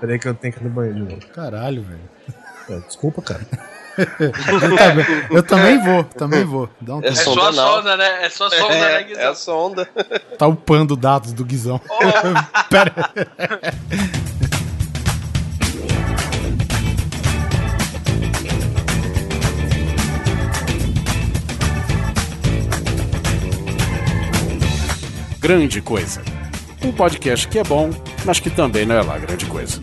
Peraí que eu tenho que ir no banheiro de novo. Caralho, velho. É, desculpa, cara. Eu também, eu também vou, também vou. Dá um É. É só a sonda, né? É só a sonda, né, É, é Guizão? a sonda. Tá upando dados do Guizão. Pera. Grande Coisa. Um podcast que é bom, mas que também não é lá grande coisa.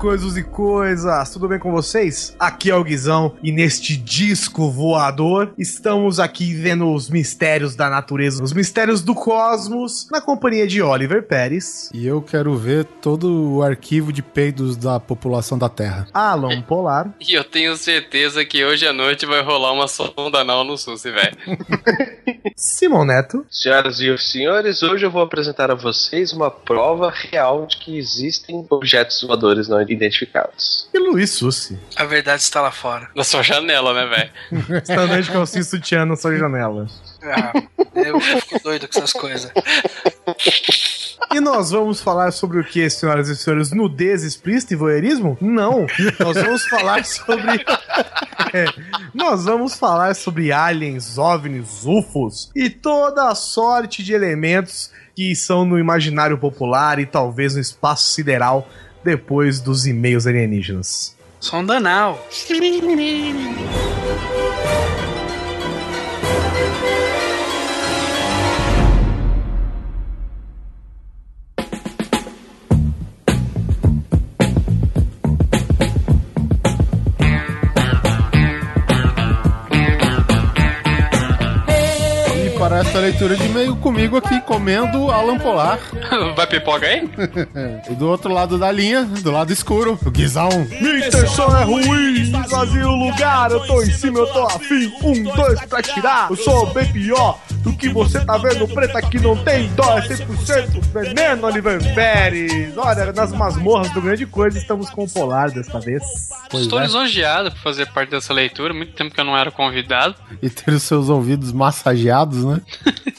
Coisas e coisas! Tudo bem com vocês? Aqui é o Guizão e neste disco voador estamos aqui vendo os mistérios da natureza, os mistérios do cosmos, na companhia de Oliver Pérez, E eu quero ver todo o arquivo de peidos da população da Terra. Alan Polar E eu tenho certeza que hoje à noite vai rolar uma sonda anal no SUS, velho. Simon Neto Senhoras e senhores, hoje eu vou apresentar a vocês uma prova real de que existem objetos voadores não identificados. e Luiz Sussi. A verdade está lá fora. Na sua janela, né, velho? Estandante de calcinha sutiã na sua janela. Ah, eu fico doido com essas coisas. E nós vamos falar sobre o que, senhoras e senhores? Nudez explícita e voyeurismo? Não. Nós vamos falar sobre. É, nós vamos falar sobre aliens, ovnis, UFOs e toda a sorte de elementos que são no imaginário popular e talvez no espaço sideral depois dos e-mails alienígenas. Sonda essa leitura de e-mail comigo aqui comendo Alan Polar. Vai pipoca aí? E do outro lado da linha, do lado escuro, o Guizão. Minha intenção é ruim, vazio o lugar, eu tô em cima, eu tô afim. Um, dois pra tirar, eu sou bem pior do que você tá vendo. Preta que não tem dó, é 100% veneno, Oliver Pérez. Olha, nas masmorras do Grande Coisa estamos com o Polar desta vez. Pois Estou é. lisonjeado por fazer parte dessa leitura. Muito tempo que eu não era convidado. E ter os seus ouvidos massageados, né?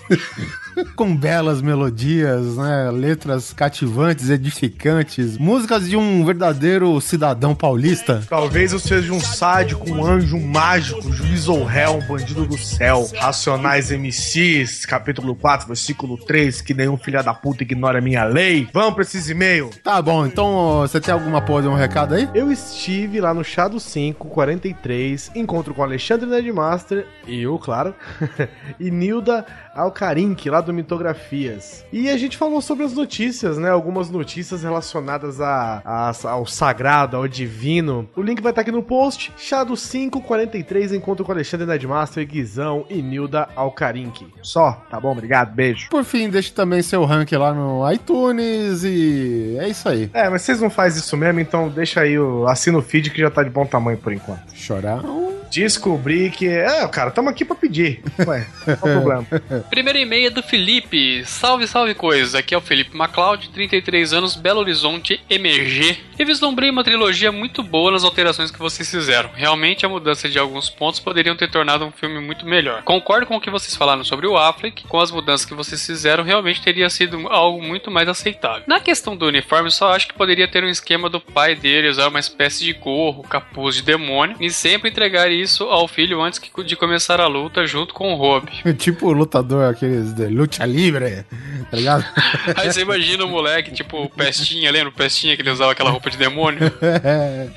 Com belas melodias, né? Letras cativantes, edificantes, músicas de um verdadeiro cidadão paulista. Talvez eu seja um sádico, um anjo, mágico, juiz ou réu, um bandido do céu. Racionais MCs, capítulo 4, versículo 3, que nenhum filho da puta ignora a minha lei. Vamos pra esses e-mails. Tá bom, então você tem alguma porra de um recado aí? Eu estive lá no Chá do 5, 43, encontro com Alexandre Nedmaster e eu, claro, e Nilda Alcarinque, lá do Mitografias. E a gente falou sobre as notícias, né? Algumas notícias relacionadas a, a- ao sagrado, ao divino. O link vai estar aqui no post. Chá do 5, 43, encontro com Alexandre Nedmaster, Guizão e Nilda Alcarinque. Só, tá bom? Obrigado, beijo. Por fim, deixe também seu rank lá no iTunes e é isso aí. É, mas vocês não fazem isso mesmo, então deixa aí o. Assina o feed que já tá de bom tamanho por enquanto. Chorão. Descobri que. É, cara, tamo aqui pra pedir. Ué, qual o problema? Primeiro e-mail é do Felipe. Salve, salve coisas. Aqui é o Felipe MacLeod, 33 anos, Belo Horizonte, MG. E vislumbrei uma trilogia muito boa nas alterações que vocês fizeram. Realmente a mudança de alguns pontos poderiam ter tornado um filme muito melhor. Concordo com o que vocês falaram sobre o Affleck. Com as mudanças que vocês fizeram, realmente teria sido algo muito mais aceitável. Na questão do uniforme, só acho que poderia ter um esquema do pai dele usar uma espécie de gorro, capuz de demônio e sempre entregar isso ao filho antes de começar a luta junto com o Rob. tipo o lutador, aqueles de luta livre, tá ligado? Aí você imagina o moleque, tipo, o Pestinha, lembra o Pestinha que ele usava aquela roupa de demônio?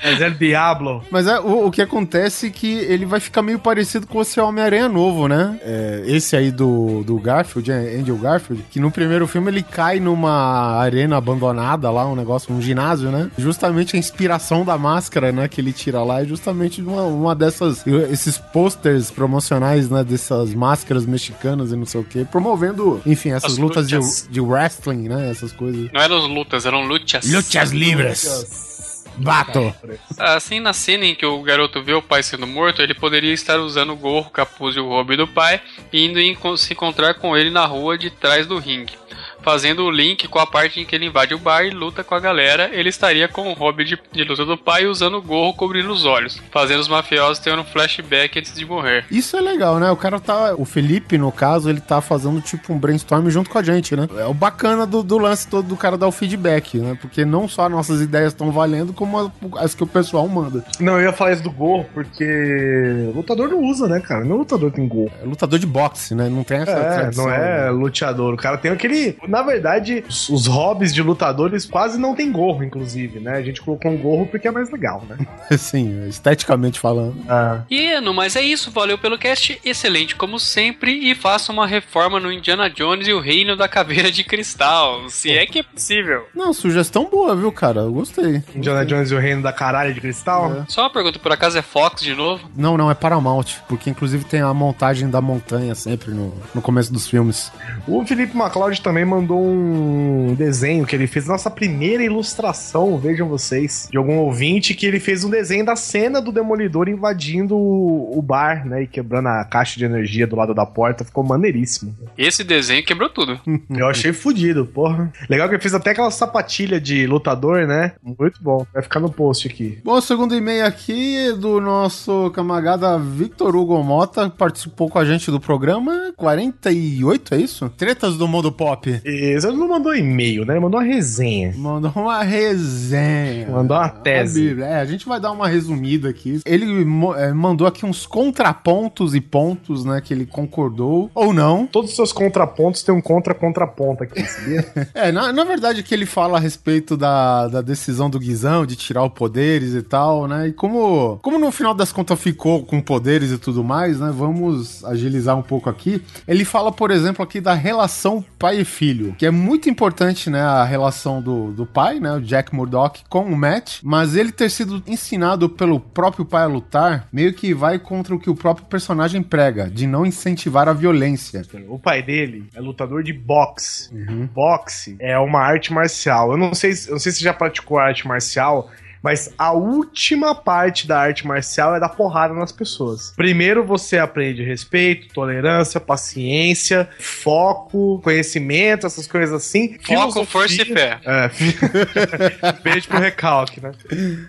Mas é Diablo. Mas é, o, o que acontece é que ele vai ficar meio parecido com esse Homem-Aranha novo, né? É, esse aí do, do Garfield, é, Andrew Garfield, que no primeiro filme ele cai numa arena abandonada lá, um negócio, um ginásio, né? Justamente a inspiração da máscara, né, que ele tira lá é justamente uma, uma dessas, esses posters promocionais, né, dessas máscaras mexicanas e não sei o que, promovendo, enfim, essas As lutas de, lutas. de wrestling, né, essas coisas. Não eram lutas, eram lutas. Luchas livres. Bato! Assim, na cena em que o garoto vê o pai sendo morto, ele poderia estar usando o gorro, capuz e o hobby do pai e indo em- se encontrar com ele na rua de trás do ringue. Fazendo o link com a parte em que ele invade o bar e luta com a galera, ele estaria com o hobby de, de luta do pai usando o gorro cobrindo os olhos, fazendo os mafiosos terem um flashback antes de morrer. Isso é legal, né? O cara tá. O Felipe, no caso, ele tá fazendo tipo um brainstorm junto com a gente, né? É o bacana do, do lance todo do cara dar o feedback, né? Porque não só nossas ideias estão valendo, como as que o pessoal manda. Não, eu ia falar isso do gorro, porque lutador não usa, né, cara? Não lutador tem gorro. É lutador de boxe, né? Não tem essa É, tradição, não é né? luteador. O cara tem aquele. Na verdade, os, os hobbies de lutadores quase não tem gorro, inclusive, né? A gente colocou um gorro porque é mais legal, né? Sim, esteticamente falando. Ah. E no mais é isso, valeu pelo cast, excelente como sempre, e faça uma reforma no Indiana Jones e o Reino da Caveira de Cristal, se é que é possível. Não, sugestão boa, viu, cara? Eu gostei. Indiana Jones e o Reino da Caralho de Cristal. É. Só uma pergunta, por acaso é Fox de novo? Não, não, é Paramount, porque inclusive tem a montagem da montanha sempre no, no começo dos filmes. O Felipe MacLeod também mandou um desenho que ele fez, nossa primeira ilustração, vejam vocês, de algum ouvinte que ele fez um desenho da cena do Demolidor invadindo o, bar, né, e quebrando a caixa de energia do lado da porta, ficou maneiríssimo. Esse desenho quebrou tudo. Eu achei fudido, porra. Legal que ele fez até aquela sapatilha de lutador, né? Muito bom. Vai ficar no post aqui. Bom, o segundo e-mail aqui é do nosso camarada Victor Hugo Mota, que participou com a gente do programa 48, é isso? Tretas do Mundo Pop. Ele não mandou e-mail, né? Ele mandou uma resenha. Mandou uma resenha. Mandou uma tese. A. É, a gente vai dar uma resumida aqui. Ele é, mandou aqui uns contrapontos e pontos, né, que ele concordou ou não. Todos os seus contrapontos têm um contra-contraponto aqui, sabia? É, na, na verdade que ele fala a respeito da, da decisão do Guizão de tirar o poderes e tal, né? E como, como no final das contas ficou com poderes e tudo mais, né? Vamos agilizar um pouco aqui. Ele fala, por exemplo, aqui da relação pai e filho, que é muito importante, né? A relação do, do pai, né? O Jack Murdock com o Matt, mas ele ter sido ensinado pelo próprio pai a lutar, meio que vai contra o que o próprio personagem prega, de não incentivar a violência. o pai dele é lutador de boxe. Boxe é uma arte marcial. Eu não sei, se- eu não sei se você já praticou arte marcial, mas a última parte da arte marcial é dar porrada nas pessoas. Primeiro você aprende respeito, tolerância, paciência, foco, conhecimento, essas coisas assim. Foco, força e fé. É, beijo pro recalque, né?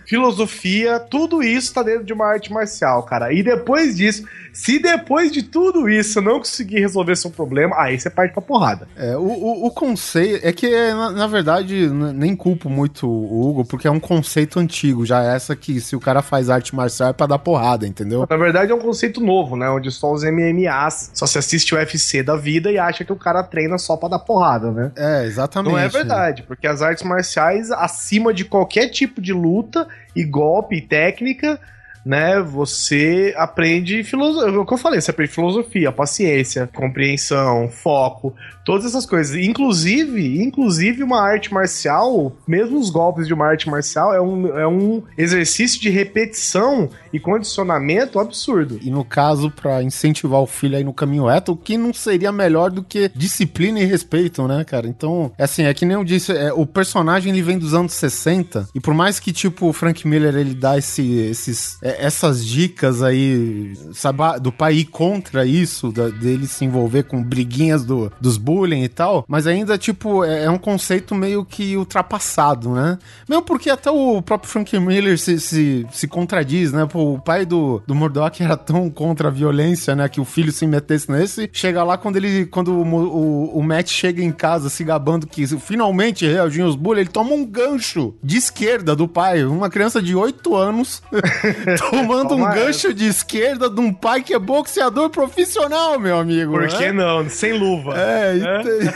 Filosofia, tudo isso tá dentro de uma arte marcial, cara. E depois disso, se depois de tudo isso eu não conseguir resolver seu problema, aí você parte pra porrada. É, o, o, o conceito. É que, na, na verdade, nem culpo muito o Hugo, porque é um conceito antigo. Já essa que se o cara faz arte marcial é pra dar porrada, entendeu? Na verdade é um conceito novo, né? Onde só os MMAs só se assiste o UFC da vida e acha que o cara treina só pra dar porrada, né? É, exatamente. Não é verdade, porque as artes marciais, acima de qualquer tipo de luta e golpe e técnica, né? Você aprende filosofia. O que eu falei, você aprende filosofia, paciência, compreensão, foco, todas essas coisas. Inclusive, inclusive uma arte marcial, mesmo os golpes de uma arte marcial, é um, é um exercício de repetição e condicionamento absurdo. E no caso, pra incentivar o filho aí no caminho reto, o que não seria melhor do que disciplina e respeito, né, cara? Então, é assim, é que nem eu disse, é, o personagem ele vem dos anos 60, e por mais que, tipo, o Frank Miller ele dá esse, esses, é, essas dicas aí, sabe, ah, do pai ir contra isso, da- dele se envolver com briguinhas do, dos bullying e tal, mas ainda, tipo, é, é um conceito meio que ultrapassado, né? Mesmo porque até o próprio Frank Miller se, se, se contradiz, né? Pô, o pai do, do Murdoch era tão contra a violência, né? Que o filho se metesse nesse. Chega lá quando ele. Quando o, o, o Matt chega em casa se gabando que finalmente reagiu os bullying, ele toma um gancho de esquerda do pai. Uma criança de 8 anos tomando um gancho de esquerda de um pai que é boxeador profissional, meu amigo. Por né? que não? Sem luva. É, ent-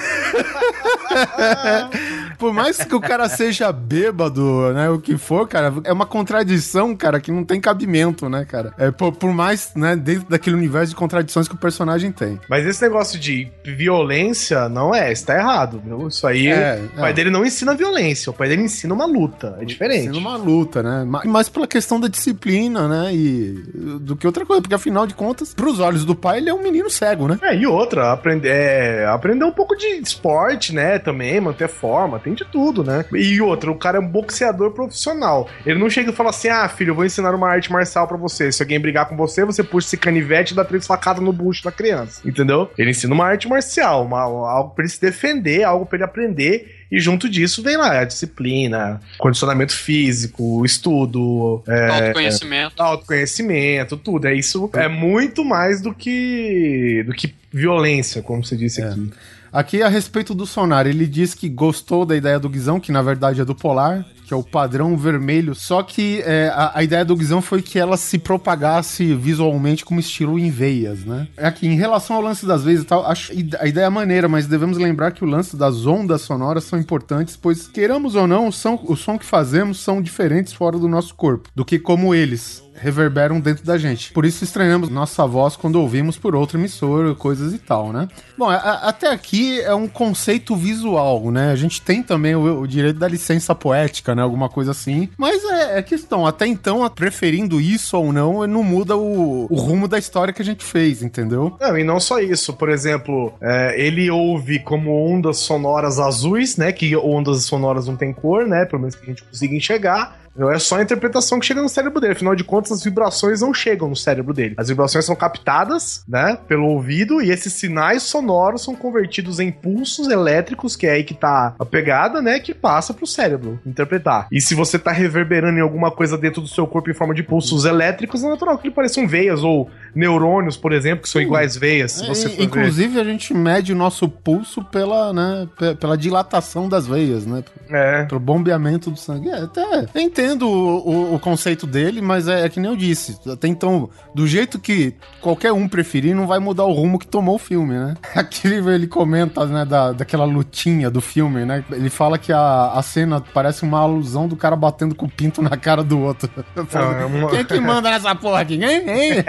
Por mais que o cara seja bêbado, né, o que for, cara, é uma contradição, cara, que não tem cabimento, né, cara? É, por, por mais, né, dentro daquele universo de contradições que o personagem tem. Mas esse negócio de violência não é, isso tá errado, viu? Isso aí, É, o pai é. dele não ensina violência, o pai dele ensina uma luta, é diferente. Sendo uma luta, né? Ma- Mais pela questão da disciplina, né? E do que outra coisa, porque afinal de contas, pros olhos do pai, ele é um menino cego, né? É, e outra, aprender, é, aprender um pouco de esporte, né, também, manter forma, tem de tudo, né? E outro, o cara é um boxeador profissional. Ele não chega e fala assim: ah, filho, eu vou ensinar uma arte marcial pra você. Se alguém brigar com você, você puxa esse canivete e dá três facadas no bucho da criança. Entendeu? Ele ensina uma arte marcial, uma, algo pra ele se defender, algo pra ele aprender. E junto disso vem lá a disciplina, condicionamento físico, estudo, é, Autoconhecimento. autoconhecimento, tudo. É isso. É muito mais do que do que violência, como você disse É. aqui. Aqui a respeito do sonar, ele diz que gostou da ideia do Guizão, que na verdade é do Polar, que é o padrão vermelho, só que é, a, a ideia do Guizão foi que ela se propagasse visualmente como estilo em veias, né? Aqui, em relação ao lance das veias e tal, acho a ideia é maneira, mas devemos lembrar que o lance das ondas sonoras são importantes, pois queiramos ou não, o som, o som que fazemos são diferentes fora do nosso corpo, do que como eles reverberam dentro da gente. Por isso estranhamos nossa voz quando ouvimos por outra emissora, coisas e tal, né? Bom, a- a- até aqui é um conceito visual, né? A gente tem também o, o direito da licença poética, né? Alguma coisa assim. Mas é, é questão, até então, preferindo isso ou não, não muda o, o rumo da história que a gente fez, entendeu? Não, e não só isso. Por exemplo, é, ele ouve como ondas sonoras azuis, né? Que ondas sonoras não tem cor, né? Pelo menos que a gente consiga enxergar. Não é só a interpretação que chega no cérebro dele. Afinal de contas, as vibrações não chegam no cérebro dele. As vibrações são captadas, né? Pelo ouvido, e esses sinais sonoros são convertidos em pulsos elétricos, que é aí que tá a pegada, né? Que passa pro cérebro interpretar. E se você tá reverberando em alguma coisa dentro do seu corpo em forma de pulsos elétricos, é natural que ele pareçam veias ou neurônios, por exemplo, que são iguais veias. É, for ver. inclusive, a gente mede o nosso pulso pela, né, pe- pela dilatação das veias, né? É. Pelo bombeamento do sangue. É, até eu entendo o, o- o conceito dele, mas é, é que nem eu disse. Até então, do jeito que qualquer um preferir, não vai mudar o rumo que tomou o filme, né? Aqui ele, ele comenta, né, da, daquela lutinha do filme, né? Ele fala que a, a cena parece uma alusão do cara batendo com o pinto na cara do outro. Não, é uma- Quem é que manda nessa porra aqui? Hein? Hein?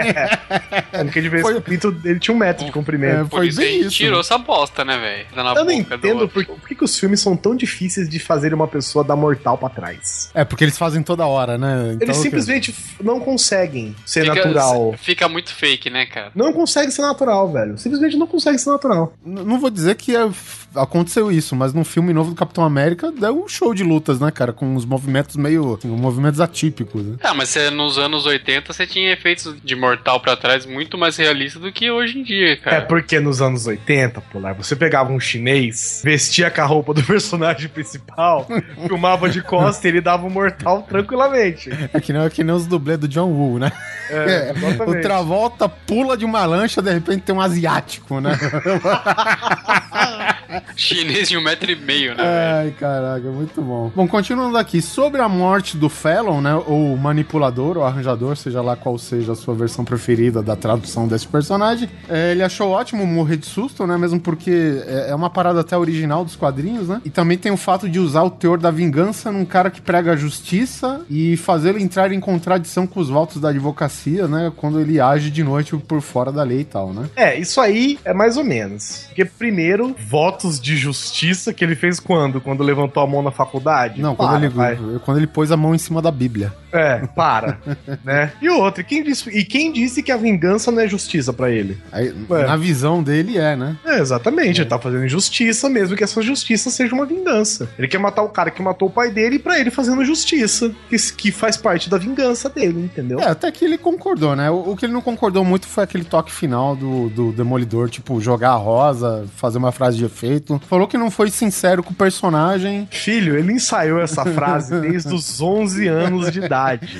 É, porque de vez Foi- o pinto dele tinha um metro de comprimento. É, Foi isso bem isso, tirou essa bosta, né, velho? Tá na Eu não entendo por, por que, que os filmes são tão difíceis de fazer uma pessoa dar mortal pra trás. É, porque eles fazem toda hora, né? Então, Eles simplesmente f- não conseguem ser Fica- natural. Fica muito fake, né, cara? Não consegue ser natural, velho. Simplesmente não consegue ser natural. N- Não vou dizer que é- aconteceu isso, mas no filme novo do Capitão América deu um show de lutas, né, cara? Com uns movimentos meio. assim, movimentos atípicos, né? Ah, mas nos anos 80 você tinha efeitos de mortal pra trás muito mais realistas do que hoje em dia, É cara. porque nos anos 80, Polar, você pegava um chinês, vestia com a roupa do personagem principal, filmava de costa e ele dava um mortal tranquilamente. É que nem, é que nem os dublês do John Woo, né? É, O exatamente. Travolta pula de uma lancha, de repente tem um asiático, né? Chinês de um metro e meio, né, velho? Ai, caraca, muito bom. Bom, continuando aqui, sobre a morte do Fallon, né, ou manipulador, ou arranjador, seja lá qual seja a sua versão preferida da tradução desse personagem, é, ele achou ótimo morrer de susto, né, mesmo porque é, é uma parada até original dos quadrinhos, né, e também tem o fato de usar o teor da vingança num cara que prega a justiça e fazê-lo entrar em contradição com os votos da advocacia, né, quando ele age de noite por fora da lei e tal, né. É, isso aí é mais ou menos. Porque, primeiro, votos de justiça que ele fez quando? Quando levantou a mão na faculdade? Não, quando, Para, ele, vai. quando ele pôs a mão em cima da Bíblia. É, para. né? E outro, e quem, disse, e quem disse que a vingança não é justiça pra ele? Aí, Ué. Na visão dele é, né? É, exatamente, ele tá fazendo injustiça, mesmo que essa justiça seja uma vingança. Ele quer matar o cara que matou o pai dele pra ele fazendo justiça, que, que faz parte da vingança dele, entendeu? É, até que ele concordou, né? O, o que ele não concordou muito foi aquele toque final do, do Demolidor, tipo, jogar a rosa, fazer uma frase de efeito. Falou que não foi sincero com o personagem. Filho, ele ensaiou essa frase desde os 11 anos de idade.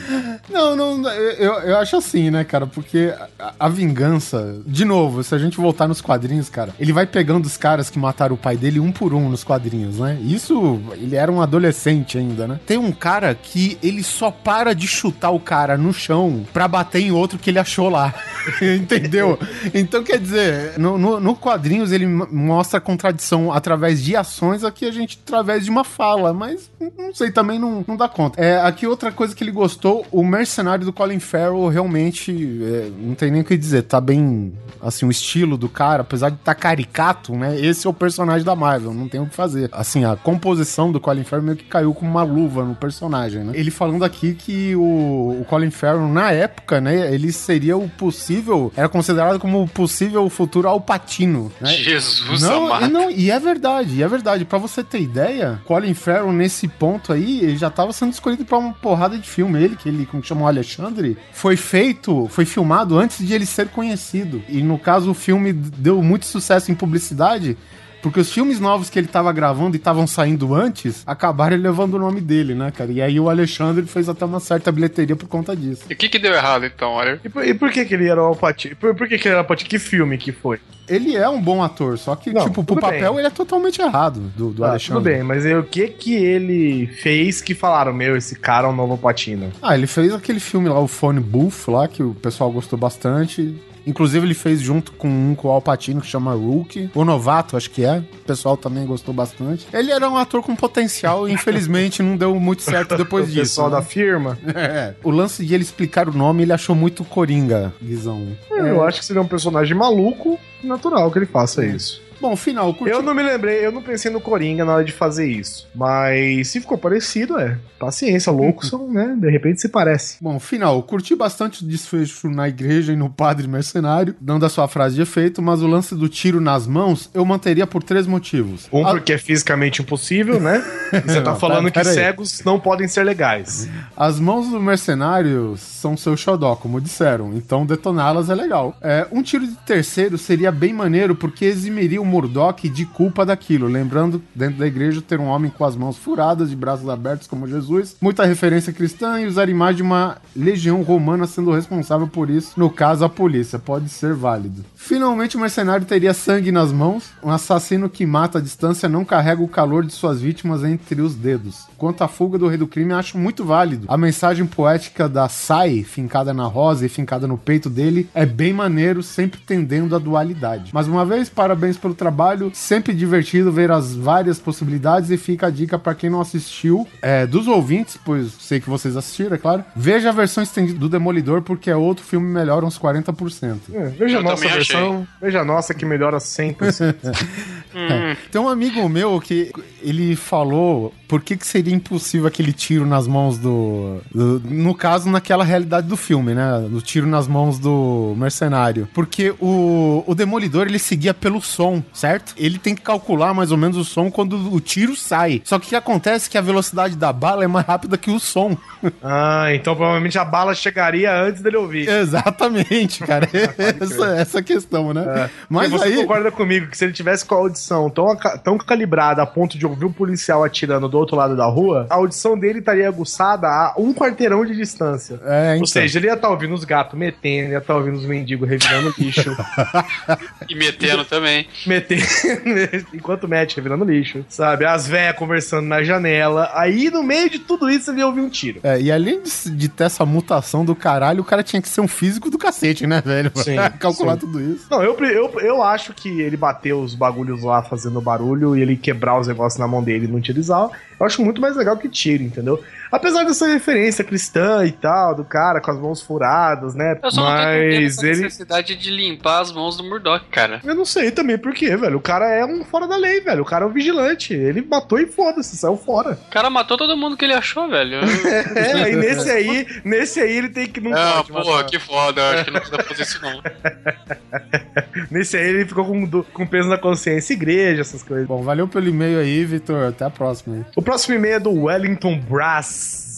Não, não, eu, eu acho assim, né, cara? Porque a, a vingança, de novo, se a gente voltar nos quadrinhos, cara, ele vai pegando os caras que mataram o pai dele um por um nos quadrinhos, né? Isso, ele era um adolescente ainda, né? Tem um cara que ele só para de chutar o cara no chão pra bater em outro que ele achou lá. Entendeu? Então, quer dizer, no, no, no quadrinhos ele mostra a contradição através de ações, aqui a gente através de uma fala, mas não sei, também não, não dá conta. É, aqui outra coisa que ele gostou, o mercenário do Colin Farrell realmente, é, não tem nem o que dizer, tá bem assim, o estilo do cara, apesar de estar tá caricato, né? Esse é o personagem da Marvel, não tem o que fazer. Assim, a composição do Colin Farrell meio que caiu com uma luva no personagem, né? Ele falando aqui que o, o Colin Farrell, na época, né, ele seria o possível, era considerado como o possível futuro Alpatino, né? Jesus Não, amado. e não, e é verdade, e é verdade. Pra você ter ideia, Colin Farrell, nesse ponto aí, ele já tava sendo escolhido pra uma porrada de filme. Ele, que ele, como que chamou, Alexandre, foi feito, foi filmado antes de ele ser conhecido. E no caso, o filme deu muito sucesso em publicidade. Porque os filmes novos que ele tava gravando e estavam saindo antes, acabaram levando o nome dele, né, cara? E aí o Alexandre fez até uma certa bilheteria por conta disso. E o que que deu errado então, olha? E por, e por que, que ele era o Alpatino? Por, por que, que ele era o Alpatino? Que filme que foi? Ele é um bom ator, só que, Não, tipo, pro papel bem. ele é totalmente errado do, do Ah, Alexandre. tudo bem, mas aí, o que que ele fez que falaram, meu, esse cara é um novo Alpatino? Ah, ele fez aquele filme lá, o Phone Booth, lá, que o pessoal gostou bastante. Inclusive, ele fez junto com um com o Alpatino que chama Rookie. O Novato, acho que é. O pessoal também gostou bastante. Ele era um ator com potencial e, infelizmente, não deu muito certo depois o disso. pessoal né? da firma? É. O lance de ele explicar o nome, ele achou muito coringa, Guizão. Eu acho que seria um personagem maluco, natural que ele faça isso. Bom, final, curti... Eu não me lembrei, eu não pensei no Coringa na hora de fazer isso. Mas se ficou parecido, é. Paciência, loucos são, né? De repente se parece. Bom, final, curti bastante o desfecho na igreja e no padre mercenário, dando a sua frase de efeito, mas o lance do tiro nas mãos eu manteria por três motivos. Um A- porque é fisicamente impossível, né? Você tá Não, falando pera- que aí. cegos não podem ser legais. As mãos do mercenário são seu xodó, como disseram, então detoná-las é legal. É, um tiro de terceiro seria bem maneiro porque eximiria o Murdoch de culpa daquilo. Lembrando, dentro da igreja, ter um homem com as mãos furadas, de braços abertos como Jesus, muita referência cristã e usar imagem de uma legião romana sendo responsável por isso, no caso a polícia. Pode ser válido. Finalmente, o mercenário teria sangue nas mãos. Um assassino que mata à distância não carrega o calor de suas vítimas entre os dedos. Quanto à fuga do rei do crime, acho muito válido. A mensagem poética da Sai, fincada na rosa e fincada no peito dele, é bem maneiro, sempre tendendo à dualidade. Mais uma vez, parabéns pelo trabalho. Sempre divertido ver as várias possibilidades e fica a dica para quem não assistiu, é, dos ouvintes, pois sei que vocês assistiram, é claro. Veja a versão estendida do Demolidor, porque é outro filme melhor uns 40%. É, veja a nossa versão, veja a nossa que melhora 100%. Tem um amigo meu que ele falou por que, que seria impossível aquele tiro nas mãos do, do- No caso, naquela realidade do filme, né? Do tiro nas mãos do mercenário. Porque o, o Demolidor ele seguia pelo som, certo? Ele tem que calcular mais ou menos o som quando o tiro sai. Só que o que acontece é que a velocidade da bala é mais rápida que o som. ah, então provavelmente a bala chegaria antes dele ouvir. Exatamente, cara. essa, essa é a questão, né? Mas Mas você aí. concorda comigo que se ele tivesse com a audição tão, tão calibrada a ponto de ouvir um policial atirando do outro lado da rua, a audição dele estaria aguçada a um quarteirão de distância. É, então. Ou seja, ele ia estar ouvindo os gatos metendo, ia estar ouvindo os mendigos revirando lixo, E metendo também. Metendo, enquanto mete, revirando lixo, sabe? As véias conversando na janela. Aí, no meio de tudo isso, ele ia ouvir um tiro. É, e além de, de ter essa mutação do caralho, o cara tinha que ser um físico do cacete, né, velho? Pra Sim, calcular sim. tudo isso. Não, eu, eu, eu acho que ele bater os bagulhos lá fazendo barulho e ele quebrar os negócios na mão dele e não utilizar, eu acho muito mais legal que tiro, entendeu? Apesar dessa referência cristã e tal, do cara com as mãos furadas, né? Eu só não Mas essa ele. necessidade de limpar as mãos do Murdoch, cara. Eu não sei também por quê, velho. O cara é um fora da lei, velho. O cara é um vigilante. Ele matou e foda-se, saiu fora. O cara matou todo mundo que ele achou, velho. É, e nesse aí, nesse aí ele tem que não Ah, porra, matar. que foda. Eu acho que não precisa fazer isso, não. Nesse aí ele ficou com, do- com peso na consciência, igreja, essas coisas. Bom, valeu pelo e-mail aí, Vitor. Até a próxima aí. O próximo e-mail é do Wellington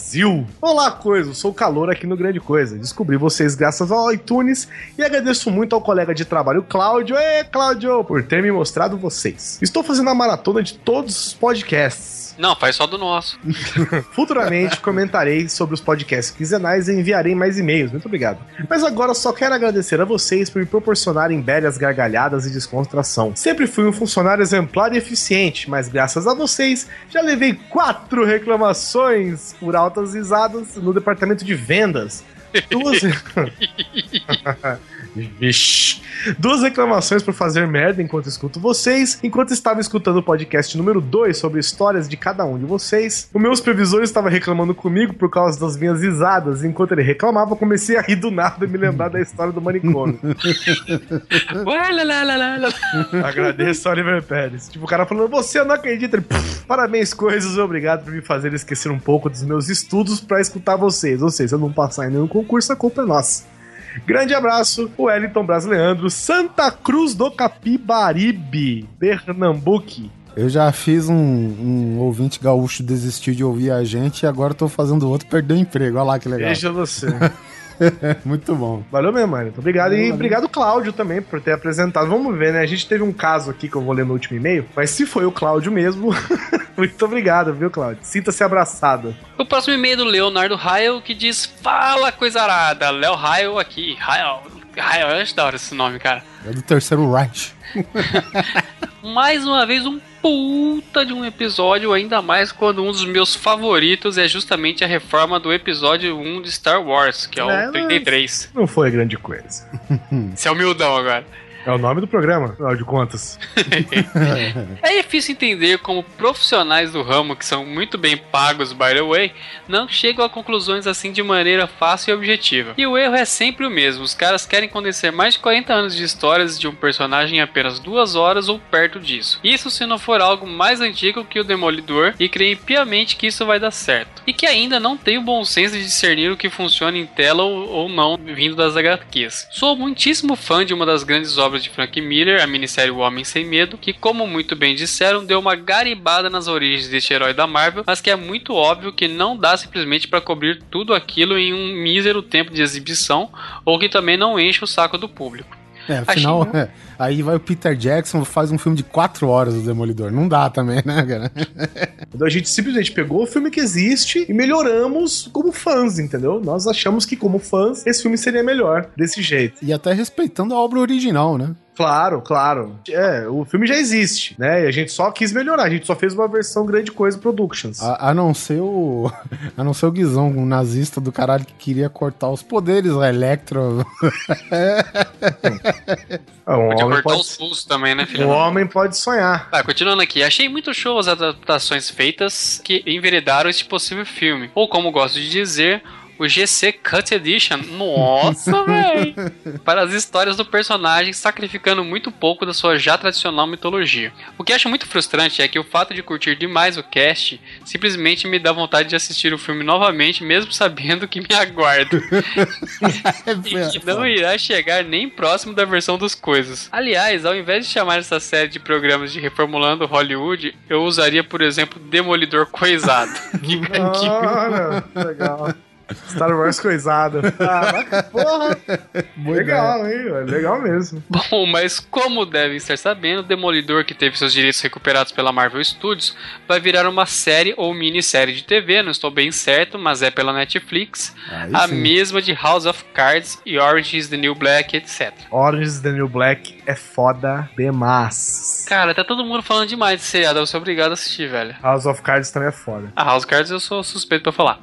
Brasil. Olá, coisa, sou o calor aqui no Grande Coisa. Descobri vocês graças ao iTunes e agradeço muito ao colega de trabalho Cláudio, Ê, Cláudio, por ter me mostrado vocês. Estou fazendo a maratona de todos os podcasts. Não, faz só do nosso. Futuramente comentarei sobre os podcasts quinzenais e enviarei mais e-mails. Muito obrigado. Mas agora só quero agradecer a vocês por me proporcionarem belas gargalhadas e descontração. Sempre fui um funcionário exemplar e eficiente, mas graças a vocês já levei quatro reclamações por altas risadas no departamento de vendas. Duas. Vixe. Duas reclamações por fazer merda enquanto escuto vocês. Enquanto estava escutando o podcast número 2 sobre histórias de cada um de vocês, o meu supervisor estava reclamando comigo por causa das minhas risadas. Enquanto ele reclamava, comecei a rir do nada e me lembrar da história do manicômio. Agradeço Oliver Pérez. Tipo, o cara falando, você não acredita. Ele, "Pff, parabéns, coisas, obrigado por me fazer esquecer um pouco dos meus estudos pra escutar vocês. Ou seja, se eu não passar em nenhum concurso, a culpa é nossa. Grande abraço, o Wellington Brasileandro, Santa Cruz do Capibaribe, Pernambuco. Eu já fiz um, um ouvinte gaúcho desistir de ouvir a gente e agora tô fazendo outro perder o emprego. Olha lá que legal. Veja você. Muito bom. Valeu mesmo, Wellington. Obrigado. E Valeu. obrigado, Cláudio, também, por ter apresentado. Vamos ver, né? A gente teve um caso aqui que eu vou ler no último e-mail, mas se foi o Cláudio mesmo, muito obrigado, viu, Cláudio? Sinta-se abraçado. O próximo e-mail é do Leonardo Rael que diz: Fala coisa arada, Léo Rael aqui. Rael. Rael, eu acho da hora esse nome, cara. É do terceiro Reich. Mais uma vez, um puta de um episódio, ainda mais quando um dos meus favoritos é justamente a reforma do episódio 1 de Star Wars, que é o É, 33. Não foi grande coisa. Você é humildão agora. É o nome do programa, afinal de contas. É difícil entender como profissionais do ramo, que são muito bem pagos, by the way, não chegam a conclusões assim de maneira fácil e objetiva. E o erro é sempre o mesmo: os caras querem conhecer mais de 40 anos de histórias de um personagem em apenas duas horas ou perto disso. Isso se não for algo mais antigo que o Demolidor e creem piamente que isso vai dar certo. E que ainda não tem o bom senso de discernir o que funciona em tela ou, ou não vindo das HQs. Sou muitíssimo fã de uma das grandes obras de Frank Miller, a minissérie O Homem Sem Medo, que, como muito bem disseram, deu uma garibada nas origens deste herói da Marvel, mas que é muito óbvio que não dá simplesmente para cobrir tudo aquilo em um mísero tempo de exibição, ou que também não enche o saco do público. É, afinal, Achei- é, aí vai o Peter Jackson faz um filme de quatro horas do Demolidor. Não dá também, né, cara? Então a gente simplesmente pegou o filme que existe e melhoramos como fãs, entendeu? Nós achamos que, como fãs, esse filme seria melhor desse jeito. E até respeitando a obra original, né? Claro, claro. É, o filme já existe, né? E a gente só quis melhorar. A gente só fez uma versão grande coisa Productions. A, a não ser o. A não ser o Guizão, um nazista do caralho que queria cortar os poderes, a Electro. Ah, um, Podia homem cortar pode, os pulsos também, né, filho? um homem pode sonhar. Tá, continuando aqui. Achei muito show as adaptações feitas que enveredaram este possível filme. Ou como gosto de dizer, o GC Cut Edition. Nossa, velho! Para as histórias do personagem, sacrificando muito pouco da sua já tradicional mitologia. O que acho muito frustrante é que o fato de curtir demais o cast simplesmente me dá vontade de assistir o filme novamente, mesmo sabendo que me aguardo. e que não irá chegar nem próximo da versão dos coisas. Aliás, ao invés de chamar essa série de programas de Reformulando Hollywood, eu usaria, por exemplo, Demolidor Coisado. Que- legal. Star Wars coisado. Ah, porra, legal, hein? Legal mesmo. Bom, mas como devem estar sabendo, Demolidor, que teve seus direitos recuperados pela Marvel Studios, vai virar uma série ou minissérie de TV, não estou bem certo, mas é pela Netflix, Aí a sim. mesma de House of Cards e Orange is the New Black, etc. Orange is the New Black é foda demais. Cara, tá todo mundo falando demais desse seriado, eu sou obrigado a assistir, velho. House of Cards também é foda. A House of Cards eu sou suspeito pra falar.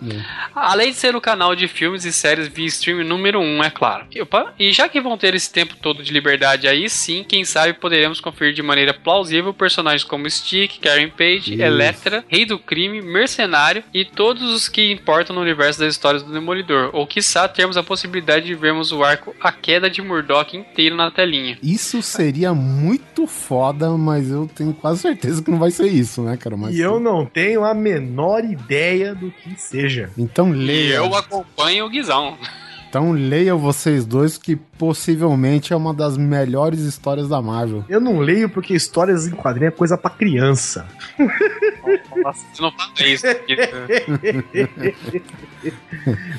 Além de ser o canal de filmes e séries via stream número 1, um, é claro. E, opa, e já que vão ter esse tempo todo de liberdade aí, sim, quem sabe poderemos conferir de maneira plausível personagens como Stick, Karen Page, Isso. Electra, Rei do Crime, Mercenário e todos os que importam no universo das histórias do Demolidor. Ou quiçá termos a possibilidade de vermos o arco A Queda de Murdoch inteiro na telinha. Isso seria muito foda, mas eu tenho quase certeza que não vai ser isso, né, cara? Mas, E eu não tenho a menor ideia do que seja. Então leia. Eu acompanho o Guizão. Então leiam vocês dois, que possivelmente é uma das melhores histórias da Marvel. Eu não leio porque histórias em quadrinho é coisa pra criança. Você não fala isso. porque-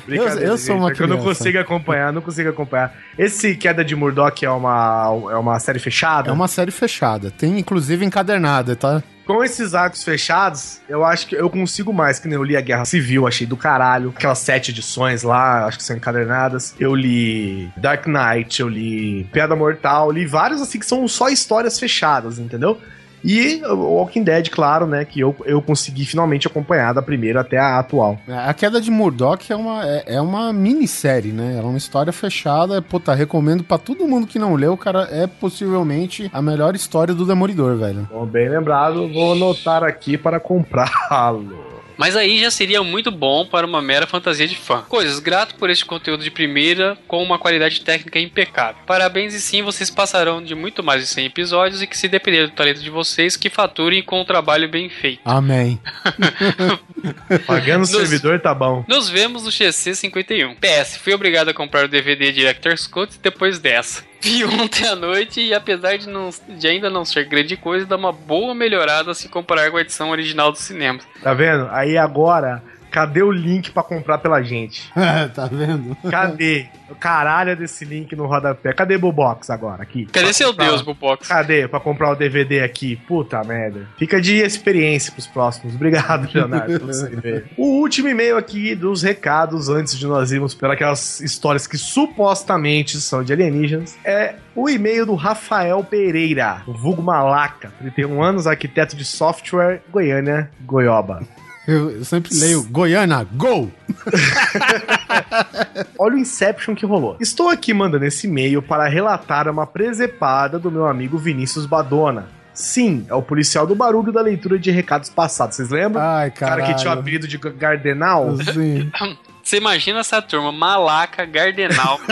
Brincadeira, eu sou uma é que Eu não criança. consigo acompanhar, não consigo acompanhar. Esse Queda de Murdoch é uma, é uma série fechada? É uma série fechada. Tem inclusive encadernada, tá? Com esses arcos fechados, eu acho que eu consigo mais, que nem eu li a Guerra Civil, achei do caralho. Aquelas sete edições lá, acho que são encadernadas. Eu li Dark Knight, eu li Piada Mortal, li vários assim que são só histórias fechadas, entendeu? E o Walking Dead, claro, né? Que eu, eu consegui finalmente acompanhar da primeira até a atual. A queda de Murdoch é uma, é, é uma minissérie, né? É uma história fechada. Puta, recomendo pra todo mundo que não leu, cara. É possivelmente a melhor história do Demolidor, velho. Bom, bem lembrado, vou anotar aqui para comprá-lo. Mas aí já seria muito bom para uma mera fantasia de fã. Coisas, grato por este conteúdo de primeira com uma qualidade técnica impecável. Parabéns e sim, vocês passarão de muito mais de 100 episódios e que se depender do talento de vocês, que faturem com um trabalho bem feito. Amém. Pagando o Nos- servidor tá bom. Nos vemos no XC51. PS, fui obrigado a comprar o DVD Director's Cut depois dessa. Vi ontem à noite e apesar de, não, de ainda não ser grande coisa, dá uma boa melhorada se comparar com a edição original do cinema. Tá vendo? Aí agora, cadê o link pra comprar pela gente? tá vendo? Cadê? O caralho desse link no rodapé. Cadê Bubox agora? Aqui. Cadê Pra seu comprar- Deus, Bubox? Cadê pra comprar o DVD aqui? Puta merda. Fica de experiência pros próximos. Obrigado, Leonardo, pelo seu e-mail. O último e-mail aqui dos recados, antes de nós irmos pelas histórias que supostamente são de alienígenas, é o e-mail do Rafael Pereira, o vulgo Malaca, 31 anos, arquiteto de software, Goiânia, Goioba. Eu, sempre leio Goiânia, go! Olha o Inception que rolou. Estou aqui mandando esse e-mail para relatar uma presepada do meu amigo Vinícius Badona. Sim, é o policial do barulho da leitura de recados passados. Vocês lembram? Ai, o cara cara. que tinha o apelido de Gardenal. Sim. Você imagina essa turma, Malaca, Gardenal.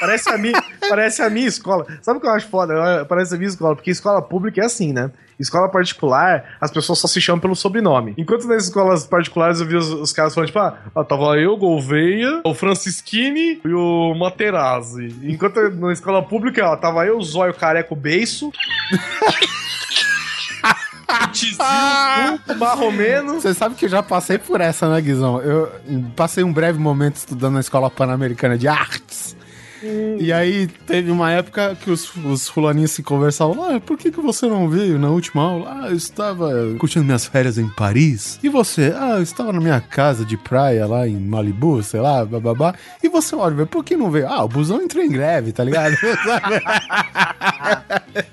Parece a, minha, parece a minha escola. Sabe o que eu acho foda? Parece a minha escola, porque escola pública é assim, né? Escola particular, as pessoas só se chamam pelo sobrenome. Enquanto nas escolas particulares eu vi os, os caras falando, tipo, ah, ah, tava eu, Gouveia, o Francisquini e o Materazzi. Enquanto na escola pública, ó, tava eu, Zóio Careco Beiço. o Marromeno. Você sabe que eu já passei por essa, né, Guizão? Eu passei um breve momento estudando na Escola Pan-Americana de Artes. E aí teve uma época que os, os fulaninhos se conversavam lá, por que, que você não veio na última aula? Ah, eu estava curtindo minhas férias em Paris. E você? Ah, eu estava na minha casa de praia lá em Malibu, sei lá, bababá. E você, Oliver, por que não veio? Ah, o busão entrou em greve, tá ligado?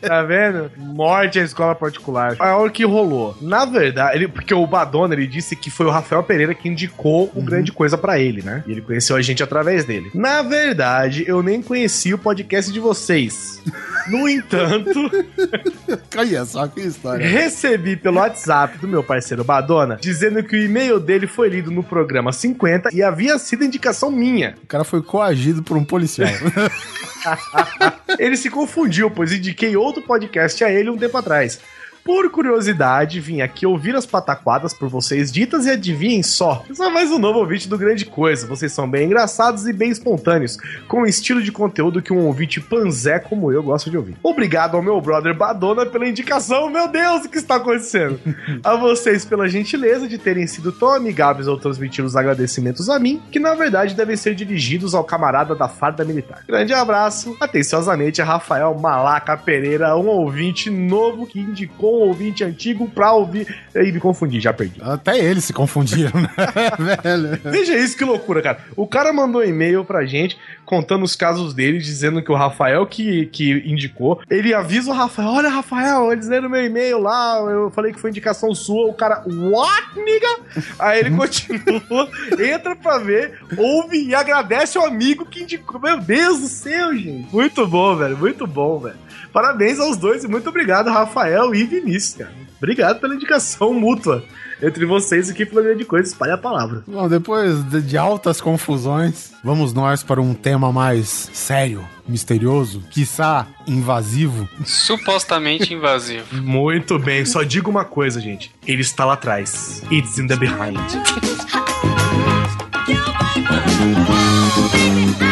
Tá vendo? Morte à escola particular. Olha o que rolou. Na verdade, ele, porque o Badona ele disse que foi o Rafael Pereira que indicou o grande coisa pra ele, né? E ele conheceu a gente através dele. Na verdade, eu nem conhecia o podcast de vocês. No entanto, Olha só que história. recebi pelo WhatsApp do meu parceiro Badona dizendo que o e-mail dele foi lido no programa 50 e havia sido indicação minha. O cara foi coagido por um policial. Ele se confundiu, pois indiquei outro podcast a ele um tempo atrás. Por curiosidade, vim aqui ouvir as pataquadas por vocês ditas e adivinhem só. Só mais um novo ouvinte do Grande Coisa. Vocês são bem engraçados e bem espontâneos, com o estilo de conteúdo que um ouvinte panzé como eu gosta de ouvir. Obrigado ao meu brother Badona pela indicação. Meu Deus, o que está acontecendo? a vocês pela gentileza de terem sido tão amigáveis ao transmitir os agradecimentos a mim, que na verdade devem ser dirigidos ao camarada da farda militar. Grande abraço, atenciosamente, a Rafael Malaca Pereira, um ouvinte novo que indicou ouvinte antigo pra ouvir. E me confundi, já perdi. Até eles se confundiram, né, velho? Veja isso, que loucura, cara. O cara mandou um e-mail pra gente contando os casos dele, dizendo que o Rafael que, que indicou. Ele avisa o Rafael: Olha, Rafael, eles leram meu e-mail lá. Eu falei que foi indicação sua. O cara, what, nigga? Aí ele continua, entra pra ver, ouve e agradece o amigo que indicou. Meu Deus do céu, gente. Muito bom, velho. Muito bom, velho. Parabéns aos dois e muito obrigado, Rafael e Vinícius, cara. Obrigado pela indicação mútua entre vocês aqui pela grande coisa. Espalhe a palavra. Bom, depois de, de altas confusões, vamos nós para um tema mais sério, misterioso, quiçá invasivo. Supostamente invasivo. Muito bem, só digo uma coisa, gente. Ele está lá atrás. It's in the behind.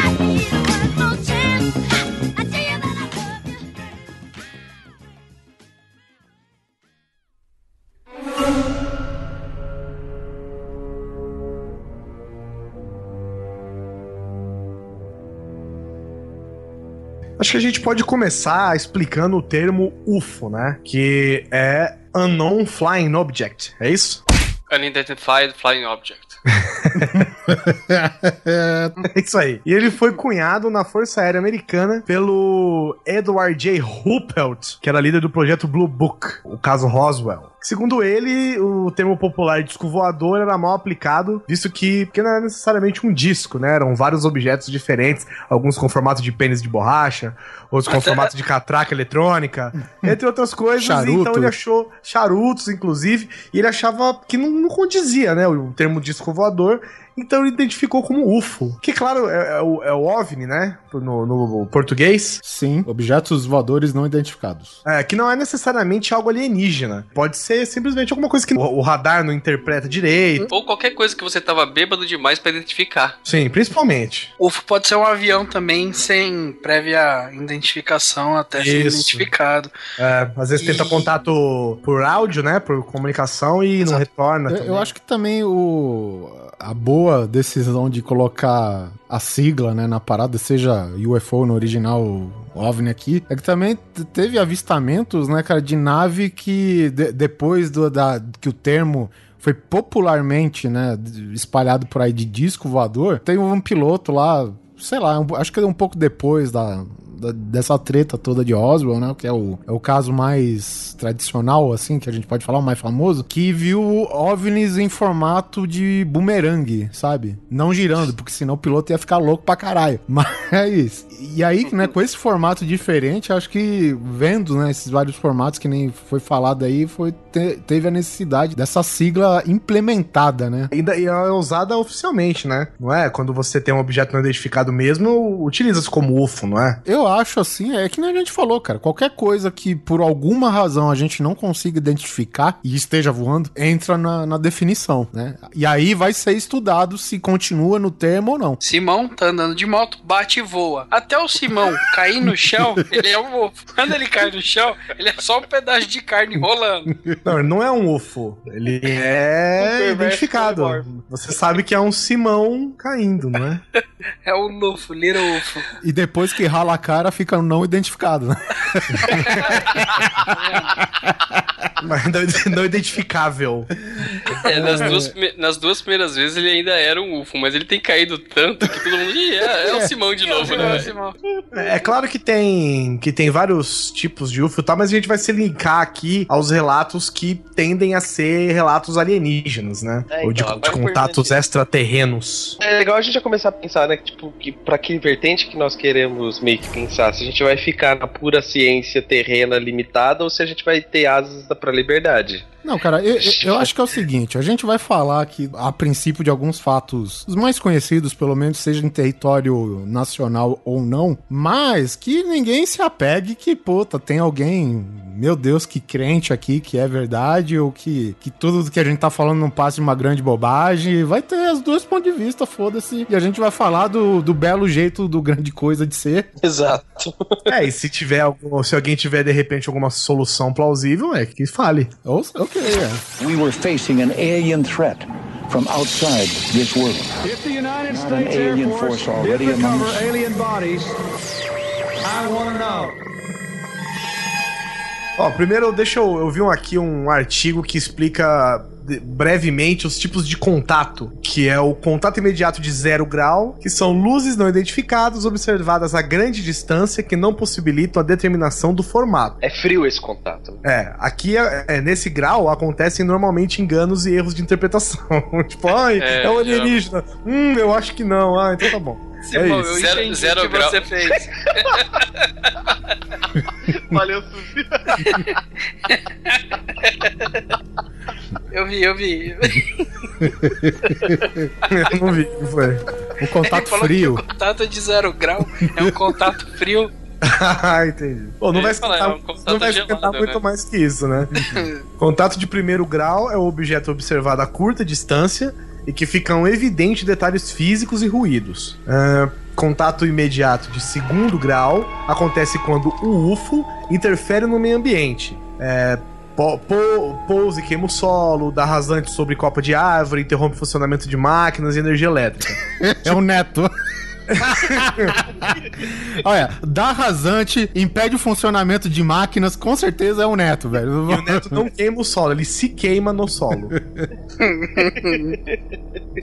Acho que a gente pode começar explicando o termo UFO, né? Que é Unknown Flying Object, é isso? Unidentified Flying Object. É isso aí. E ele foi cunhado na Força Aérea Americana pelo Edward J. Ruppelt, que era líder do projeto Blue Book, o caso Roswell. Segundo ele, o termo popular disco voador era mal aplicado, visto que porque não era necessariamente um disco, né? Eram vários objetos diferentes, alguns com formato de pênis de borracha, outros com Até- formato de catraca eletrônica, entre outras coisas. Charuto. Então ele achou charutos, inclusive, e ele achava que não, não condizia, né? O termo disco voador. Então ele identificou como UFO. Que, claro, é, é o, é o OVNI, né? No, no português. Sim, objetos voadores não identificados. É, que não é necessariamente algo alienígena. Pode ser simplesmente alguma coisa que o, o radar não interpreta direito. Ou qualquer coisa que você tava bêbado demais pra identificar. Sim, principalmente. UFO pode ser um avião também sem prévia identificação até ser Isso. identificado. É, às vezes tenta E- contato por áudio, né? Por comunicação e não Exato. retorna. Eu, eu acho que também o, a boa decisão de colocar a sigla né, na parada, seja UFO no original OVNI aqui, é que também teve avistamentos, né, cara, de nave que de- depois do, da, que o termo foi popularmente, né, espalhado por aí de disco voador, tem um piloto lá, sei lá, um- acho que é um pouco depois da, da- dessa treta toda de Roswell, né, que é o, é o caso mais tradicional, assim, que a gente pode falar, o mais famoso, que viu OVNIs em formato de bumerangue, sabe? Não girando, porque senão o piloto ia ficar louco pra caralho. Mas, e aí, né, com esse formato diferente, acho que vendo, né, esses vários formatos que nem foi falado aí, foi, te- teve a necessidade dessa sigla implementada, né? Ainda e é usada oficialmente, né? Não é? Quando você tem um objeto não identificado mesmo, utiliza-se como UFO, não é? Eu acho assim, é que nem a gente falou, cara. Qualquer coisa que por alguma razão a gente não consiga identificar e esteja voando, entra na, na definição, né? E aí vai ser estudado se continua no termo ou não. Simão tá andando de moto, bate e voa. Até o Simão cair no chão, ele é um UFO. Quando ele cai no chão, ele é só um pedaço de carne rolando. Não, ele não é um UFO. Ele é Um identificado. Você sabe que é um Simão caindo, não é? É o Lufo, Little UFO. E depois que rala a cara, fica não identificado, né? Mas não, não identificável. É, nas, duas, nas duas primeiras vezes ele ainda era um UFO, mas ele tem caído tanto que todo mundo. Ih, é, é o Simão de novo, É o né? Simão. É claro que tem que tem vários tipos de UFO, e tal, mas a gente vai se linkar aqui aos relatos que tendem a ser relatos alienígenas, né? É, Ou de, então, de é contatos extraterrenos. É legal a gente já começar a pensar, né, tipo, que pra que vertente que nós queremos meio que pensar, se a gente vai ficar na pura ciência terrena limitada ou se a gente vai ter asas pra liberdade. Não, cara, eu, eu- acho que é o seguinte: a gente vai falar aqui, a princípio, de alguns fatos, os mais conhecidos, pelo menos, seja em território nacional ou não, mas que ninguém se apegue que, puta, tem alguém, meu Deus, que crente aqui, que é verdade, ou que, que tudo que a gente tá falando não passe de uma grande bobagem. Vai ter os dois pontos de vista, foda-se. E a gente vai falar do, do belo jeito do grande coisa de ser. Exato. É, e se tiver algum, se alguém tiver de repente alguma solução plausível, é que fale. Ou, ok, é. We were facing an alien threat from outside this world. If the United States Air alien Force, force already did among alien bodies, I want to know. Ó, primeiro deixa eu, eu vi um- aqui um artigo que explica brevemente os tipos de contato, que é o contato imediato de zero grau, que são luzes não identificadas observadas a grande distância que não possibilitam a determinação do formato. É frio esse contato. né? É, aqui é, é, nesse grau acontecem normalmente enganos e erros de interpretação. tipo, ai, é, É, o alienígena. Hum, eu acho que não. Ah, então tá bom. Simão, isso. eu Zero- zero o que grau. você fez. Valeu, Suzy. Eu vi, eu vi. eu não vi o que foi. O contato Ele falou frio. que o contato de zero grau é um contato frio. ah, entendi. Pô, não Ele vai esquentar, é um não vai esquentar gelado, muito né? mais que isso, né? contato de primeiro grau é o objeto observado a curta distância e que ficam evidentes detalhes físicos e ruídos. Ah, contato imediato de segundo grau acontece quando o UFO interfere no meio ambiente. É, po- po- pousa e queima o solo, dá rasante sobre copa de árvore, interrompe o funcionamento de máquinas e energia elétrica. É o neto. Olha, dá rasante, impede o funcionamento de máquinas, com certeza é o Neto, velho. E o Neto não queima o solo, ele se queima no solo.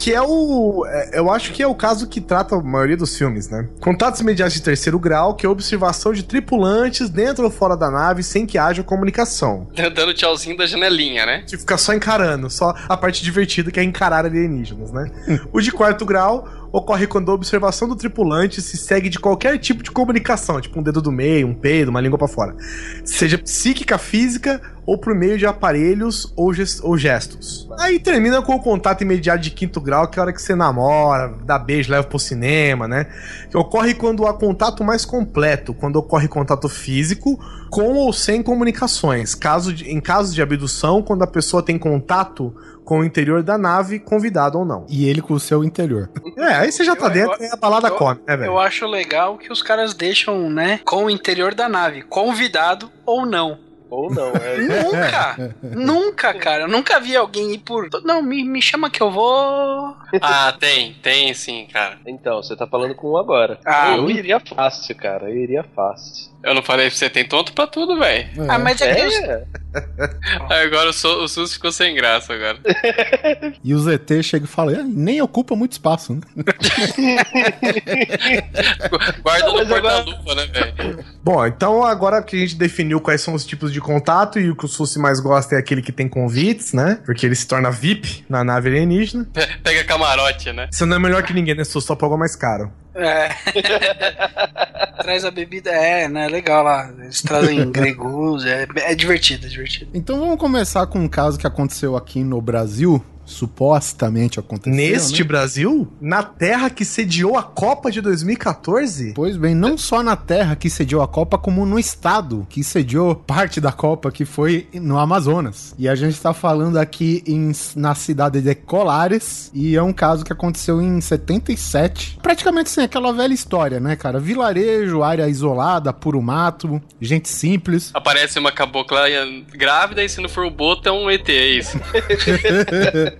que é o. é- Eu acho que é o caso que trata a maioria dos filmes, né? Contatos imediatos de terceiro grau, que é a observação de tripulantes dentro ou fora da nave sem que haja comunicação. Dando tchauzinho da janelinha, né? Que fica só encarando, só a parte divertida que é encarar alienígenas, né? o de quarto grau ocorre quando a observação do tripulante se segue de qualquer tipo de comunicação, tipo um dedo do meio, um peido, uma língua pra fora. Seja psíquica, física ou por meio de aparelhos ou, ou gestos. Aí termina com o contato imediato de quinto grau, que é a hora que você namora, dá beijo, leva pro cinema, né? Que ocorre quando há contato mais completo, quando ocorre contato físico com ou sem comunicações. Caso de- em caso de abdução, quando a pessoa tem contato com o interior da nave, convidado ou não. E ele com o seu interior. É, aí você já tá Eu- dentro e a balada eu- come, né, velho? Eu acho legal que os caras deixam, né, com o interior da nave, convidado ou não. Ou não, é. Nunca! nunca, cara. Eu nunca vi alguém ir por. Não, me, me chama que eu vou. Ah, tem, tem sim, cara. Então, você tá falando com um agora. Ah, eu iria fácil, cara. Eu iria fácil. Eu não falei pra você, tem tonto pra tudo, velho. Ah, mas é que. É, Agora o, o SUS ficou sem graça agora. E o ZT chega e fala, "Ah, nem ocupa muito espaço, né? Guarda no porta-lupa, né, velho? Bom, então agora que a gente definiu quais são os tipos de contato e o que o Sussi mais gosta é aquele que tem convites, né? Porque ele se torna VIP na nave alienígena. Pe- Pega camarote, né? Você não é melhor que ninguém, né, Sussi? Só pagou mais caro. É. Traz a bebida, é, né? Legal lá. Eles trazem gregus, é, é divertido, é divertido. Então vamos começar com um caso que aconteceu aqui no Brasil. Supostamente aconteceu, Neste né? Brasil, na terra que sediou a Copa de 2014, Pois bem, não só na terra que sediou a Copa, como no estado que sediou parte da Copa, que foi no Amazonas. E a gente tá falando aqui em- na cidade de Colares, e é um caso que aconteceu em 77. Praticamente assim, aquela velha história, né, cara? Vilarejo, área isolada, puro mato, gente simples. Aparece uma cabocla grávida e se não for o Boto é um ET, é isso.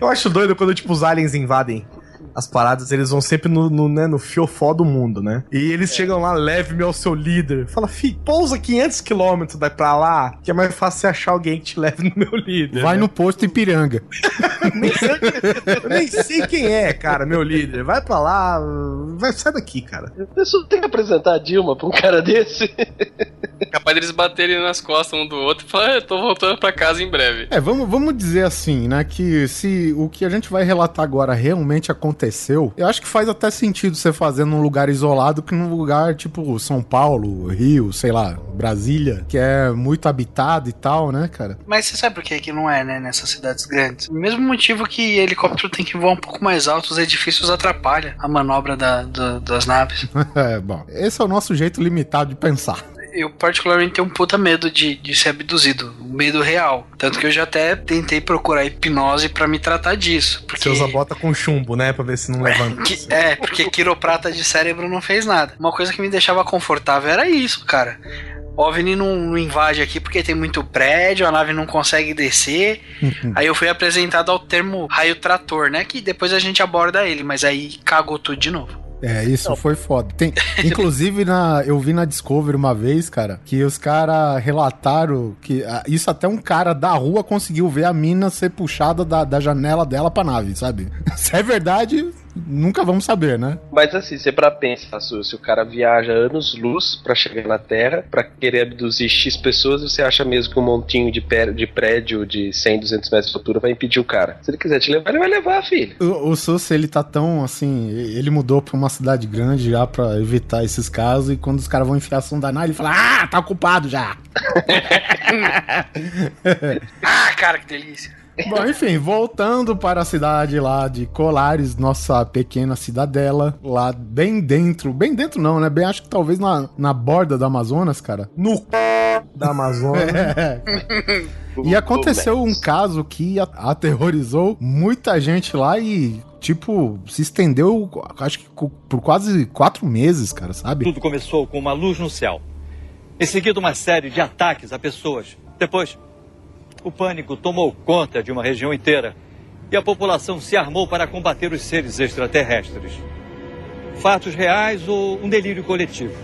eu acho doido quando, tipo, os aliens invadem as paradas, eles vão sempre no, no, né, no fiofó do mundo, né? E eles chegam lá, leve-me ao seu líder. Fala, fi, pousa 500 quilômetros daí pra lá, que é mais fácil você achar alguém que te leve no meu líder. Vai né? no posto Ipiranga. nem sei, eu nem sei quem é, cara, meu líder. Vai pra lá, vai, sai daqui, cara. Pessoa tem que apresentar a Dilma pra um cara desse. Capaz deles baterem nas costas um do outro e falar, "Ah, eu tô voltando pra casa em breve. É, vamos, vamos dizer assim, né? Que se o que a gente vai relatar agora realmente aconteceu, eu acho que faz até sentido você fazer num lugar isolado que num lugar tipo São Paulo, Rio, sei lá, Brasília, que é muito habitado e tal, né, cara? Mas você sabe por que que não é, né, nessas cidades grandes? O mesmo motivo que helicóptero tem que voar um pouco mais alto, os edifícios atrapalham a manobra da- da- das naves. é, bom, esse é o nosso jeito limitado de pensar. Eu, particularmente, tenho um puta medo de, de ser abduzido. Um medo real. Tanto que eu já até tentei procurar hipnose pra me tratar disso. Porque... Você usa bota com chumbo, né? Pra ver se não levanta. Que- é, porque quiroprata de cérebro não fez nada. Uma coisa que me deixava confortável era isso, cara. O OVNI não, não invade aqui porque tem muito prédio, a nave não consegue descer. aí eu fui apresentado ao termo raio trator, né? Que depois a gente aborda ele, mas aí cagou tudo de novo. É, isso foi foda. Tem, inclusive, na, eu vi na Discovery uma vez, cara, que os caras relataram que ah, isso até um cara da rua conseguiu ver a mina ser puxada da, da janela dela pra nave, sabe? Se é verdade, nunca vamos saber, né? Mas assim, você pra pensar, Su, se o cara viaja anos-luz pra chegar na Terra, pra querer abduzir X pessoas, você acha mesmo que um montinho de, pé- de prédio de 100, 200 metros de altura vai impedir o cara? Se ele quiser te levar, ele vai levar, filho. O, o Sus, ele tá tão assim. Ele mudou pra uma cidade grande já pra evitar esses casos. E quando os caras vão enfiar a sonda na ele fala: Ah, tá ocupado já. Ah, cara, que delícia. Bom, enfim, voltando para a cidade lá de Colares, nossa pequena cidadela, lá bem dentro, bem dentro não, né? Bem, acho que talvez na, na borda do Amazonas, cara. No c... da Amazônia. É. E aconteceu um caso que aterrorizou muita gente lá e, tipo, se estendeu, acho que por quase quatro meses, cara, sabe? Tudo começou com uma luz no céu. Em seguida, uma série de ataques a pessoas. Depois, o pânico tomou conta de uma região inteira e a população se armou para combater os seres extraterrestres. fatos reais ou um delírio coletivo.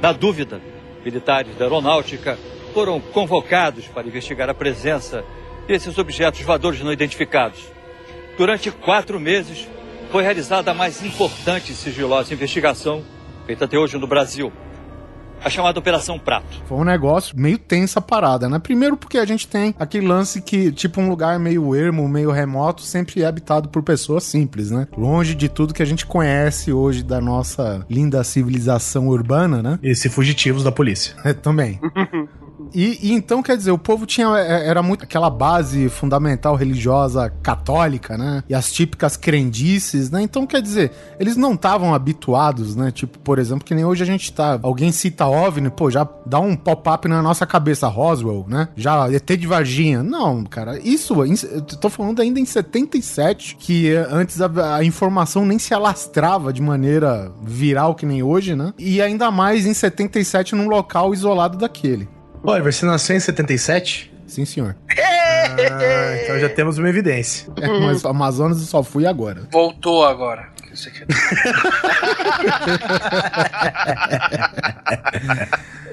Na dúvida, militares da aeronáutica foram convocados para investigar a presença desses objetos voadores não identificados. Durante quatro meses, foi realizada a mais importante e sigilosa investigação feita até hoje no Brasil. A chamada Operação Prato. Foi um negócio meio tensa a parada, né? Primeiro porque a gente tem aquele lance que, tipo, um lugar meio ermo, meio remoto, sempre é habitado por pessoas simples, né? Longe de tudo que a gente conhece hoje da nossa linda civilização urbana, né? E se fugitivos da polícia. É, também. E, e então, quer dizer, o povo tinha. é, Era muito aquela base fundamental religiosa católica, né? E as típicas crendices, né? Então, quer dizer, eles não estavam habituados, né? Tipo, por exemplo, que nem hoje a gente tá. Alguém cita OVNI, pô, já dá um pop-up na nossa cabeça, Roswell, né? Já ET de Varginha. Não, cara, isso, eu tô falando ainda em 77, que eh, antes a, a informação nem se alastrava de maneira viral que nem hoje, né? E ainda mais em 77 num local isolado daquele. Oliver, você nasceu em 77? Sim, senhor. Ah, então já temos uma evidência. É, mas o Amazonas eu só fui agora. Voltou agora.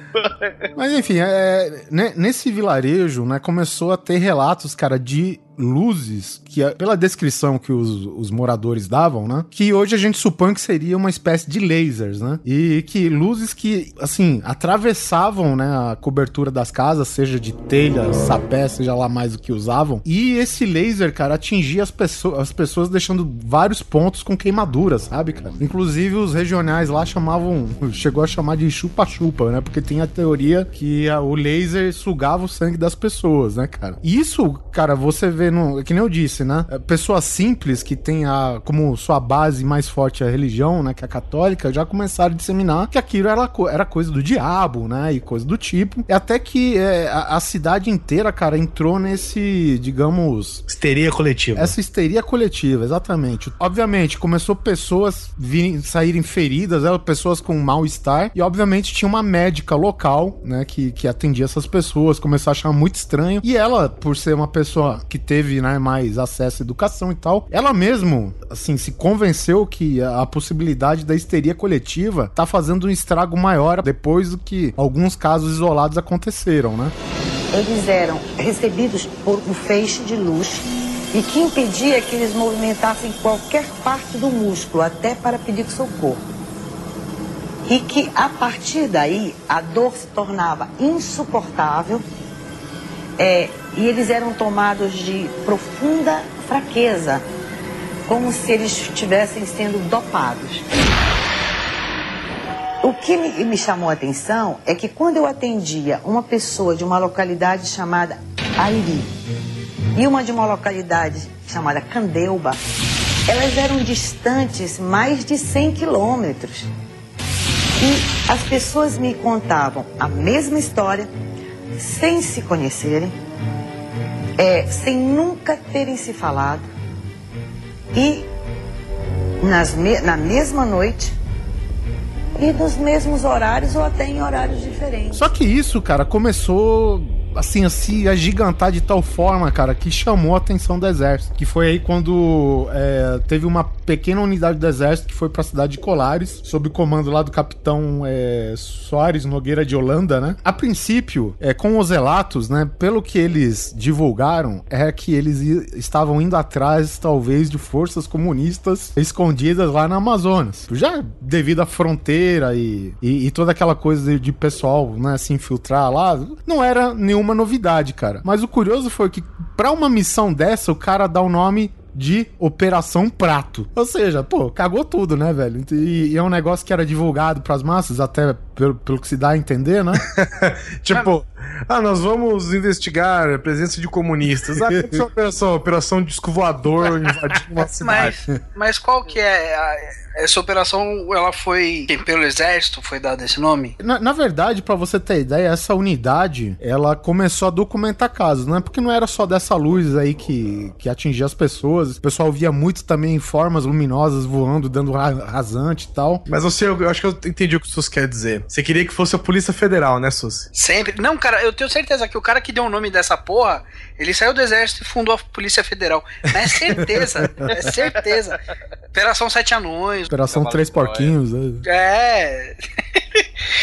Mas enfim, é, né, nesse vilarejo, né, começou a ter relatos, cara, de luzes que, pela descrição que os, os moradores davam, né, que hoje a gente supõe que seria uma espécie de lasers, né, e que luzes que, assim, atravessavam, né, a cobertura das casas, seja de telha, sapé, seja lá mais o que usavam, e esse laser, cara, atingia as, pessoas as pessoas deixando vários pontos com queimaduras, sabe, cara? Inclusive os regionais lá chamavam, chegou a chamar de chupa-chupa, né, porque tem a teoria que a- o laser sugava o sangue das pessoas, né, cara? Isso, cara, você vê no, que nem eu disse, né? é, Pessoas simples que têm a, como sua base mais forte a religião, né, que é a católica, já começaram a disseminar que aquilo era, era coisa do diabo, né, e coisa do tipo. E até que é, a, a cidade inteira, cara, entrou nesse, digamos, Histeria coletiva. essa histeria coletiva, exatamente. Obviamente, começou pessoas virem, saírem feridas, né, pessoas com mal-estar, e obviamente tinha uma médica local, né, que, que atendia essas pessoas, começou a achar muito estranho, e ela, por ser uma pessoa que teve, né, mais acesso à educação e tal, ela mesmo, assim, se convenceu que a, a possibilidade da histeria coletiva tá fazendo um estrago maior depois do que alguns casos isolados aconteceram, né? Eles eram recebidos por um feixe de luz e que impedia que eles movimentassem qualquer parte do músculo, até para pedir socorro. E que a partir daí a dor se tornava insuportável é, e eles eram tomados de profunda fraqueza, como se eles estivessem sendo dopados. O que me, me chamou a atenção é que quando eu atendia uma pessoa de uma localidade chamada Airi e uma de uma localidade chamada Candeuba, elas eram distantes mais de 100 quilômetros. E as pessoas me contavam a mesma história, sem se conhecerem, é, sem nunca terem se falado, e nas me- na mesma noite e nos mesmos horários ou até em horários diferentes. Só que isso, cara, começou assim a se agigantar de tal forma, cara, que chamou a atenção do exército. Que foi aí quando é, teve uma pequena unidade do exército que foi pra cidade de Colares, sob o comando lá do capitão é, Soares Nogueira de Holanda, né? A princípio, é, com os relatos, né, pelo que eles divulgaram, é que eles estavam indo atrás, talvez, de forças comunistas escondidas lá na Amazonas. Já devido à fronteira e, e, e toda aquela coisa de, de pessoal, né, se infiltrar lá, não era nenhuma novidade, cara. Mas o curioso foi que, pra uma missão dessa, o cara dá o nome de Operação Prato. Ou seja, pô, cagou tudo, né, velho? E, e é um negócio que era divulgado pras massas, até pelo, pelo que se dá a entender, né? Tipo, ah, nós vamos investigar a presença de comunistas. Ah, que operação, operação disco voador invadindo uma cidade. Mas, mas qual que é a- essa operação? Ela foi quem, pelo exército? Foi dado esse nome? Na, na verdade, pra você ter ideia, essa unidade, ela começou a documentar casos, né? Porque não era só dessa luz aí que, que atingia as pessoas. O pessoal via muito também formas luminosas voando, dando ra- rasante e tal. Mas você, eu acho que eu entendi o que o Sus quer dizer. Você queria que fosse a Polícia Federal, né, Sus? Sempre. Não, cara, eu tenho certeza que o cara que deu o nome dessa porra, ele saiu do exército e fundou a Polícia Federal. É certeza, é certeza. Operação Sete Anões. Operação Três Porquinhos. né? É.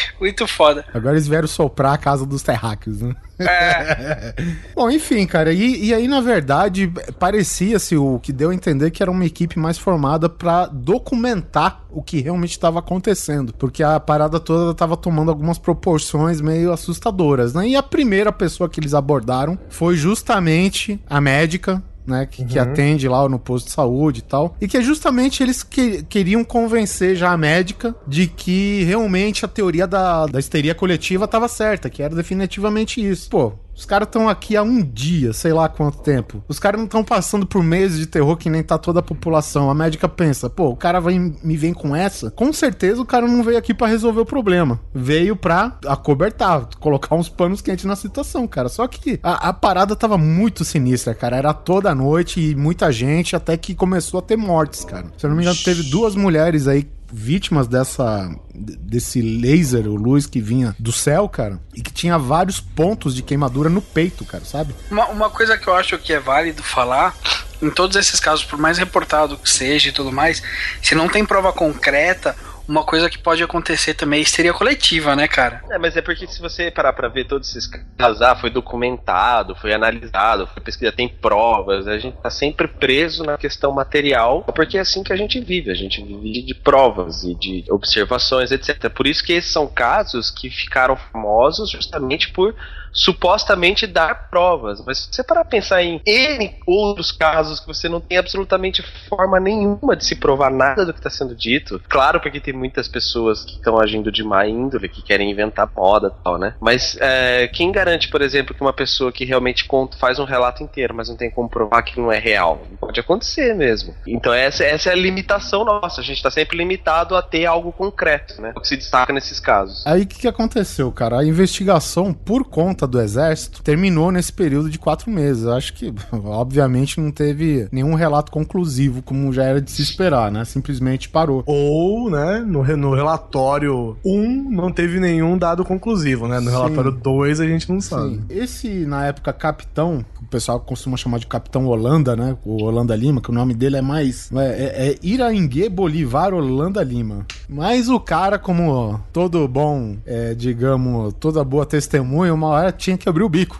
Muito foda. Agora eles vieram soprar a casa dos terráqueos, né? É. Bom, enfim, cara, e, e aí, na verdade, parecia-se o que deu a entender que era uma equipe mais formada pra documentar o que realmente estava acontecendo. Porque a parada toda estava tomando algumas proporções meio assustadoras, né? E a primeira pessoa que eles abordaram foi justamente a médica, né, que, que Uhum. atende lá no posto de saúde e tal. E que é justamente eles que, queriam convencer já a médica de que realmente a teoria da, da histeria coletiva estava certa, que era definitivamente isso. Pô, os caras estão aqui há um dia, sei lá quanto tempo. Os caras não estão passando por meses de terror que nem tá toda a população. A médica pensa, pô, o cara vai me vem com essa? Com certeza o cara não veio aqui pra resolver o problema. Veio pra acobertar, colocar uns panos quentes na situação, cara. Só que a, a parada tava muito sinistra, cara. Era toda noite e muita gente, até que começou a ter mortes, cara. Se eu não me engano, teve duas mulheres aí vítimas dessa desse laser, o luz que vinha do céu, cara, e que tinha vários pontos de queimadura no peito, cara, sabe? Uma, uma coisa que eu acho que é válido falar, em todos esses casos, por mais reportado que seja e tudo mais, se não tem prova concreta, uma coisa que pode acontecer também é histeria coletiva, né, cara? É, mas é porque se você parar pra ver todos esses casos, ah, foi documentado, foi analisado, foi pesquisado, tem provas, a gente tá sempre preso na questão material, porque é assim que a gente vive, a gente vive de provas e de observações, etc. Por isso que esses são casos que ficaram famosos justamente por supostamente dar provas. Mas se você parar pra pensar em N outros casos que você não tem absolutamente forma nenhuma de se provar nada do que está sendo dito, claro, porque tem muitas pessoas que estão agindo de má índole, que querem inventar moda e tal, né? Mas é, quem garante, por exemplo, que uma pessoa que realmente conta, faz um relato inteiro, mas não tem como provar que não é real? Pode acontecer mesmo. Então essa, essa é a limitação nossa. A gente está sempre limitado a ter algo concreto, né? O que se destaca nesses casos. Aí o que, que aconteceu, cara? A investigação por conta do exército terminou nesse período de quatro meses. Eu acho que, obviamente, não teve nenhum relato conclusivo, como já era de se esperar, né? Simplesmente parou. Ou, né, no, no relatório 1 não teve nenhum dado conclusivo, né? No Sim. relatório 2 a gente não sabe. Sim. Esse, na época, capitão, o pessoal costuma chamar de Capitão Holanda, né? O Holanda Lima, que o nome dele é mais. É, é, é Iraingue Bolivar Holanda Lima. Mas o cara, como todo bom, é, digamos, toda boa testemunha, uma hora tinha que abrir o bico.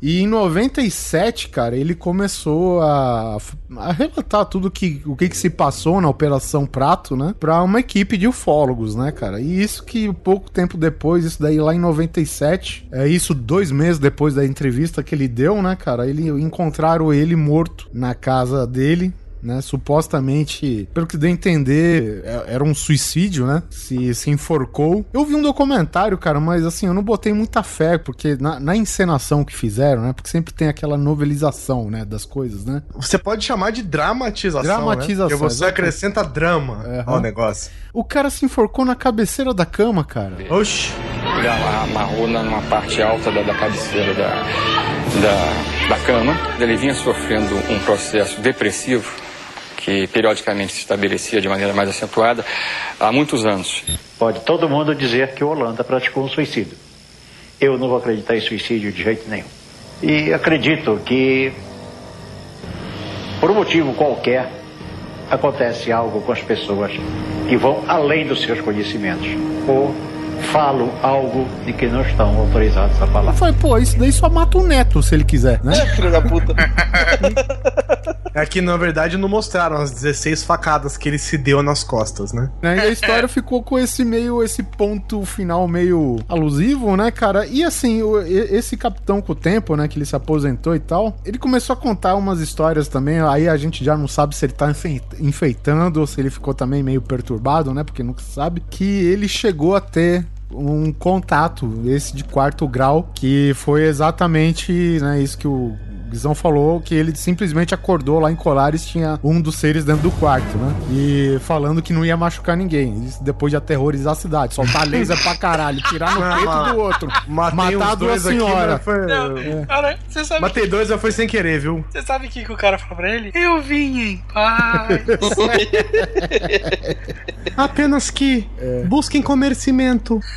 E em 97, cara, ele começou a, a relatar tudo que, o que, que se passou na Operação Prato, né? Pra uma equipe de ufólogos, né, cara? E isso que pouco tempo depois, isso daí lá em 97, é isso dois meses depois da entrevista que ele deu, né, cara? Ele encontraram ele morto na casa dele, né? Supostamente, pelo que deu a entender, é- era um suicídio, né? Se, se enforcou. Eu vi um documentário, cara, mas assim, eu não botei muita fé, porque na, na encenação que fizeram, né? Porque sempre tem aquela novelização, né? Das coisas, né? Você pode chamar de dramatização. Dramatização, Né? Porque você exatamente. acrescenta drama ao Aham. negócio. O cara se enforcou na cabeceira da cama, cara. Oxi. Ele amarrou na- numa parte alta da, da cabeceira da, da, da cama. Ele vinha sofrendo um processo depressivo que periodicamente se estabelecia de maneira mais acentuada há muitos anos. Pode todo mundo dizer que o Holanda praticou um suicídio. Eu não vou acreditar em suicídio de jeito nenhum. E acredito que, por um motivo qualquer, acontece algo com as pessoas que vão além dos seus conhecimentos. Ou falam algo de que não estão autorizados a falar. Eu falei, pô, isso daí só mata o neto se ele quiser, né? Filho da puta. É que na verdade não mostraram as 16 facadas que ele se deu nas costas, né? Né? E a história ficou com esse meio, esse ponto final meio alusivo, né, cara? E assim, o- esse capitão com o tempo, né, que ele se aposentou e tal, ele começou a contar umas histórias também, aí a gente já não sabe se ele tá enfei- enfeitando ou se ele ficou também meio perturbado, né, porque nunca se sabe, que ele chegou a ter um contato, esse de quarto grau, que foi exatamente né, isso que o Guizão falou, que ele simplesmente acordou lá em Colares, tinha um dos seres dentro do quarto, né? E falando que não ia machucar ninguém. Isso depois de aterrorizar a cidade. Soltar laser pra caralho, tirar no peito do outro. Matei matar os duas dois aqui, senhoras. foi- Não, É. cara, você sabe, Matei dois, mas foi sem querer, viu? você sabe o que, que o cara falou pra ele? Eu vim em paz. Apenas que busquem comer cimento.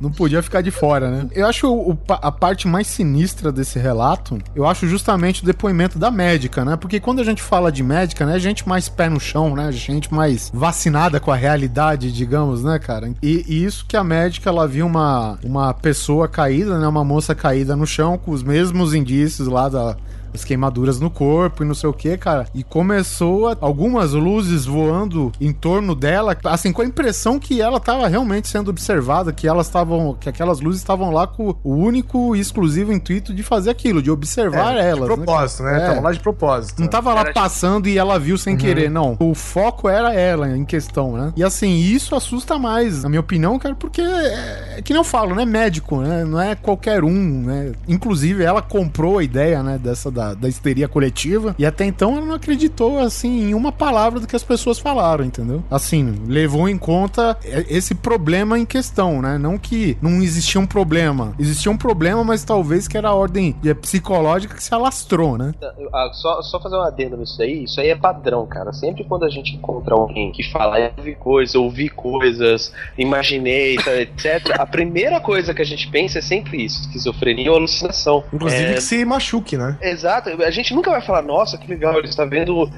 Não podia ficar de fora, né? Eu acho o- a parte mais sinistra desse relato, eu acho justamente o depoimento da médica, né? Porque quando a gente fala de médica, né? Gente mais pé no chão, né? Gente mais vacinada com a realidade, digamos, né, cara? E, e isso que a médica, ela viu uma, uma pessoa caída, né? Uma moça caída no chão com os mesmos indícios lá da, as queimaduras no corpo e não sei o que, cara. E começou a- algumas luzes voando em torno dela, assim, com a impressão que ela tava realmente sendo observada, que elas estavam, que aquelas luzes estavam lá com o único e exclusivo intuito de fazer aquilo, de observar É, elas. De propósito, né? É. Tava lá de propósito. Não tava lá Era tipo- passando e ela viu sem Uhum. querer, não. O foco era ela em questão, né? E assim, isso assusta mais, na minha opinião, cara, porque é, é que nem eu falo, né? Médico, né? Não é qualquer um, né? Inclusive, ela comprou a ideia, né? Dessa da, da histeria coletiva e até então ela não acreditou, assim, em uma palavra do que as pessoas falaram, entendeu? Assim, levou em conta e- esse problema em questão, né? Não que não existia um problema. Existia um problema, mas talvez que era a ordem eh, psicológica que se alastrou, né? Ah, só, só fazer uma adenda nisso aí, isso aí é padrão, cara. Sempre quando a gente encontra alguém que fala, eu vi coisas, ouvi coisas, imaginei, tá, etc., a primeira coisa que a gente pensa é sempre isso: esquizofrenia ou alucinação. Inclusive É, que se machuque, né? Exato, a gente nunca vai falar, nossa, que legal, ele está vendo,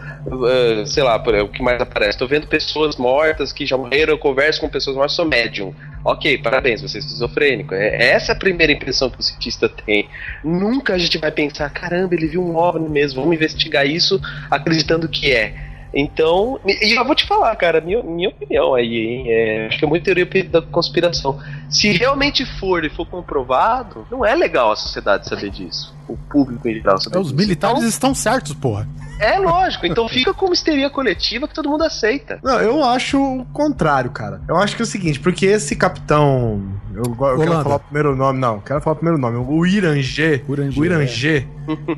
eh, sei lá, por- o que mais aparece, estou vendo pessoas mortas que já morreram, eu converso com pessoas mortas, sou médium. Ok, parabéns, você é esquizofrênico. É, essa é a primeira impressão que o cientista tem. Nunca a gente vai pensar, caramba, ele viu um OVNI mesmo, vamos investigar isso acreditando que é. Então, e eu vou te falar, cara, minha, minha opinião aí, hein, é, acho que é muito teoria da conspiração. Se realmente for e for comprovado, não é legal a sociedade saber disso. O público em geral saber É, Os disso. militares estão certos, porra. É lógico, então fica como histeria coletiva que todo mundo aceita. Não, eu acho o contrário, cara. Eu acho que é o seguinte, porque esse capitão. Eu, eu quero falar o primeiro nome, não, quero falar o primeiro nome. O Irangê. O Irangê.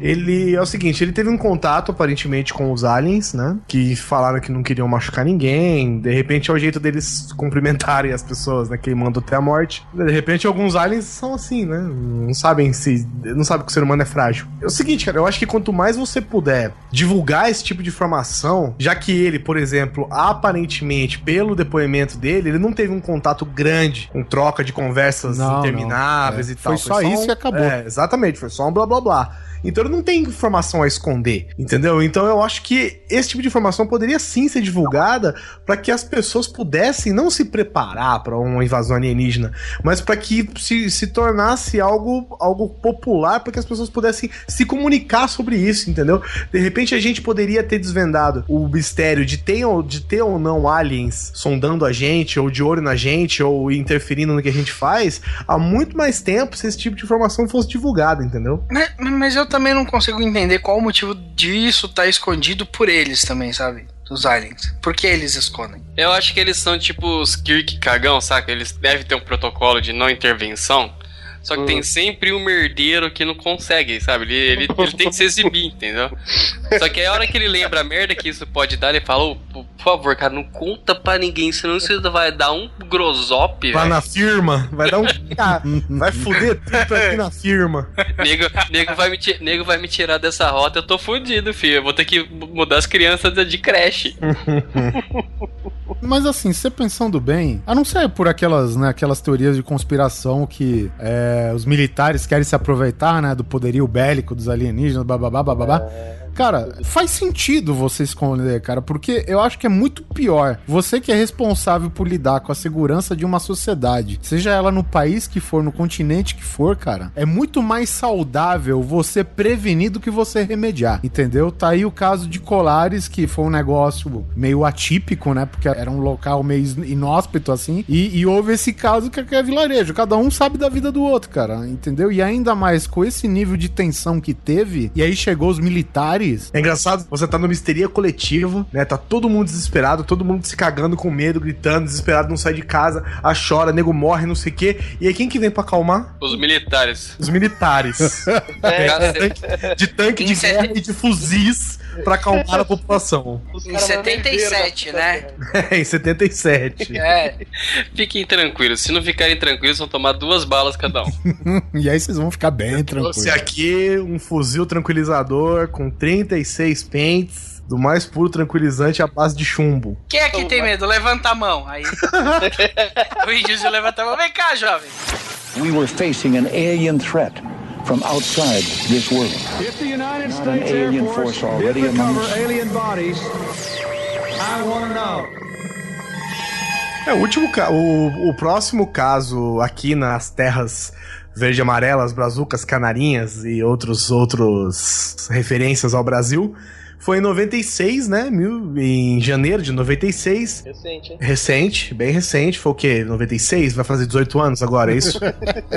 Ele é o seguinte, ele teve um contato aparentemente com os aliens, né? Que falaram que não queriam machucar ninguém. De repente é o jeito deles cumprimentarem as pessoas, né? Queimando até a morte. De repente alguns aliens são assim, né? Não sabem se. Não sabem que o ser humano é frágil. É o seguinte, cara, eu acho que quanto mais você puder divulgar esse tipo de informação, já que ele, por exemplo, aparentemente, pelo depoimento dele, ele não teve um contato grande com troca de conversas Não, intermináveis não. e tal. Foi só isso um- e acabou. É, exatamente, foi só um blá blá blá. Então ele não tem informação a esconder, entendeu? Então eu acho que esse tipo de informação poderia sim ser divulgada para que as pessoas pudessem não se preparar para uma invasão alienígena, mas para que se, se tornasse algo, algo popular, para que as pessoas pudessem se comunicar sobre isso, entendeu? De repente a gente poderia ter desvendado o mistério de ter, ou- de ter ou não aliens sondando a gente, ou de olho na gente, ou interferindo no que a gente faz, há muito mais tempo se esse tipo de informação fosse divulgada, entendeu? Mas, mas eu também não consigo entender qual o motivo disso tá escondido por eles também, sabe? Dos aliens. Por que eles escondem? Eu acho que eles são tipo os Kirk cagão, saca? Eles devem ter um protocolo de não intervenção. Só que tem sempre um merdeiro que não consegue, sabe? Ele, ele, ele tem que se exibir, entendeu? Só que aí a hora que ele lembra a merda que isso pode dar, ele fala, "Ô, por favor, cara, não conta pra ninguém, senão você vai dar um grosop, Vai na firma, vai dar um. Ah, vai foder tudo aqui na firma. Nego, nego, vai me, nego vai me tirar dessa rota, eu tô fudido, filho. Eu vou ter que mudar as crianças de- de creche. Mas assim, você pensando bem, a não ser por aquelas, né, aquelas teorias de conspiração que é, os militares querem se aproveitar, né, do poderio bélico dos alienígenas, bababá, bababá. Cara, faz sentido você esconder, cara, porque eu acho que é muito pior. Você que é responsável por lidar com a segurança de uma sociedade, seja ela no país que for, no continente que for, cara, é muito mais saudável você prevenir do que você remediar, entendeu? Tá aí o caso de Colares, que foi um negócio meio atípico, né? Porque era um local meio inóspito, assim, e, e houve esse caso que é vilarejo. Cada um sabe da vida do outro, cara, entendeu? E ainda mais com esse nível de tensão que teve, e aí chegou os militares. É engraçado, você tá numa histeria coletiva, né? Tá todo mundo desesperado, todo mundo se cagando com medo, gritando, desesperado, não sai de casa, a chora, nego morre, não sei o quê. E aí quem que vem pra acalmar? Os militares. Os militares. É, de tanque, de, tanque de guerra e de fuzis pra acalmar a população. Em 77, né? É, em 77. É. Fiquem tranquilos. Se não ficarem tranquilos, vão tomar duas balas cada um. e aí vocês vão ficar bem tranquilos. Trouxe aqui um fuzil tranquilizador com 36 pentes do mais puro tranquilizante à base de chumbo. Quem aqui tem medo? Levanta a mão. Aí. o índiozinho levanta a mão. Vem cá, jovem. We were facing an alien threat from outside this world. If the United Not States Air alien Force force already did recover alien bodies, I want to know. É, o último ca- o, o próximo caso aqui nas terras verde amarelas, brazucas, canarinhas e outros outros referências ao Brasil foi em 96, né? Mil, em janeiro de 96. Recente, hein? Recente, bem recente. Foi o quê? 96? Vai fazer 18 anos agora, é isso?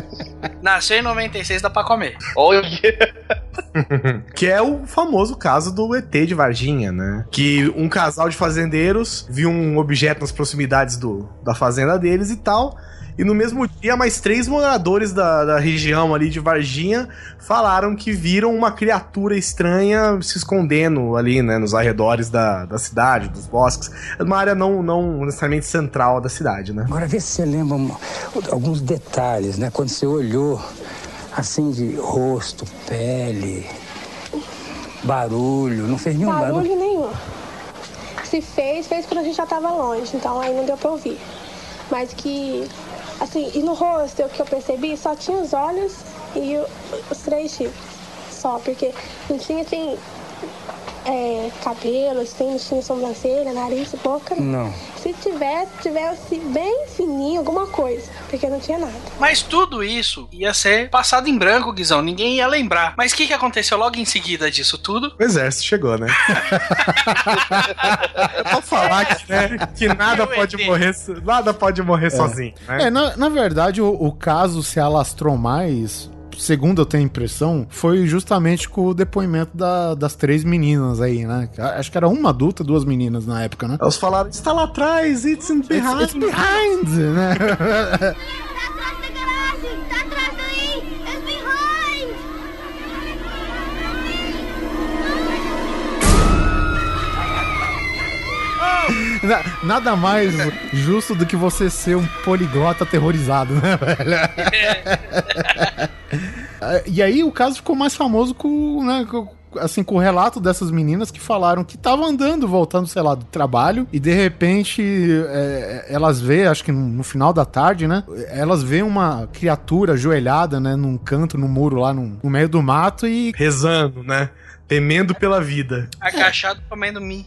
Nasceu em 96, dá pra comer. Olha. que é o famoso caso do ET de Varginha, né? Que um casal de fazendeiros viu um objeto nas proximidades do, da fazenda deles e tal. E no mesmo dia, mais três moradores da, da região ali de Varginha falaram que viram uma criatura estranha se escondendo ali, né? Nos arredores da, da cidade, dos bosques. Uma área não, não necessariamente central da cidade, né? Agora vê se você lembra alguns detalhes, né? Quando você olhou, assim, de rosto, pele, barulho, não fez nenhum barulho. Barulho nenhum. Se fez, fez quando a gente já tava longe, então aí não deu pra ouvir. Mas que, assim, e no rosto, o que eu percebi, só tinha os olhos e os três chifres. Só, porque não tinha, assim, é, cabelo, assim, não tinha sobrancelha, nariz, boca. Não. Se tivesse, tivesse bem fininho, alguma coisa, porque não tinha nada. Mas tudo isso ia ser passado em branco, Guizão. Ninguém ia lembrar. Mas o que, que aconteceu logo em seguida disso tudo? O exército chegou, né? é pra falar que, né, que nada pode morrer, nada pode morrer sozinho, né? É, na, na verdade, o, o caso se alastrou mais, segundo eu tenho a impressão, foi justamente com o depoimento da- das três meninas aí, né? Acho que era uma adulta, duas meninas na época, né? Elas falaram, está lá atrás, it's in behind. It's, it's behind, né? Nada mais justo do que você ser um poliglota aterrorizado, né, velho? É, e aí o caso ficou mais famoso com, né, com- assim, com o relato dessas meninas que falaram que estavam andando, voltando, sei lá, do trabalho, e de repente é, elas vê, acho que no, no final da tarde, né? Elas vê uma criatura ajoelhada, né, num canto, no muro lá no, no meio do mato e. Rezando, né? Temendo pela vida. Agachado comendo mim.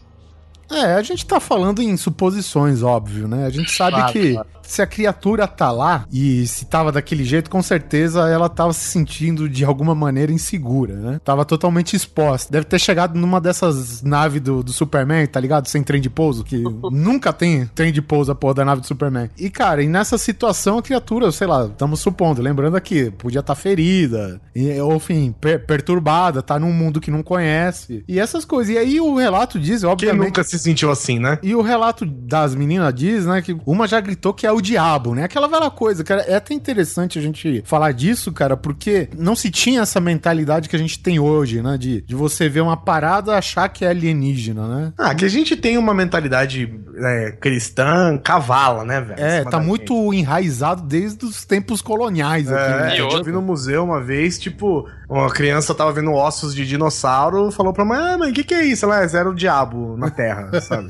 É, a gente tá falando em suposições, óbvio, né? A gente sabe Claro, que claro. Se a criatura tá lá e se tava daquele jeito, com certeza ela tava se sentindo de alguma maneira insegura, né? Tava totalmente exposta. Deve ter chegado numa dessas naves do, do Superman, tá ligado? Sem trem de pouso, que nunca tem trem de pouso a porra da nave do Superman. E, cara, e nessa situação a criatura, sei lá, estamos supondo, lembrando aqui, podia estar ferida, e, ou enfim, per- perturbada, tá num mundo que não conhece. E essas coisas. E aí o relato diz, Quem obviamente. nunca se sentiu assim, né? E o relato das meninas diz, né, que uma já gritou que é o diabo, né? Aquela velha coisa, cara. É até interessante a gente falar disso, cara, porque não se tinha essa mentalidade que a gente tem hoje, né? De, de você ver uma parada achar que é alienígena, né? Ah, que a gente tem uma mentalidade é, cristã cavala, né, velho? É, tá muito enraizado desde os tempos coloniais aqui, É, né? eu vi no museu uma vez, tipo, uma criança tava vendo ossos de dinossauro, falou pra mãe, ah, mãe, o que que é isso? Ela, "É, era o diabo na Terra, sabe?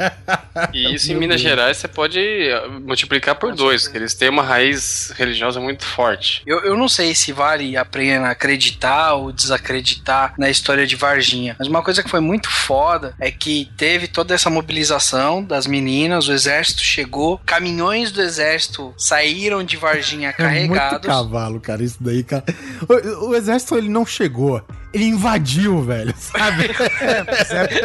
E isso em Minas Gerais você pode eh, multiplicar por dois, que eles têm uma raiz religiosa muito forte. Eu, eu não sei se vale a pena acreditar ou desacreditar na história de Varginha. Mas uma coisa que foi muito foda é que teve toda essa mobilização das meninas, o exército chegou, caminhões do exército saíram de Varginha É muito carregados. cavalo, cara, isso daí, cara. O, o exército, ele não chegou. Ele invadiu, velho, sabe?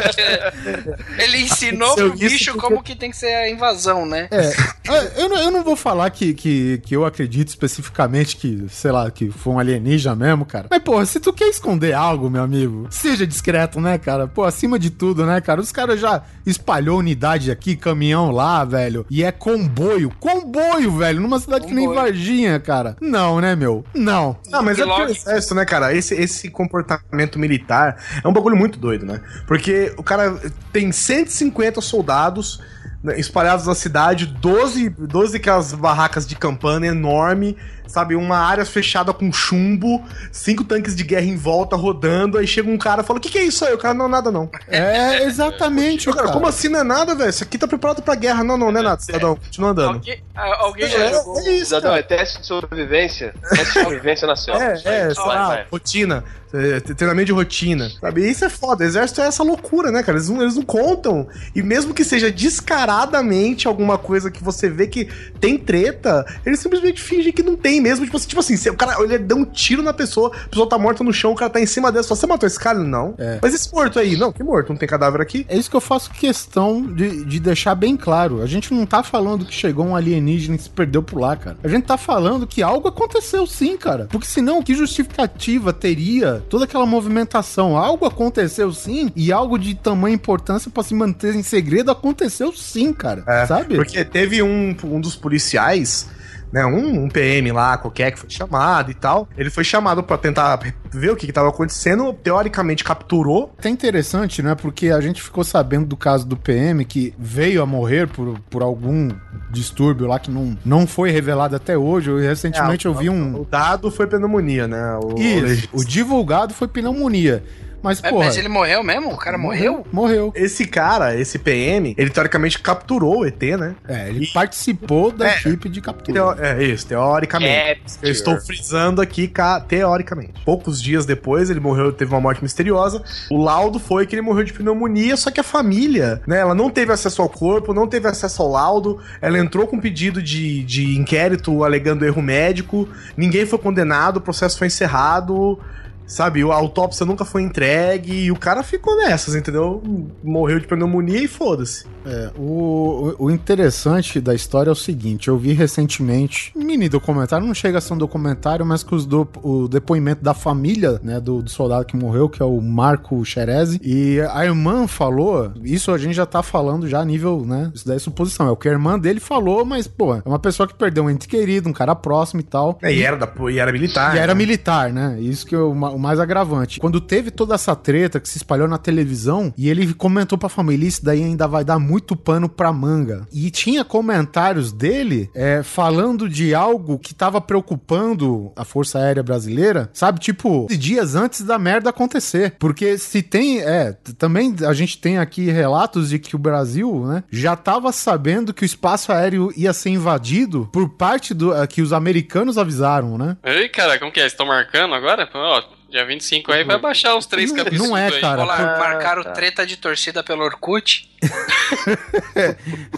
Ele ensinou pro bicho porque- como que tem que ser a invasão, né? É, eu, não- eu não vou falar que, que, que eu acredito especificamente que, sei lá, que foi um alienígena mesmo, cara. Mas, pô, se tu quer esconder algo, meu amigo, seja discreto, né, cara? Pô, acima de tudo, né, cara? Os caras já espalhou unidade aqui, caminhão lá, velho. E é comboio. Comboio, velho, numa cidade que nem Varginha, cara. Não, né, meu? Não. Não, mas é porque o exército, né, cara? Esse, esse comportamento militar é um bagulho muito doido, né? Porque o cara tem 150 soldados né, espalhados na cidade, 12, 12 aquelas barracas de campana enorme, sabe? Uma área fechada com chumbo, cinco tanques de guerra em volta rodando, aí chega um cara e fala: O que, que é isso aí? O cara, não, nada não. É, exatamente, cara. Como assim não é nada, velho? Isso aqui tá preparado pra guerra. Não, não, não é nada, cidadão. Continua andando. Alguém, ah, alguém já É, jogou. é isso, Cidadão, é teste de sobrevivência. Teste de sobrevivência na selva. É, é, vai. rotina. É, treinamento de rotina. Sabe? Isso é foda. O exército é essa loucura, né, cara? Eles não, eles não contam. E mesmo que seja descaradamente alguma coisa que você vê que tem treta, eles simplesmente fingem que não tem mesmo. Tipo assim, tipo assim o cara ele deu um tiro na pessoa, a pessoa tá morta no chão, o cara tá em cima dela. Só, Você matou esse cara? Não. É. Mas esse morto aí? Não, que morto? Não tem cadáver aqui? É isso que eu faço questão de, de deixar bem claro. A gente não tá falando que chegou um alienígena e se perdeu por lá, cara. A gente tá falando que algo aconteceu sim, cara. Porque senão, que justificativa teria toda aquela movimentação? Algo aconteceu sim e algo de tamanha importância pra se manter em segredo aconteceu sim, cara. É, Sabe? Porque teve um, um dos policiais, né, um, um PM lá, qualquer, que foi chamado e tal. Ele foi chamado pra tentar ver o que, que tava acontecendo. Teoricamente capturou. Até interessante, né? Porque a gente ficou sabendo do caso do PM que veio a morrer por, por algum distúrbio lá que não, não foi revelado até hoje. Eu, recentemente É, eu vi um. O dado foi pneumonia, né? O, Isso, o divulgado foi pneumonia. Mas, Mas, porra. mas ele morreu mesmo? O cara morreu? Morreu. Esse cara, esse PM, ele teoricamente capturou o ET, né? É, ele participou da É. equipe de captura. Teo- é isso, teoricamente. Capture. Eu estou frisando aqui, ca- teoricamente. Poucos dias depois, ele morreu, teve uma morte misteriosa. O laudo foi que ele morreu de pneumonia, só que a família, né, ela não teve acesso ao corpo, não teve acesso ao laudo. Ela entrou com pedido de, de inquérito alegando erro médico. Ninguém foi condenado, o processo foi encerrado. Sabe, a autópsia nunca foi entregue e o cara ficou nessas, entendeu? Morreu de pneumonia e foda-se. É, o, o interessante da história é o seguinte: eu vi recentemente um mini documentário, não chega a ser um documentário, mas que os do, o depoimento da família né, do, do soldado que morreu, que é o Marco Xerezi, e a irmã falou, isso a gente já tá falando já a nível, né? Isso daí é suposição, é o que a irmã dele falou, mas, pô, é uma pessoa que perdeu um ente querido, um cara próximo e tal. É, e era, da, e era militar. E era né? militar, né? Isso que é o, ma- o mais agravante. Quando teve toda essa treta que se espalhou na televisão, e ele comentou pra família, isso daí ainda vai dar muito pano pra manga. E tinha comentários dele é, falando de algo que tava preocupando a Força Aérea Brasileira, sabe? Tipo, dias antes da merda acontecer. Porque se tem, é, também a gente tem aqui relatos de que o Brasil, né, já tava sabendo que o espaço aéreo ia ser invadido por parte do eh, que os americanos avisaram, né? Ei, cara, como que é? Estão marcando agora? Ó, dia 25 aí vai baixar uns três cabeçudos não é, aí. cara. Olá, Ah, marcaram tá. treta de torcida pelo Orkut.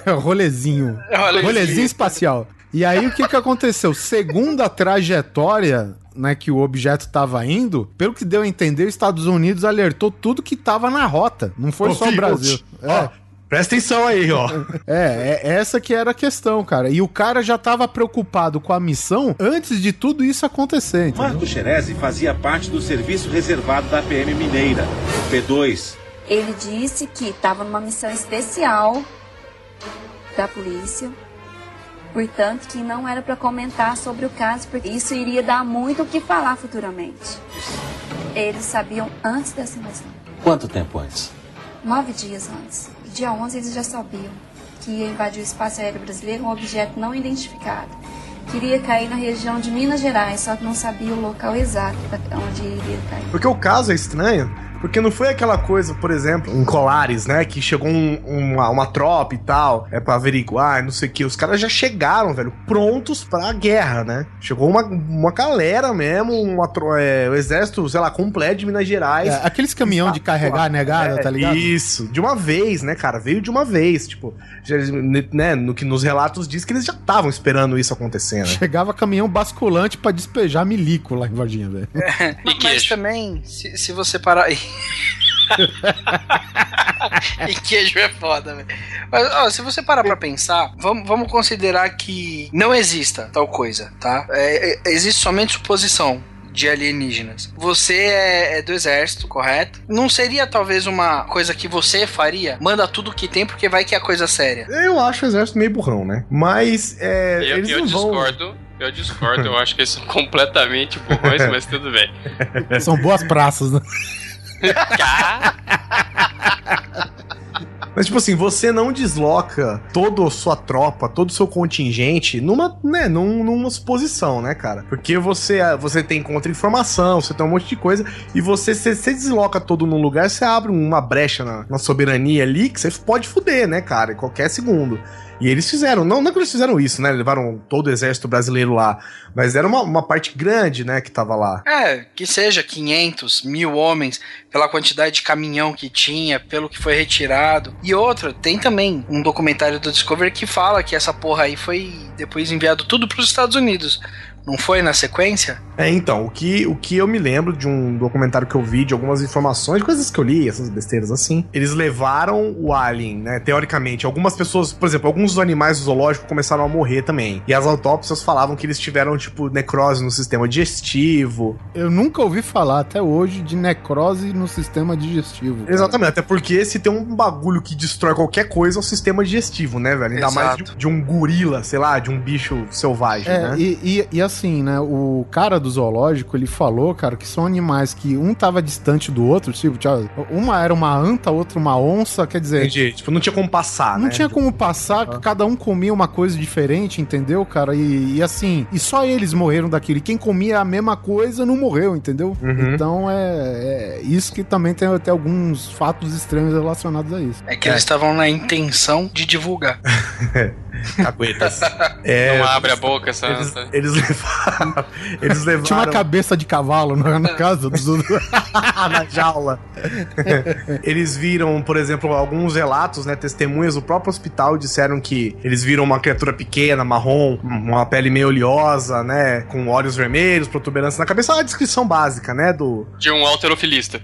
É, rolezinho. Rolezinho. rolezinho. espacial. E aí o que que aconteceu? Segundo a trajetória, né, que o objeto estava indo, pelo que deu a entender, os Estados Unidos alertou tudo que estava na rota. Não foi Ô, só o Brasil. ó, presta atenção aí, ó. É, é essa que era a questão, cara. E o cara já estava preocupado com a missão antes de tudo isso acontecer. entendeu? Marco Xerezi fazia parte do serviço reservado da PM Mineira, P2. Ele disse que estava numa missão especial da polícia, portanto que não era para comentar sobre o caso, porque isso iria dar muito o que falar futuramente. Eles sabiam antes dessa invasão, Quanto tempo antes? nove dias antes. Dia 11 eles já sabiam que ia invadir o espaço aéreo brasileiro um objeto não identificado. Queria cair na região de Minas Gerais, só que não sabia o local exato onde iria cair. Porque o caso é estranho, porque não foi aquela coisa, por exemplo, em Colares, né? Que chegou um- uma, uma tropa e tal, é pra averiguar, não sei o que. Os caras já chegaram, velho, prontos pra guerra, né? Chegou uma, uma galera mesmo, uma, é, o exército, sei lá, completo de Minas Gerais. É, aqueles caminhão de carregar negada, É, tá ligado? Isso, de uma vez, né, cara? Veio de uma vez, tipo, já, né, no que nos relatos diz que eles já estavam esperando isso acontecer, né? Chegava caminhão basculante pra despejar milico lá em Varginha, velho. Mas, mas também, se, se você parar. e queijo é foda, velho. Mas, ó, se você parar pra pensar, vamos, vamos considerar que não exista tal coisa, tá? É, é, existe somente suposição de alienígenas. Você é, é do exército, correto? Não seria talvez uma coisa que você faria? Manda tudo que tem porque vai que é coisa séria. Eu acho o exército meio burrão, né? Mas é, Eu, eles eu não vão. discordo, eu discordo, eu acho que eles são completamente burrões, mas tudo bem. São boas praças, né? Mas, tipo assim, você não desloca toda a sua tropa, todo o seu contingente numa, né, num- numa suposição, né, cara? Porque você, você tem contra-informação, você tem um monte de coisa, e você, se você desloca todo num lugar, você abre uma brecha na, na soberania ali que você pode fuder, né, cara, em qualquer segundo. E eles fizeram, não, não que eles fizeram isso, né? Levaram todo o exército brasileiro lá, mas era uma, uma parte grande, né, que tava lá. É, que seja 500, mil homens, pela quantidade de caminhão que tinha, pelo que foi retirado. E outra, tem também um documentário do Discovery que fala que essa porra aí foi depois enviado tudo pros Estados Unidos. Não foi na sequência? É, então, o que, o que eu me lembro de um documentário que eu vi, de algumas informações, coisas que eu li, essas besteiras assim, eles levaram o alien, né, teoricamente. Algumas pessoas, por exemplo, alguns dos animais do zoológico começaram a morrer também. E as autópsias falavam que eles tiveram, tipo, necrose no sistema digestivo. Eu nunca ouvi falar até hoje de necrose no sistema digestivo. cara. Exatamente, até porque se tem um bagulho que destrói qualquer coisa é o sistema digestivo, né, velho? Ainda mais Exato. de, de um gorila, sei lá, de um bicho selvagem, É, né? e, e, e assim, né? O cara do zoológico, ele falou, cara, que são animais que um tava distante do outro, tipo, uma era uma anta, outra uma onça, quer dizer. Entendi. Tipo, não tinha como passar, Não né? tinha como passar, que cada um comia uma coisa diferente, entendeu, cara? E, e assim, e só eles morreram daquilo. E quem comia a mesma coisa não morreu, entendeu? Uhum. Então é, é isso que também tem até alguns fatos estranhos relacionados a isso. É que eles estavam na intenção de divulgar. Caguetas. É, Não abre a boca, essa. Eles, eles levaram. Eles levaram. Tinha uma cabeça de cavalo na, na casa dos. na jaula. eles viram, por exemplo, alguns relatos, né? Testemunhas do próprio hospital disseram que eles viram uma criatura pequena, marrom, uma pele meio oleosa, né? Com olhos vermelhos, protuberância na cabeça. Uma descrição básica, né? Do. De um alterofilista.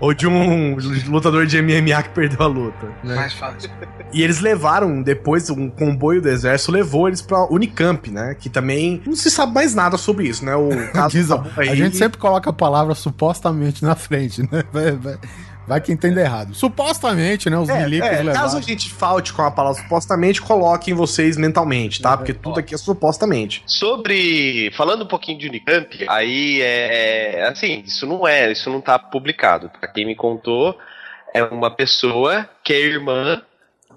Ou de um lutador de MMA que perdeu a luta. Né? Mais fácil. E eles levaram, depois, um comboio do exército levou eles pra Unicamp, né? Que também não se sabe mais nada sobre isso, né? O caso Diz, tá a gente sempre coloca a palavra supostamente na frente, né? Vai, vai, vai que entenda errado. Supostamente, né? Os É, milicos é, caso a gente falte com a palavra supostamente, coloquem vocês mentalmente, tá? Porque tudo aqui é supostamente. Sobre. Falando um pouquinho de Unicamp, aí é. é, Assim, isso não é, isso não tá publicado. Pra quem me contou, é uma pessoa que é irmã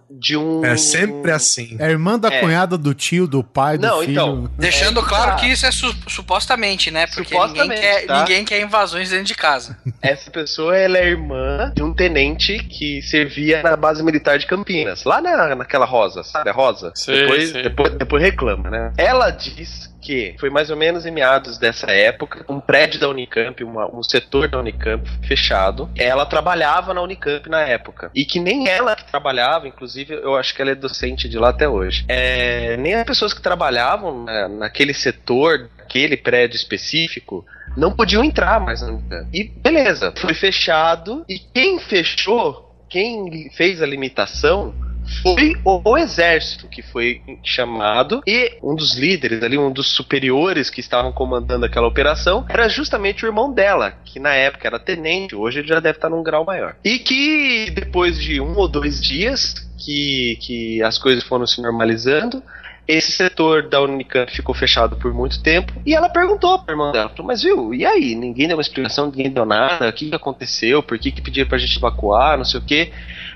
de um. É sempre assim. É irmã da É. cunhada do tio, do pai, do Não, filho. então. Deixando É, claro tá. que isso é su- supostamente, né? Porque Supostamente, ninguém, quer, tá? ninguém quer invasões dentro de casa. Essa pessoa ela é irmã de um tenente que servia na base militar de Campinas, lá na, naquela rosa, sabe? A rosa. Sei, depois, sei. depois, depois reclama, né? Ela diz que foi mais ou menos em meados dessa época, um prédio da Unicamp, uma- um setor da Unicamp fechado. Ela trabalhava na Unicamp na época. E que nem ela que trabalhava, inclusive eu acho que ela é docente de lá até hoje. É, nem as pessoas que trabalhavam na- naquele setor, naquele prédio específico, não podiam entrar mais na Unicamp. E beleza, foi fechado. E quem fechou, quem fez a limitação, foi o, exército que foi chamado e um dos líderes ali, um dos superiores que estavam comandando aquela operação, era justamente o irmão dela, que na época era tenente, hoje ele já deve estar num grau maior. E que depois de um ou dois dias que, que as coisas foram se normalizando, esse setor da Unicamp ficou fechado por muito tempo e ela perguntou pra irmã dela, mas viu, e aí? Ninguém deu uma explicação, ninguém deu nada, o que, que aconteceu, por que, que pediram pra gente evacuar, não sei o que.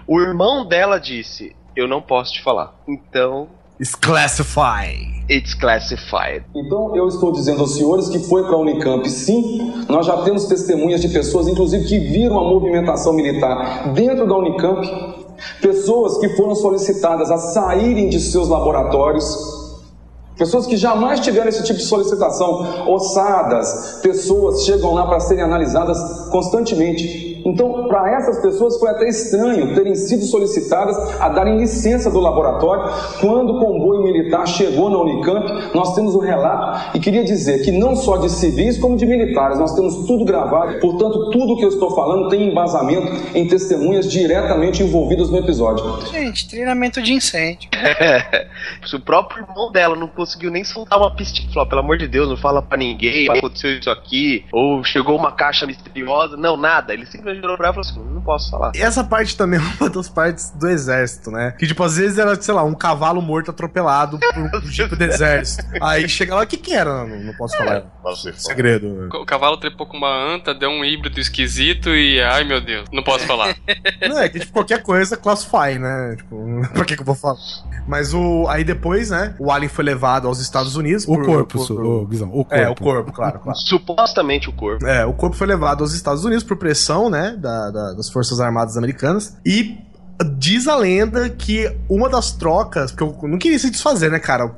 O irmão dela disse, eu não posso te falar. Então, It's classified. it's classified. Então, eu estou dizendo aos senhores que foi para a Unicamp, sim. Nós já temos testemunhas de pessoas, inclusive, que viram a movimentação militar dentro da Unicamp. Pessoas que foram solicitadas a saírem de seus laboratórios. Pessoas que jamais tiveram esse tipo de solicitação. Ossadas, pessoas chegam lá para serem analisadas constantemente. Então, para essas pessoas foi até estranho terem sido solicitadas a darem licença do laboratório quando o comboio militar chegou na Unicamp. Nós temos o relato e queria dizer que não só de civis como de militares, nós temos tudo gravado. Portanto, tudo que eu estou falando tem embasamento em testemunhas diretamente envolvidas no episódio. Gente, treinamento de incêndio. Se o próprio irmão dela não conseguiu nem soltar uma pistinha, falou, pelo amor de Deus, não fala pra ninguém, aconteceu isso aqui, ou chegou uma caixa misteriosa, não, nada. Ele simplesmente ele virou pra ela e falou assim: não posso falar. Essa parte também é uma das partes do exército, né? Que, tipo, às vezes era, sei lá, um cavalo morto atropelado por um tipo do exército. Aí chega lá, o que que era? Não, não posso falar. Segredo. O cavalo trepou com uma anta, deu um híbrido esquisito e. Ai meu Deus, não posso falar. Não, é que, tipo, qualquer coisa classify, né? Tipo, pra que que eu vou falar? Mas o... Aí depois, né, o Alien foi levado aos Estados Unidos. O corpo, su- ô, Guizão, o É, o corpo. corpo, claro, claro. Supostamente o corpo. É, o corpo foi levado aos Estados Unidos por pressão, né, da- da- das Forças Armadas Americanas. E diz a lenda que uma das trocas, porque eu não queria se desfazer, né, cara?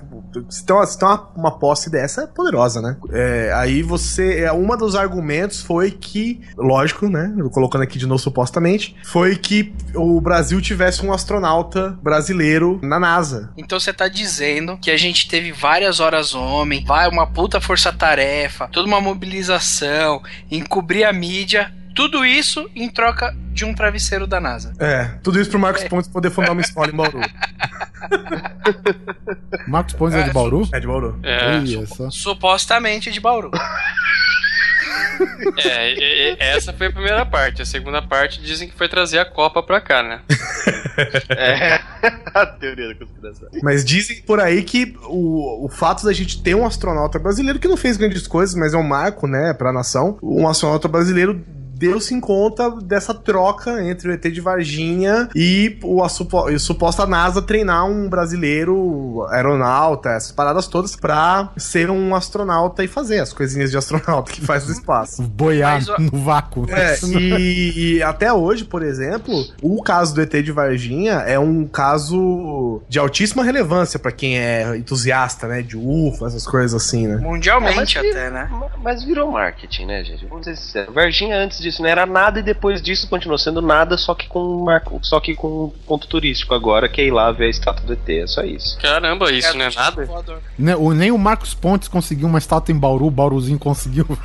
Se tem uma, se tem uma, uma posse dessa, é poderosa, né? É, aí você. É, uma dos argumentos foi que, lógico, né? Colocando aqui de novo supostamente, foi que o Brasil tivesse um astronauta brasileiro na NASA. Então você tá dizendo que a gente teve várias horas homem, vai uma puta força-tarefa, toda uma mobilização, encobrir a mídia, tudo isso em troca de um travesseiro da NASA. É, tudo isso pro Marcos Pontes poder fundar uma escola em Bauru. Marcos Pontes é de Bauru? É de Bauru. É. Supostamente de Bauru. É, e- e- essa foi a primeira parte. A segunda parte dizem que foi trazer a Copa pra cá, né? É. a teoria da conspiração. Mas dizem por aí que o, o fato da gente ter um astronauta brasileiro que não fez grandes coisas, mas é um marco, né, pra nação. Um astronauta brasileiro deu-se em conta dessa troca entre o ET de Varginha e o, a, supo, a suposta NASA treinar um brasileiro aeronauta, essas paradas todas, pra ser um astronauta e fazer as coisinhas de astronauta que faz no espaço. Boiar ó, no vácuo. É, e, e até hoje, por exemplo, o caso do ET de Varginha é um caso de altíssima relevância pra quem é entusiasta, né, de UFO, essas coisas assim, né? Mundialmente É, mas até, né? Mas virou marketing, né, gente? Vamos ser sinceros. Varginha antes disso não era nada e depois disso continuou sendo nada, só que com marco, só que com um ponto turístico agora, que é ir lá ver a estátua do ET, é só isso. Caramba, isso não é nada? O- Nem o Marcos Pontes conseguiu uma estátua em Bauru, o Bauruzinho conseguiu.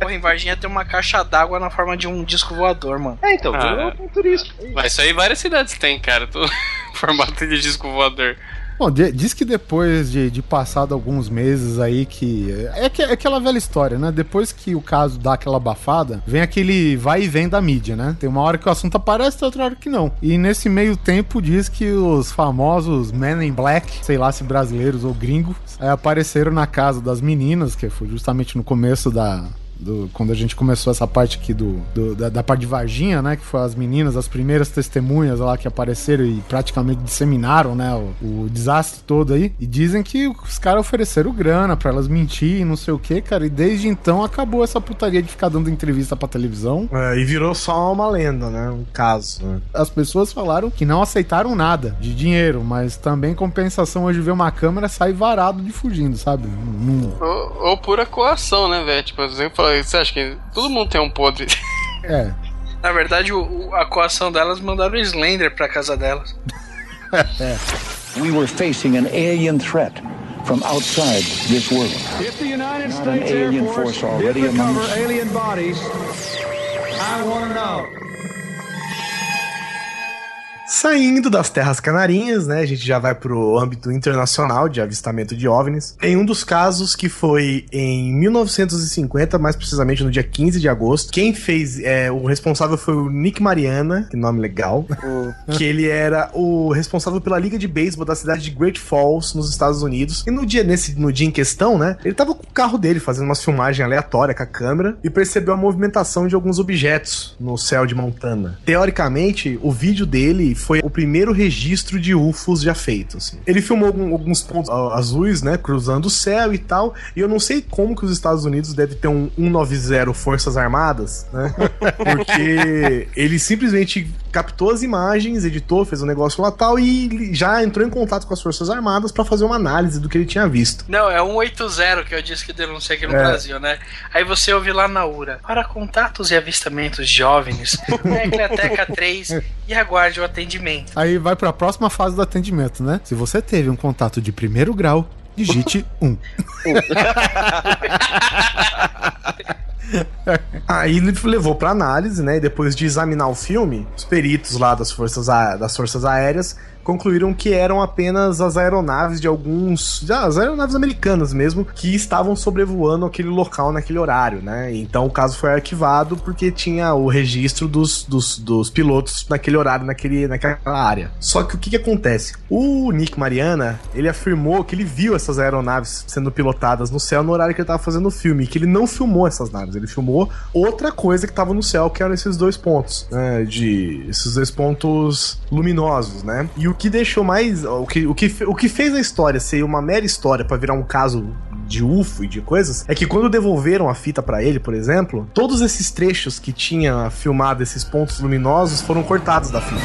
Porra, em Varginha tem uma caixa d'água na forma de um disco voador, mano. É, então, Ah. virou ponto turístico. Mas isso aí várias cidades têm, cara. Tô... Formato de disco voador. Bom, di- diz que depois de, de passado alguns meses aí que. É, que- é aquela velha história, né? Depois que o caso dá aquela abafada, vem aquele vai e vem da mídia, né? Tem uma hora que o assunto aparece, tem outra hora que não. E nesse meio tempo diz que os famosos Men in Black, sei lá se brasileiros ou gringos, aí apareceram na casa das meninas, que foi justamente no começo da. Do- quando a gente começou essa parte aqui do, do- da, da parte de Varginha, né? Que foi as meninas, as primeiras testemunhas lá que apareceram e praticamente disseminaram, né? O, o desastre todo aí. E dizem que os caras ofereceram grana pra elas mentir e não sei o que, cara. E desde então acabou essa putaria de ficar dando entrevista pra televisão. É, e virou só uma lenda, né? Um caso. né? As pessoas falaram que não aceitaram nada de dinheiro, mas também compensação hoje ver uma câmera sai varado de fugindo, sabe? Não- Ou, ou pura coação, né, velho? Tipo, eu você acha que todo mundo tem um podre? É. Na verdade, o- o- a coação delas mandaram o Slender pra casa delas. We were facing an alien threat from outside this world. If the United Not an States Air alien Force, already among alien bodies, I want to know. Saindo das terras canarinhas, né? A gente já vai pro âmbito internacional de avistamento de OVNIs. Em um dos casos que foi em 1950, mais precisamente no dia 15 de agosto, quem fez, é, o responsável foi o Nick Mariana, que nome legal, que ele era o responsável pela liga de beisebol da cidade de Great Falls, nos Estados Unidos. E no dia, nesse, no dia em questão, né? Ele tava com o carro dele fazendo umas filmagens aleatórias com a câmera e percebeu a movimentação de alguns objetos no céu de Montana. Teoricamente, o vídeo dele foi o primeiro registro de UFOs já feito. assim. Ele filmou alguns pontos azuis, né, cruzando o céu e tal. E eu não sei como que os Estados Unidos devem ter um 190 Forças Armadas, né? Porque ele simplesmente captou as imagens, editou, fez um negócio lá tal e já entrou em contato com as Forças Armadas pra fazer uma análise do que ele tinha visto. Não, é 180 que eu disse que denunciei aqui no É. Brasil, né? Aí você ouve lá na URA. Para contatos e avistamentos de OVNIs, tecle a teca 3 e aguarde o atendimento. Aí vai pra próxima fase do atendimento, né? Se você teve um contato de primeiro grau, digite 1. Aí ele levou pra análise, né? E depois de examinar o filme, os peritos lá das forças, das forças aéreas concluíram que eram apenas as aeronaves de alguns. As aeronaves americanas mesmo, que estavam sobrevoando aquele local naquele horário, né? Então o caso foi arquivado porque tinha o registro dos, dos, dos pilotos naquele horário, naquele, naquela área. Só que o que, que acontece? O Nick Mariana, ele afirmou que ele viu essas aeronaves sendo pilotadas no céu no horário que ele tava fazendo o filme, que ele não filmou essas naves, ele filmou outra coisa que tava no céu, que eram esses dois pontos, né? De esses dois pontos luminosos, né? E o que deixou mais. O que, o que, o que fez a história ser uma mera história pra virar um caso de UFO e de coisas, é que quando devolveram a fita pra ele, por exemplo, todos esses trechos que tinha filmado esses pontos luminosos foram cortados da fita.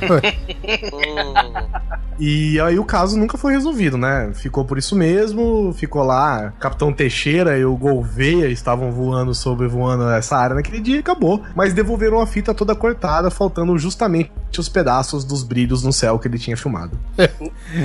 E aí o caso nunca foi resolvido, né? Ficou por isso mesmo, ficou lá. Capitão Teixeira e o Gouveia estavam voando, sobrevoando essa área naquele dia e acabou. Mas devolveram a fita toda cortada, faltando justamente os pedaços dos brilhos no céu que ele tinha filmado.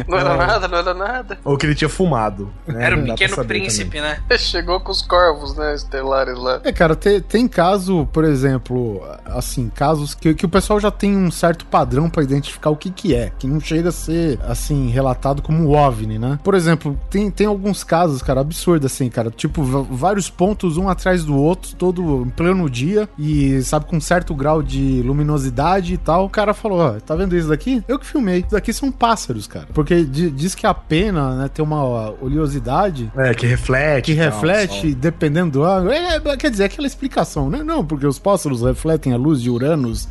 Não era nada, não era nada. Ou que ele tinha fumado. né? Era o pra Pequeno Príncipe, né? Chegou com os corvos, né? Estelares lá. É, cara, te- tem caso, por exemplo, assim, casos que, que o pessoal já tem um certo padrão pra identificar o que que é, que não chega a ser, assim, relatado como um OVNI, né? Por exemplo, tem, tem alguns casos, cara, absurdo, assim, cara, tipo, vários pontos um atrás do outro, todo em pleno dia, e, sabe, com um certo grau de luminosidade e tal. O cara falou, ó, tá vendo isso daqui? Eu que filmei. Isso daqui são pássaros, cara. Porque di- diz que a pena, né, tem uma oleosidade É, que reflete. que e tal, reflete, dependendo do ângulo. É, é, quer dizer, aquela explicação, né? Não, porque os pássaros refletem a luz de Uranus,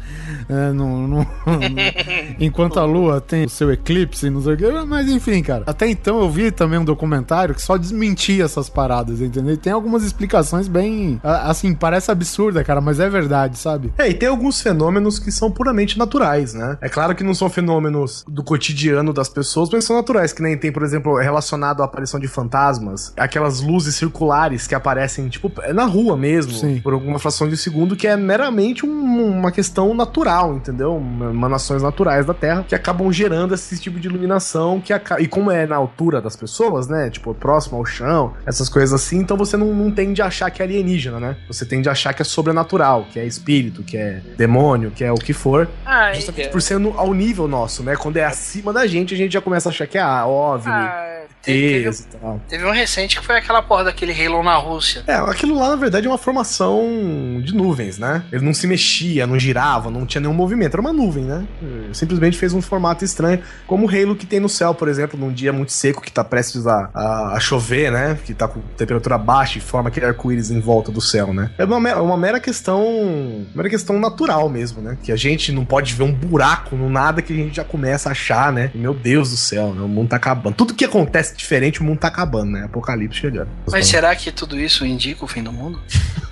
é, no- no- enquanto a Lua tem o seu eclipse, não sei o quê. Mas enfim, cara. Até então eu vi também um documentário que só desmentia essas paradas, entendeu? E tem algumas explicações bem. Assim, parece absurda, cara, mas é verdade, sabe? É, e tem alguns fenômenos que são puramente naturais, né? É claro que não são fenômenos do cotidiano das pessoas, mas são naturais, que nem tem, por exemplo, relacionado à aparição de fantasmas, aquelas luzes circulares que aparecem, tipo, na rua mesmo, Sim. por alguma fração de segundo, que é meramente um- uma questão natural, entendeu? Uma- Emanações naturais da Terra que acabam gerando esse tipo de iluminação que aca- e como é na altura das pessoas, né? Tipo, próximo ao chão, essas coisas assim, então você não, não tende a achar que é alienígena, né? Você tende a achar que é sobrenatural, que é espírito, que é demônio, que é o que for. Ah, Justamente por ser no- ao nível nosso, né? Quando é acima da gente, a gente já começa a achar que é ah, OVNI, Ah, teve, ETs e tal. teve um recente que foi aquela porra daquele Halo na Rússia. É, aquilo lá, na verdade, é uma formação de nuvens, né? Ele não se mexia, não girava, não tinha nenhum movimento. Era uma nuvem, né? Simplesmente fez um formato estranho, como o Halo que tem no céu, por exemplo, num dia muito seco que tá prestes a, a, a chover, né? Que tá com temperatura baixa e forma aquele arco-íris em volta do céu, né? É uma, mera- uma mera questão. Uma mera questão natural mesmo, né? Que a gente não pode ver um buraco no nada que a gente já começa a achar, né? Meu Deus do céu, né? O mundo tá acabando. Tudo que acontece diferente, o mundo tá acabando, né? Apocalipse chegando. Mas será que tudo isso indica o fim do mundo?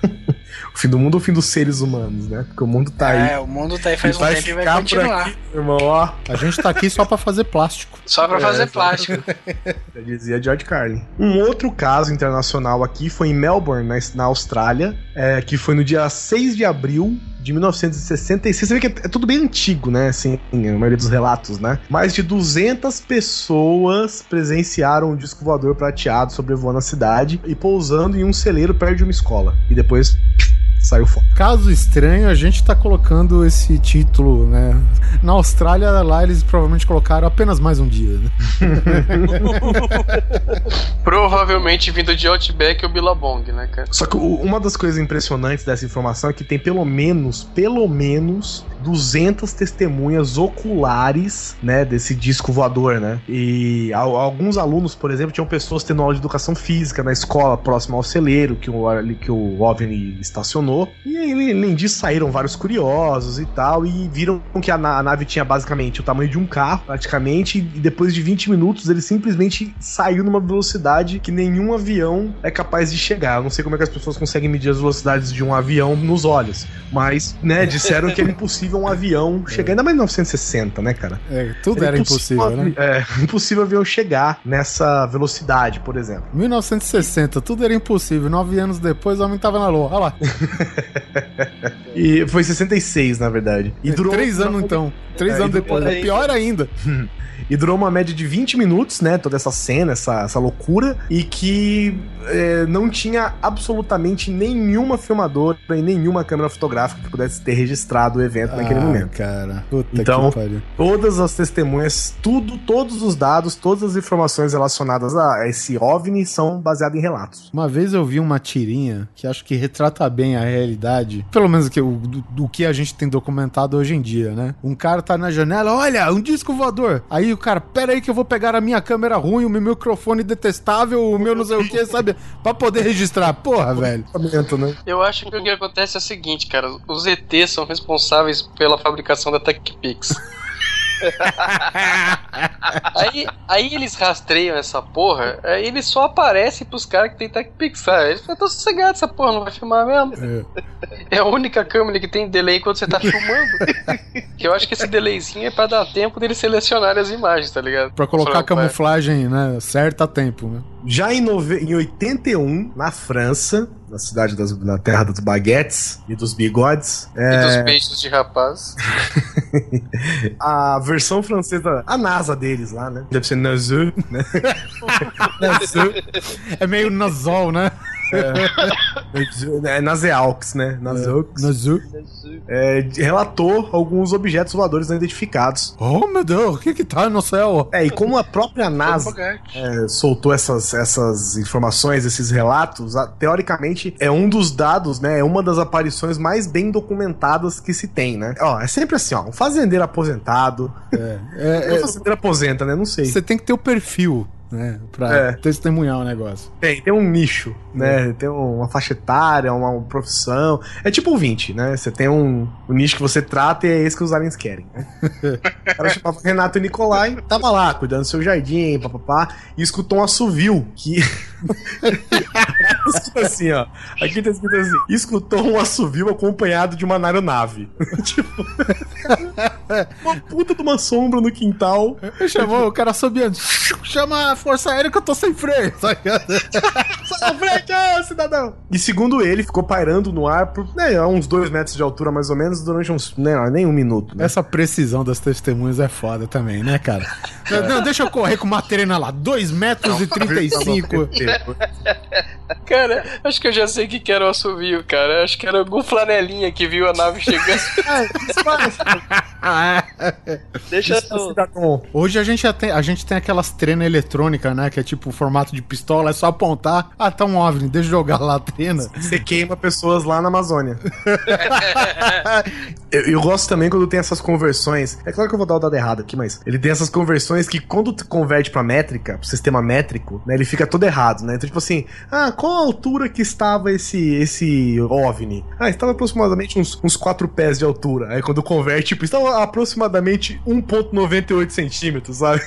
O fim do mundo ou o fim dos seres humanos, né? Porque o mundo tá aí. É, o mundo tá aí faz E um vai tempo e vai continuar. aqui, irmão, ó. A gente tá aqui só pra fazer plástico. Só pra É, fazer plástico. Já dizia George Carlin. Um outro caso internacional aqui foi em Melbourne, na, na Austrália, é, que foi no dia 6 de abril de 1966. Você vê que é, é tudo bem antigo, né? Assim, a maioria dos relatos, né? Mais de 200 pessoas presenciaram o disco voador prateado sobrevoando a cidade e pousando em um celeiro perto de uma escola. E depois saiu fora. Caso estranho, a gente tá colocando esse título, né? Na Austrália, lá eles provavelmente colocaram apenas mais um dia, né? Provavelmente vindo de Outback ou Billabong, né, cara? Só que uma das coisas impressionantes dessa informação é que tem pelo menos, pelo menos 200 testemunhas oculares, né, desse disco voador, né? E al- alguns alunos, por exemplo, tinham pessoas tendo aula de educação física na escola próxima ao celeiro que o, ali que o OVNI estacionou. E aí, além disso, saíram vários curiosos e tal e viram que a, na- a nave tinha basicamente o tamanho de um carro, praticamente, e depois de 20 minutos ele simplesmente saiu numa velocidade que nenhum avião é capaz de chegar. Eu não sei como é que as pessoas conseguem medir as velocidades de um avião nos olhos, mas, né, disseram que era impossível um avião chegar, ainda mais em 1960, né, cara? É, tudo era impossível, né? É, impossível avião chegar nessa velocidade, por exemplo. 1960, tudo era impossível. Nove anos depois, o homem tava na lua. Olha lá. E foi 66, na verdade. E durou Três anos então. Três É, anos depois. É pior ainda. E durou uma média de 20 minutos, né? Toda essa cena, essa, essa loucura. E que é, não tinha absolutamente nenhuma filmadora e nenhuma câmera fotográfica que pudesse ter registrado o evento naquele Ah, momento. cara. Puta Então, todas as testemunhas, tudo, todos os dados, todas as informações relacionadas a esse OVNI são baseadas em relatos. Uma vez eu vi uma tirinha que acho que retrata bem a realidade, pelo menos que, o, do, do que a gente tem documentado hoje em dia, né? Um cara tá na janela, olha, um disco voador. Aí o cara, pera aí que eu vou pegar a minha câmera ruim, o meu microfone detestável, o meu não sei o que, sabe? Pra poder registrar. Porra, velho. Né? Eu acho que o que acontece é o seguinte, cara. Os ETs são responsáveis pela fabricação da TechPix. Aí, aí eles rastreiam essa porra, aí eles só aparecem pros caras que tem TechPix, sabe? Eles falam, tô sossegado, essa porra não vai filmar mesmo. É a única câmera que tem delay quando você tá filmando. que eu acho que esse delayzinho é pra dar tempo deles selecionarem as imagens, tá ligado? Pra colocar a camuflagem, né, certa a tempo, né? Já em, nove... em 81, na França, na cidade das, na terra dos baguetes e dos bigodes, E dos é, beijos de rapaz. a versão francesa, a NASA deles lá, né? Deve ser Nazu, né? É meio nasol, né? É, é Nazeaux, né? Nazeux. Nazu. É, relatou alguns objetos voadores não identificados. Oh, meu Deus, o que que tá no céu? É, e como a própria NASA é, soltou essas, essas informações, esses relatos, a- teoricamente é um dos dados, né? É uma das aparições mais bem documentadas que se tem, né? Ó, é sempre assim, ó. Um fazendeiro aposentado. É, é, um fazendeiro aposenta, né? Não sei. Você tem que ter o perfil, né? Pra É. testemunhar o negócio. Tem, tem um nicho, né? Tem uma faixa etária, uma, uma profissão. É tipo o 20, né? Você tem um, um nicho que você trata e é esse que os aliens querem. Né? o cara chamava Renato Nicolai, tava lá, cuidando do seu jardim, papapá, e escutou um assovio que. Tá escrito assim, ó. Aqui tá escrito assim: escutou um assovio acompanhado de uma aeronave. tipo. uma puta de uma sombra no quintal. Chamou o cara subindo. Chama a Força Aérea que eu tô sem freio. Sai da frente, ô, cidadão! E segundo ele, ficou pairando no ar por né, uns dois metros de altura, mais ou menos, durante uns. Né, nem um minuto. Né? Essa precisão das testemunhas é foda também, né, cara? Não, deixa eu correr com uma trena lá, 2 metros e 35 depois. Cara, acho que eu já sei o que que era o assovio, cara. Acho que era algum flanelinha que viu a nave chegando. Deixa eu... Hoje a gente, já tem, a gente tem aquelas trenas eletrônicas, né? Que é tipo o formato de pistola, é só apontar. Ah, tá um OVNI, deixa eu jogar lá a trena. Você queima pessoas lá na Amazônia. eu, eu gosto também quando tem essas conversões. É claro que eu vou dar o dado errado aqui, mas ele tem essas conversões que quando tu converte pra métrica, pro sistema métrico, né? Ele fica todo errado, né? Então, tipo assim, ah, qual a altura que estava esse, esse OVNI? Ah, estava aproximadamente uns, uns 4 pés de altura. Aí quando converte, tipo, estava aproximadamente 1,98 centímetros, sabe?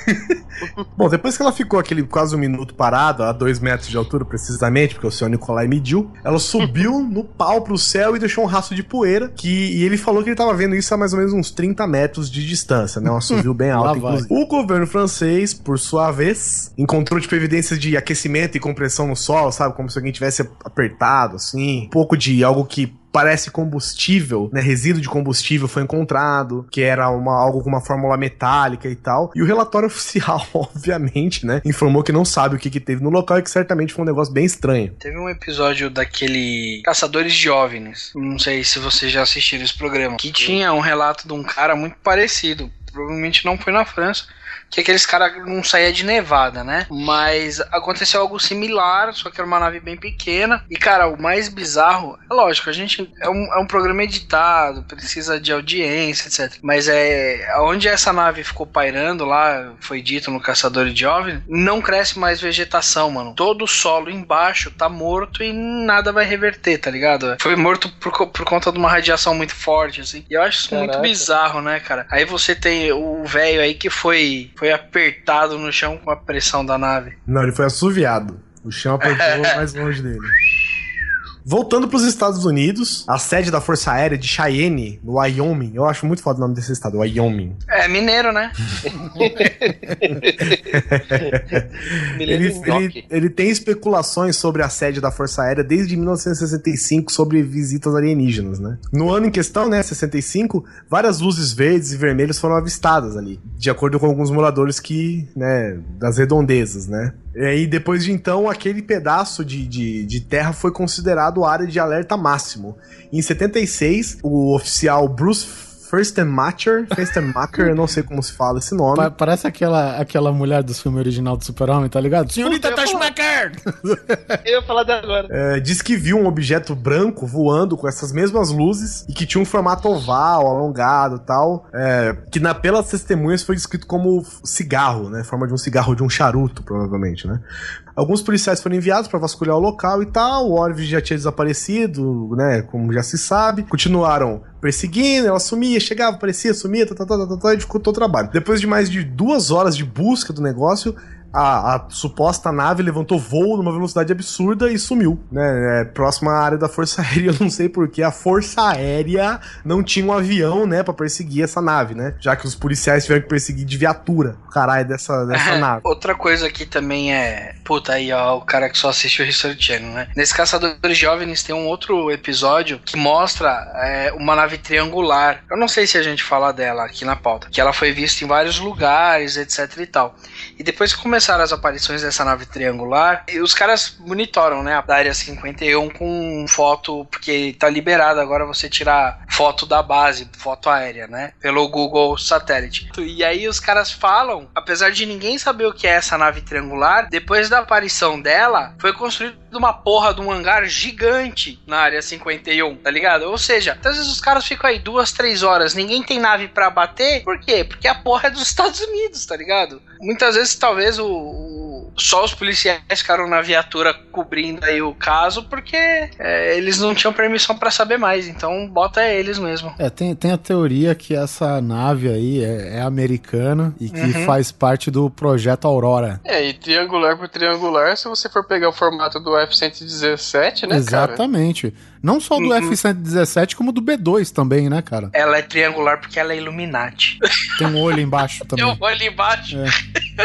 Bom, depois que ela ficou aquele quase um minuto parada, a 2 metros de altura precisamente, porque o senhor Nicolai mediu, ela subiu no pau pro céu e deixou um rastro de poeira, que, e ele falou que ele tava vendo isso a mais ou menos uns 30 metros de distância, né? Uma subiu bem vai. inclusive. O governo francês, por sua vez, encontrou, tipo, evidências de aquecimento e compressão no solo, sabe? Como se alguém tivesse apertado, assim. Um pouco de algo que parece combustível, né? Resíduo de combustível foi encontrado, que era uma, algo com uma fórmula metálica e tal. E o relatório oficial, obviamente, né? Informou que não sabe o que, que teve no local e que certamente foi um negócio bem estranho. Teve um episódio daquele Caçadores de OVNIs. Não sei se vocês já assistiram esse programa. Que tinha um relato de um cara muito parecido. Provavelmente não foi na França. Que aqueles caras não saía de nevada, né? Mas aconteceu algo similar, só que era uma nave bem pequena. E, cara, o mais bizarro, é lógico, a gente é um, é um programa editado, precisa de audiência, etc. Mas é onde essa nave ficou pairando lá, foi dito no Caçador de OVNI, não cresce mais vegetação, mano. Todo o solo embaixo tá morto e nada vai reverter, tá ligado? Foi morto por, por conta de uma radiação muito forte, assim. E eu acho isso muito Caraca. bizarro, né, cara? Aí você tem o velho aí que foi, foi apertado no chão com a pressão da nave. Não, ele foi assoviado. O chão apertou mais longe dele. Voltando pros Estados Unidos, a sede da Força Aérea de Cheyenne, no Wyoming. Eu acho muito foda o nome desse estado, Wyoming. É mineiro, né? Ele, ele, ele tem especulações sobre a sede da Força Aérea desde 1965 sobre visitas alienígenas, né? No ano em questão, né, 65, várias luzes verdes e vermelhas foram avistadas ali, de acordo com alguns moradores que, né, das redondezas, né? E aí, depois de então, aquele pedaço de, de, de terra foi considerado área de alerta máximo. Em 76, o oficial Bruce Firstenmacher, Firstenmacher, eu não sei como se fala esse nome. Pa- parece aquela, aquela mulher do filme original do Super-Homem, tá ligado? Senhorita Tashmaker! Eu ia falar dela agora. É, diz que viu um objeto branco voando com essas mesmas luzes e que tinha um formato oval, alongado e tal, é, que na, pelas testemunhas foi descrito como cigarro, né? Forma de um cigarro, de um charuto, provavelmente, né? Alguns policiais foram enviados para vasculhar o local e tal. O OVNI já tinha desaparecido, né? Como já se sabe. Continuaram perseguindo, ela sumia, chegava, aparecia, sumia, tá, tá, tá, tá, tá, tá, e dificultou o trabalho. Depois de mais de duas horas de busca do negócio, a, a suposta nave levantou voo numa velocidade absurda e sumiu, né? É, próxima à área da Força Aérea, eu não sei porque a Força Aérea não tinha um avião, né, pra perseguir essa nave, né? Já que os policiais tiveram que perseguir de viatura, caralho, dessa, dessa nave. Outra coisa aqui também é. Puta, aí, ó, o cara que só assistiu o History Channel, né? Nesse Caçadores OVNIs tem um outro episódio que mostra é, uma nave triangular. Eu não sei se a gente fala dela aqui na pauta. Que ela foi vista em vários lugares, etc e tal. E depois que começaram as aparições dessa nave triangular, os caras monitoram, né, a área 51 com foto, porque tá liberado agora você tirar foto da base, foto aérea, né, pelo Google Satélite. E aí os caras falam, apesar de ninguém saber o que é essa nave triangular, depois da aparição dela, foi construído uma porra de um hangar gigante na área 51, tá ligado? Ou seja, às vezes os caras ficam aí duas, três horas, ninguém tem nave pra bater, por quê? Porque a porra é dos Estados Unidos, tá ligado? Muitas vezes, talvez, o, o- só os policiais ficaram na viatura cobrindo aí o caso, porque é, eles não tinham permissão pra saber mais, então bota eles mesmo. É, tem, tem a teoria que essa nave aí é, é americana e que Uhum. faz parte do projeto Aurora. É, e triangular por triangular, se você for pegar o formato do F-117, né, cara? Exatamente. Não só do Uhum. F-117, como do B2 também, né, cara? Ela é triangular porque ela é Illuminati. Tem um olho embaixo também. Eu vou ali embaixo. É,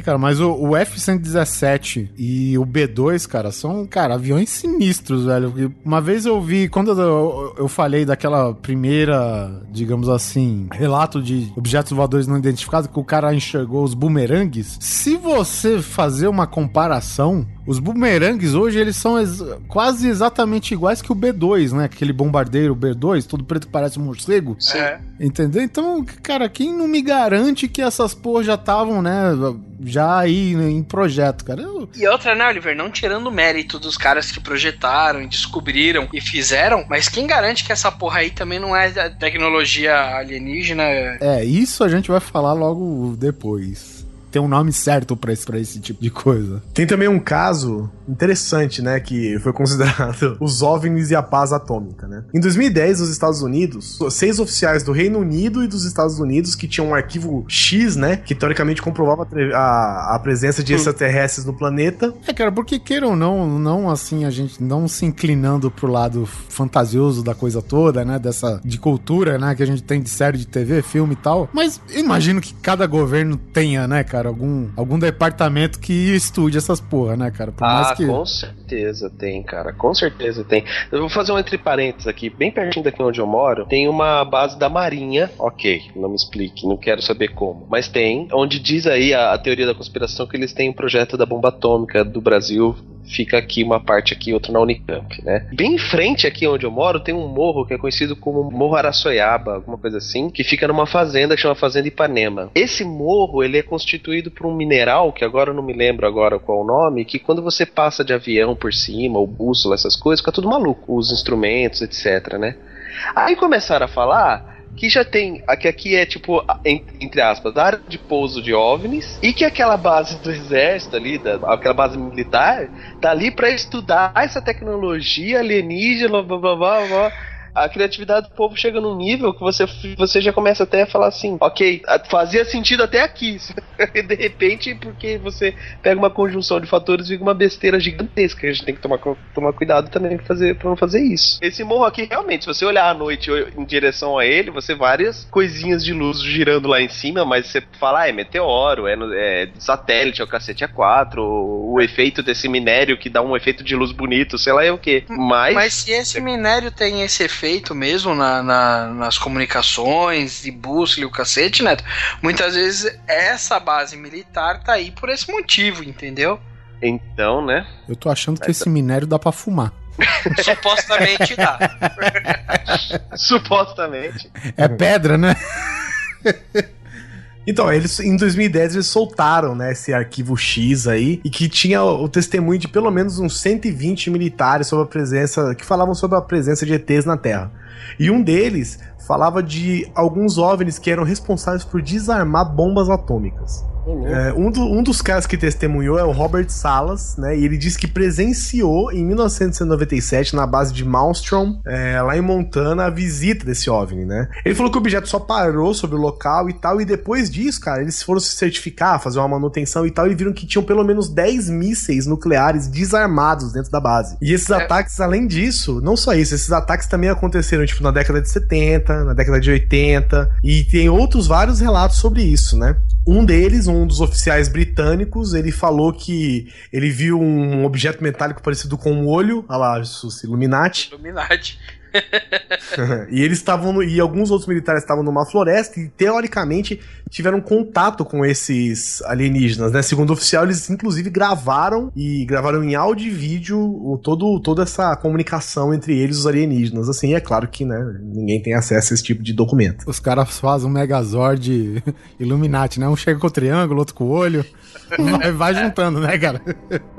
cara, mas o, o F-117 e o B-2, cara, são, cara, aviões sinistros, velho. Uma vez eu vi, quando eu, eu falei daquela primeira, digamos assim, relato de objetos voadores não identificados, que o cara enxergou os bumerangues. Se você fazer uma comparação, os bumerangues hoje eles são ex- quase exatamente iguais que o B2, né? Aquele bombardeiro B2, todo preto que parece um morcego. Sim. Entendeu? Então, cara, quem não me garante que essas porra já estavam, né, já aí né, em projeto, cara? Eu- E outra, né, Oliver? Não tirando o mérito dos caras que projetaram, e descobriram e fizeram, mas quem garante que essa porra aí também não é da tecnologia alienígena? É, isso a gente vai falar logo depois. Tem um nome certo pra esse, pra esse tipo de coisa. Tem também um caso interessante, né, que foi considerado os OVNIs e a paz atômica, né? Em 2010, os Estados Unidos, seis oficiais do Reino Unido e dos Estados Unidos que tinham um arquivo X, né, que teoricamente comprovava a a, presença de extraterrestres no planeta, É, cara, porque queira ou não, não assim, a gente não se inclinando pro lado fantasioso da coisa toda, né? Dessa de cultura, né? Que a gente tem de série de TV, filme e tal. Mas imagino que cada governo tenha, né, cara, algum, algum departamento que estude essas porra, né, cara? Por Ah, que. com certeza tem, cara. Com certeza tem. Eu vou fazer um entre parênteses aqui. Bem pertinho daqui onde eu moro, tem uma base da Marinha. Ok, não me explique, não quero saber como. Mas tem, onde diz aí a, a teoria da conspiração que eles têm um projeto da bomba atômica do Brasil. Fica aqui uma parte aqui, outra na Unicamp, né? Bem em frente aqui onde eu moro tem um morro que é conhecido como Morro Araçoiaba, alguma coisa assim, que fica numa fazenda que chama Fazenda Ipanema. Esse morro, ele é constituído por um mineral, que agora eu não me lembro agora qual o nome, que quando você passa de avião por cima, ou bússola, essas coisas, fica tudo maluco. Os instrumentos, etc, né? Aí começaram a falar que já tem, que aqui é tipo, entre aspas, a área de pouso de OVNIs, e que aquela base do exército ali, da, aquela base militar, tá ali pra estudar essa tecnologia alienígena, blá blá blá blá. A criatividade do povo chega num nível que você, você já começa até a falar assim, ok, fazia sentido até aqui. E de repente, porque você pega uma conjunção de fatores e uma besteira gigantesca. A gente tem que tomar, tomar cuidado também pra, fazer, pra não fazer isso. Esse morro aqui, realmente, se você olhar à noite em direção a ele, você várias coisinhas de luz girando lá em cima, mas você fala, ah, é meteoro, é, é satélite, é o cacete A4, o, o efeito desse minério que dá um efeito de luz bonito, sei lá é o que. Mas, Mas se esse minério tem esse efeito mesmo na, na- nas comunicações de bússola e o cacete, Neto, muitas vezes essa base militar tá aí por esse motivo, entendeu? então, né? Eu tô achando que esse minério dá pra fumar. Supostamente dá. Supostamente. É pedra, né? Então, eles em 2010 eles soltaram, né, esse arquivo X aí, e que tinha o, testemunho de pelo menos uns 120 militares sobre a presença, que falavam sobre a presença de ETs na Terra. E um deles falava de alguns OVNIs que eram responsáveis por desarmar bombas atômicas. É, um, do- um dos caras que testemunhou é o Robert Salas, né? E ele disse que presenciou em 1997, na base de Malmstrom, é, lá em Montana, a visita desse OVNI, né? Ele falou que o objeto só parou sobre o local e tal, e depois disso, cara, eles foram se certificar, fazer uma manutenção e tal, e viram que tinham pelo menos 10 mísseis nucleares desarmados dentro da base. E esses ataques, além disso, não só isso, esses ataques também aconteceram, tipo, na década de 70, na década de 80, e tem outros vários relatos sobre isso, né? Um deles, um dos oficiais britânicos, ele falou que ele viu um objeto metálico parecido com um olho, olha lá, Sussi, Illuminati, Illuminati. e eles estavam e alguns outros militares estavam numa floresta e teoricamente tiveram contato com esses alienígenas, né? Segundo o oficial, eles inclusive gravaram e gravaram em áudio e vídeo o, todo, toda essa comunicação entre eles e os alienígenas. Assim, é claro que, né, ninguém tem acesso a esse tipo de documento. Os caras fazem um Megazord Illuminati, né? Um chega com o triângulo, outro com o olho. Vai, vai juntando, né, cara?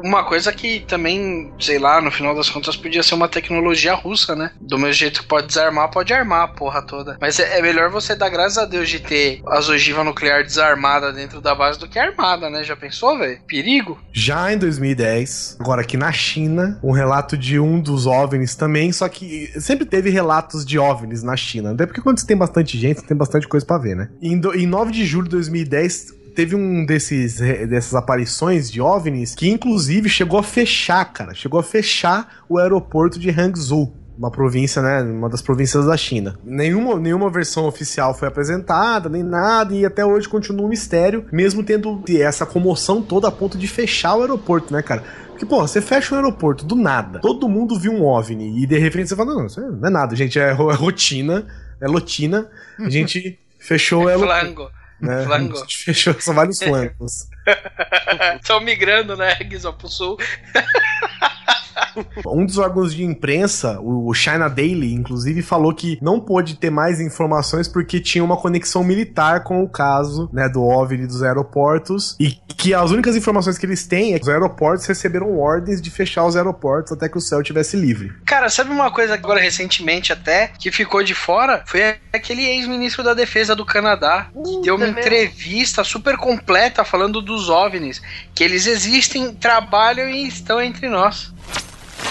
Uma coisa que também, sei lá, no final das contas podia ser uma tecnologia russa, né? Do mesmo jeito que pode desarmar, pode armar a porra toda. Mas é, é melhor você dar graças a Deus de ter as ogivas nuclear desarmada dentro da base do que armada, né? Já pensou, velho? Perigo? Já em 2010, agora aqui na China, um relato de um dos OVNIs também, só que sempre teve relatos de OVNIs na China. Até porque quando você tem bastante gente, você tem bastante coisa pra ver, né? Em, do- em 9 de julho de 2010, teve um desses dessas aparições de OVNIs que inclusive chegou a fechar, cara. Chegou a fechar o aeroporto de Hangzhou. Uma província, né? Uma das províncias da China. Nenhuma, nenhuma versão oficial foi apresentada, nem nada, e até hoje continua um mistério, mesmo tendo essa comoção toda a ponto de fechar o aeroporto, né, cara? Porque, pô, você fecha um aeroporto do nada, todo mundo viu um OVNI, e de repente você fala: não, isso não é nada, gente, é, é rotina, é lotina, a gente fechou o aeroporto. Flango. Né? Flango. A gente fechou, são vários flancos. Estão migrando, né, Guizão, pro sul. Um dos órgãos de imprensa, o China Daily, inclusive, falou que não pôde ter mais informações porque tinha uma conexão militar com o caso, né, do OVNI dos aeroportos e que as únicas informações que eles têm é que os aeroportos receberam ordens de fechar os aeroportos até que o céu estivesse livre. Cara, sabe uma coisa agora recentemente até que ficou de fora? Foi aquele ex-ministro da defesa do Canadá que deu uma entrevista super completa falando dos OVNIs, que eles existem, trabalham e estão entre nós.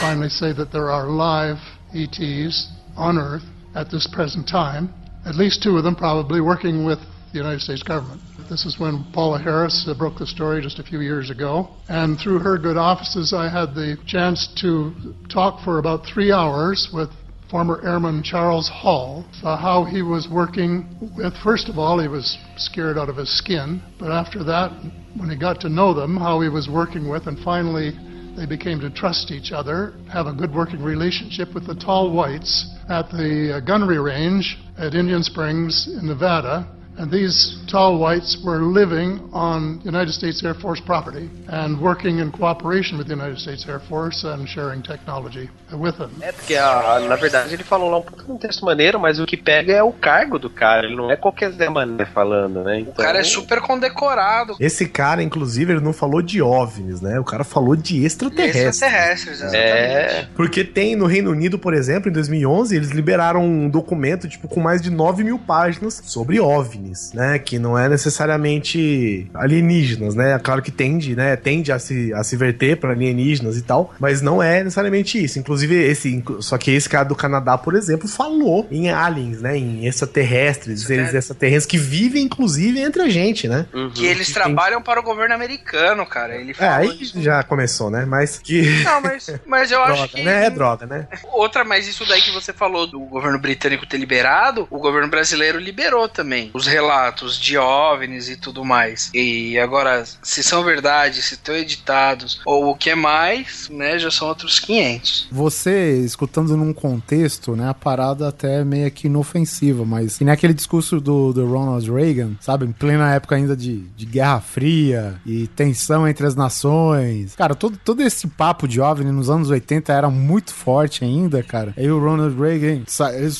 Finally say that there are live ETs on Earth at this present time, at least two of them probably working with the United States government. This is when Paula Harris uh, broke the story just a few years ago. And through her good offices, I had the chance to talk for about three hours with former Airman Charles Hall, uh, how he was working with, first of all, he was scared out of his skin, but after that, when he got to know them, how he was working with, and finally they became to trust each other, have a good working relationship with the tall whites at the uh, gunnery range at Indian Springs in Nevada. And these tall whites were living on United States Air Force property and working in cooperation with the United States Air Force and sharing technology with them. É, porque a- na verdade ele falou lá um pouco um texto maneiro, mas o que pega é o cargo do cara, ele não é qualquer Zé Mané falando, né? Então, O cara é super condecorado. Esse cara, inclusive, ele não falou de OVNIs, né? O cara falou de extraterrestres. Extraterrestres, exatamente. É. Porque tem no Reino Unido, por exemplo, em 2011, eles liberaram um documento, tipo, com mais de 9 mil páginas sobre OVNIs. OVNIs, né? Que não é necessariamente alienígenas, né? Claro que tende, né? Tende a se, a se verter para alienígenas e tal, mas não é necessariamente isso. Inclusive, esse, só que esse cara do Canadá, por exemplo, falou em aliens, né? Em extraterrestres, eles extraterrestres que vivem, inclusive, entre a gente, né? Que eles trabalham para o governo americano, cara. Ele É, aí isso. já começou, né? Mas que. Não, mas, mas eu droga, acho que. né? É droga, né? Outra, mas isso daí que você falou do governo britânico ter liberado, o governo brasileiro liberou também os relatos de OVNIs e tudo mais. E agora, se são verdade, se estão editados ou o que mais, né, já são outros 500. Você, escutando num contexto, né, a parada até é meio que inofensiva, mas que nem aquele discurso do, do Ronald Reagan, sabe, em plena época ainda de, de Guerra Fria e tensão entre as nações. Cara, todo, todo esse papo de OVNI nos anos 80 era muito forte ainda, cara. Aí o Ronald Reagan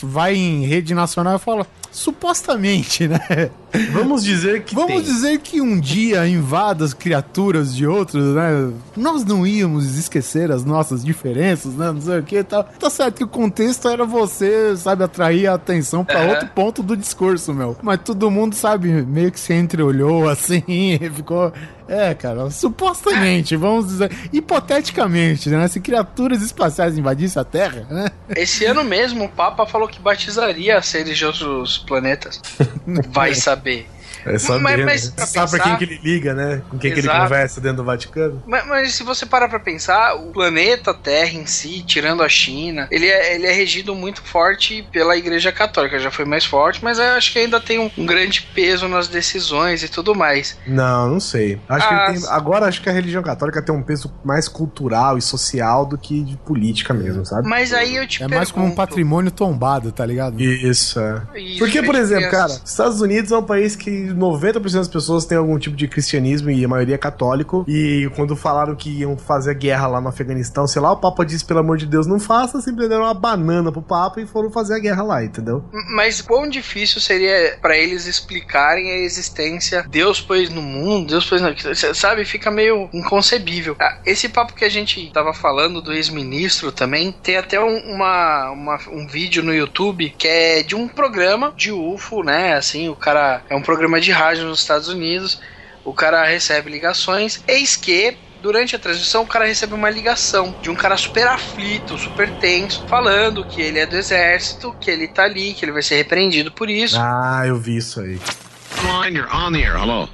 vai em rede nacional e fala, supostamente, né? Vamos dizer que Vamos tem. dizer que um dia invada as criaturas de outros, né? Nós não íamos esquecer as nossas diferenças, né? Não sei o que tal. Tá certo que o contexto era você, sabe, atrair a atenção pra Aham. outro ponto do discurso, meu. Mas todo mundo, sabe, meio que se entreolhou assim, e ficou. É, cara, supostamente, vamos dizer, hipoteticamente, né? Se criaturas espaciais invadissem a Terra, né? Esse ano mesmo, o Papa falou que batizaria seres de outros planetas. Vai saber. 被。É saber, Mas- né? mas pra Sabe pra pensar- quem que ele liga, né? Com quem que ele conversa dentro do Vaticano? Mas, mas se você parar pra pensar, o planeta Terra em si, tirando a China, ele é, ele é regido muito forte pela Igreja Católica. Já foi mais forte, mas eu acho que ainda tem um, um grande peso nas decisões e tudo mais. Não, não sei. Acho que Ah, ele tem, agora acho que a religião católica tem um peso mais cultural e social do que de política mesmo, sabe? Mas aí eu te É mais como um patrimônio tombado, tá ligado? Isso, é. Isso, Porque, por exemplo, cara, Estados Unidos é um país que 90% das pessoas têm algum tipo de cristianismo e a maioria é católico. E quando falaram que iam fazer guerra lá no Afeganistão, sei lá, o Papa disse, pelo amor de Deus, não faça, simplesmente deram uma banana pro Papa e foram fazer a guerra lá, entendeu? Mas quão difícil seria pra eles explicarem a existência Deus pôs no mundo, Deus pôs na. Sabe? Fica meio inconcebível. Ah, Esse papo que a gente tava falando do ex-ministro também, tem até um, uma, uma- um vídeo no YouTube que é de um programa de UFO, né? Assim, o cara. É um programa de rádio nos Estados Unidos. O cara recebe ligações. Eis que Durante a transmissão, o cara recebe uma ligação de um cara super aflito, super tenso, falando que ele é do exército, que ele tá ali, que ele vai ser repreendido por isso. Ah, eu vi isso aí. Line, you're on the air. Hello.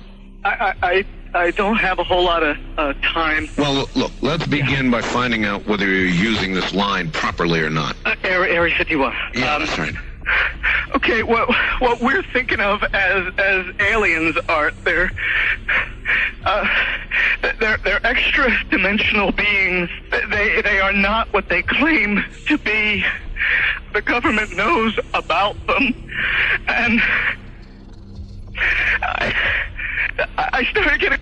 I, I, I don't have a whole lot of uh, time. Well, look, look, let's begin by finding out whether you're using this line properly or not. Uh, Area, Area 51. Yeah, that's right. Okay, what what we're thinking of as as aliens are they're uh, they're they're extra dimensional beings. They they are not what they claim to be. The government knows about them, and I I started getting.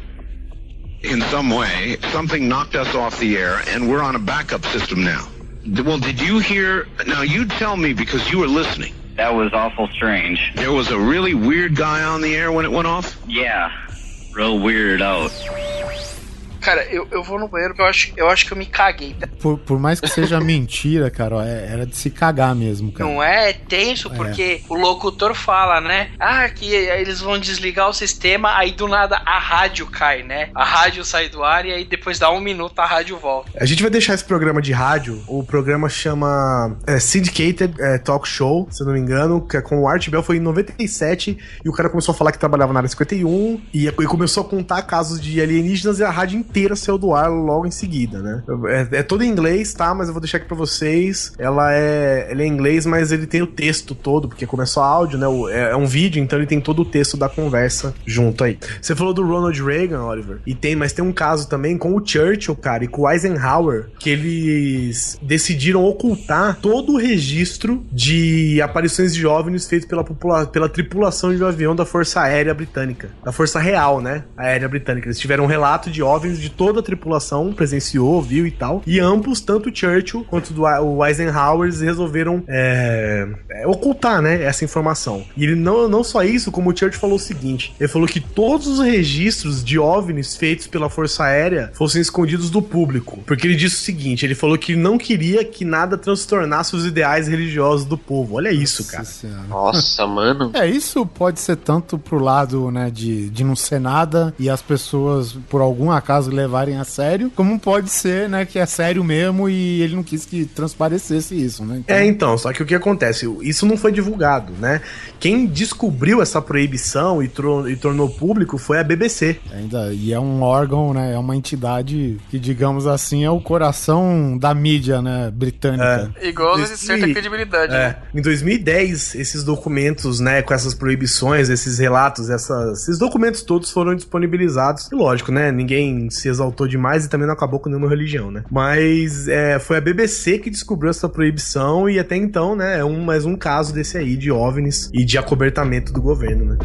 In some way, something knocked us off the air, and we're on a backup system now. Well, did you hear? Now, you tell me because you were listening. That was awful strange. There was a really weird guy on the air when it went off? Yeah. Real weird out. Cara, eu, eu vou no banheiro porque eu acho, eu acho que eu me caguei. Por, por mais que seja mentira, cara, ó, é- era de se cagar mesmo, cara. Não é tenso porque o locutor fala, né? Ah, que eles vão desligar o sistema, aí do nada a rádio cai, né? A rádio sai do ar e aí depois dá um minuto a rádio volta. A gente vai deixar esse programa de rádio. O programa chama é, Syndicated é, Talk Show, se eu não me engano, que é com o Art Bell, foi em 97. E o cara começou a falar que trabalhava na área 51 e, e começou a contar casos de alienígenas e a rádio inteira saiu do ar logo em seguida, né? É, é todo em inglês, tá? Mas eu vou deixar aqui pra vocês. Ela é, ele é em inglês, mas ele tem o texto todo, porque começou áudio, né? O- É, é um vídeo, então ele tem todo o texto da conversa junto aí. Você falou do Ronald Reagan, Oliver, e tem, mas tem um caso também com o Churchill, cara, e com o Eisenhower, que eles decidiram ocultar todo o registro de aparições de OVNIs feitos pela, pela tripulação de um avião da Força Aérea Britânica. Da Força Real, né? Aérea Britânica. Eles tiveram um relato de OVNIs de toda a tripulação presenciou, viu e tal. E ambos, tanto o Churchill quanto o Eisenhower, resolveram é, é, ocultar, né, essa informação. E ele não, não só isso, como o Churchill falou o seguinte: ele falou que todos os registros de OVNIs feitos pela Força Aérea fossem escondidos do público. Porque ele disse o seguinte: ele falou que não queria que nada transtornasse os ideais religiosos do povo. Olha isso, cara. Nossa, mano. É, isso pode ser tanto pro lado, né, de, de não ser nada e as pessoas, por algum acaso, levarem a sério, como pode ser, né, que é sério mesmo e ele não quis que transparecesse isso, né? Então... É, então, só que o que acontece? Isso não foi divulgado, né? Quem descobriu essa proibição e, e tornou público foi a BBC. Ainda, e é um órgão, né, é uma entidade que, digamos assim, é o coração da mídia, né, britânica. É. Igual a certa credibilidade, é. né? Em 2010, esses documentos, né, com essas proibições, esses relatos, essas, esses documentos todos foram disponibilizados. E lógico, né, ninguém se exaltou demais e também não acabou com nenhuma religião, né? Mas é, foi a BBC que descobriu essa proibição e até então, né, é um, mais um caso desse aí de OVNIs e de acobertamento do governo, né?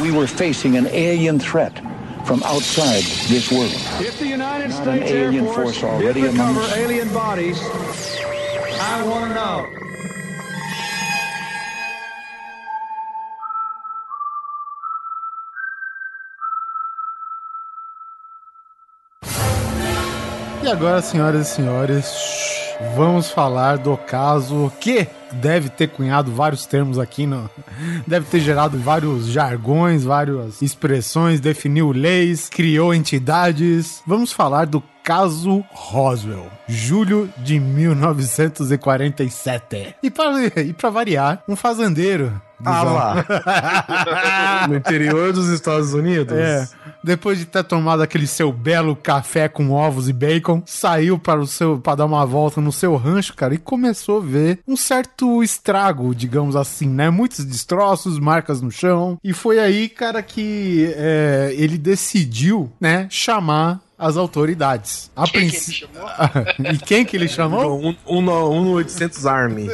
We were facing an alien threat from outside this world. If the United Not States Air Force, force already did recover us. alien bodies, I want to know. E agora, senhoras e senhores, vamos falar do caso que deve ter cunhado vários termos aqui, no... deve ter gerado vários jargões, várias expressões, definiu leis, criou entidades. Vamos falar do caso Roswell, julho de 1947. E para e pra variar, um fazendeiro. Ah lá. no interior dos Estados Unidos? É. Depois de ter tomado aquele seu belo café com ovos e bacon, saiu para o seu para dar uma volta no seu rancho, cara, e começou a ver um certo estrago, digamos assim, né? Muitos destroços, marcas no chão. E foi aí, cara, que é, ele decidiu, né, chamar as autoridades. A Quem que princ- ele chamou? e quem que ele chamou? Um, um, no- um no 800 Army.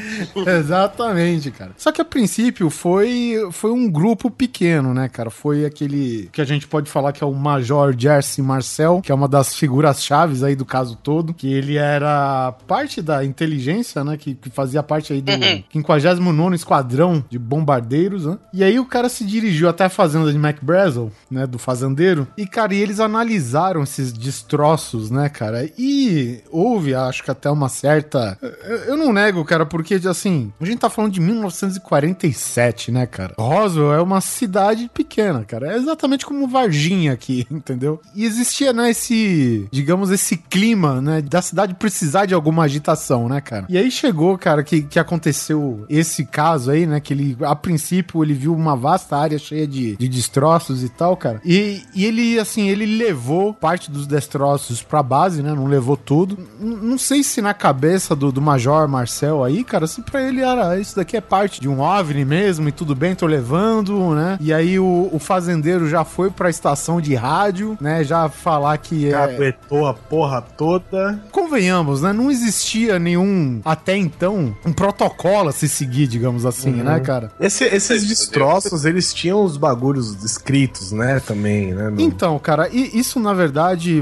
Exatamente, cara. Só que a princípio foi, foi um grupo pequeno, né, cara? Foi aquele que a gente pode falar que é o Major Jersey Marcel, que é uma das figuras chaves aí do caso todo, que ele era parte da inteligência, né, que, que fazia parte aí do 59º Esquadrão de Bombardeiros, né? E aí o cara se dirigiu até a fazenda de McBrazel, né, do fazendeiro, e, cara, e eles analisaram esses destroços, né, cara? E houve, acho que até uma certa... Eu, eu não nego, cara, porque, assim, a gente tá falando de 1947, né, cara? Roswell é uma cidade pequena, cara. É exatamente como Varginha aqui, entendeu? E existia, né, esse, digamos, esse clima, né, da cidade precisar de alguma agitação, né, cara? E aí chegou, cara, que, que aconteceu esse caso aí, né, que ele, a princípio, ele viu uma vasta área cheia de, de destroços e tal, cara. E, e ele, assim, ele levou parte dos destroços pra base, né, não levou tudo. N- não sei se na cabeça do, do Major Marcel aí, cara, se pra ele era, isso daqui é parte de um OVNI mesmo e tudo bem, tô levando, né? E aí o, o fazendeiro já foi pra estação de rádio, né, já falar que é... Caguetou a porra toda. Convenhamos, né? Não existia nenhum, até então, um protocolo a se seguir, digamos assim, Uhum. né, cara? Esse- esses destroços, eles tinham os bagulhos escritos, né, também, né? no- Então, cara, e isso na verdade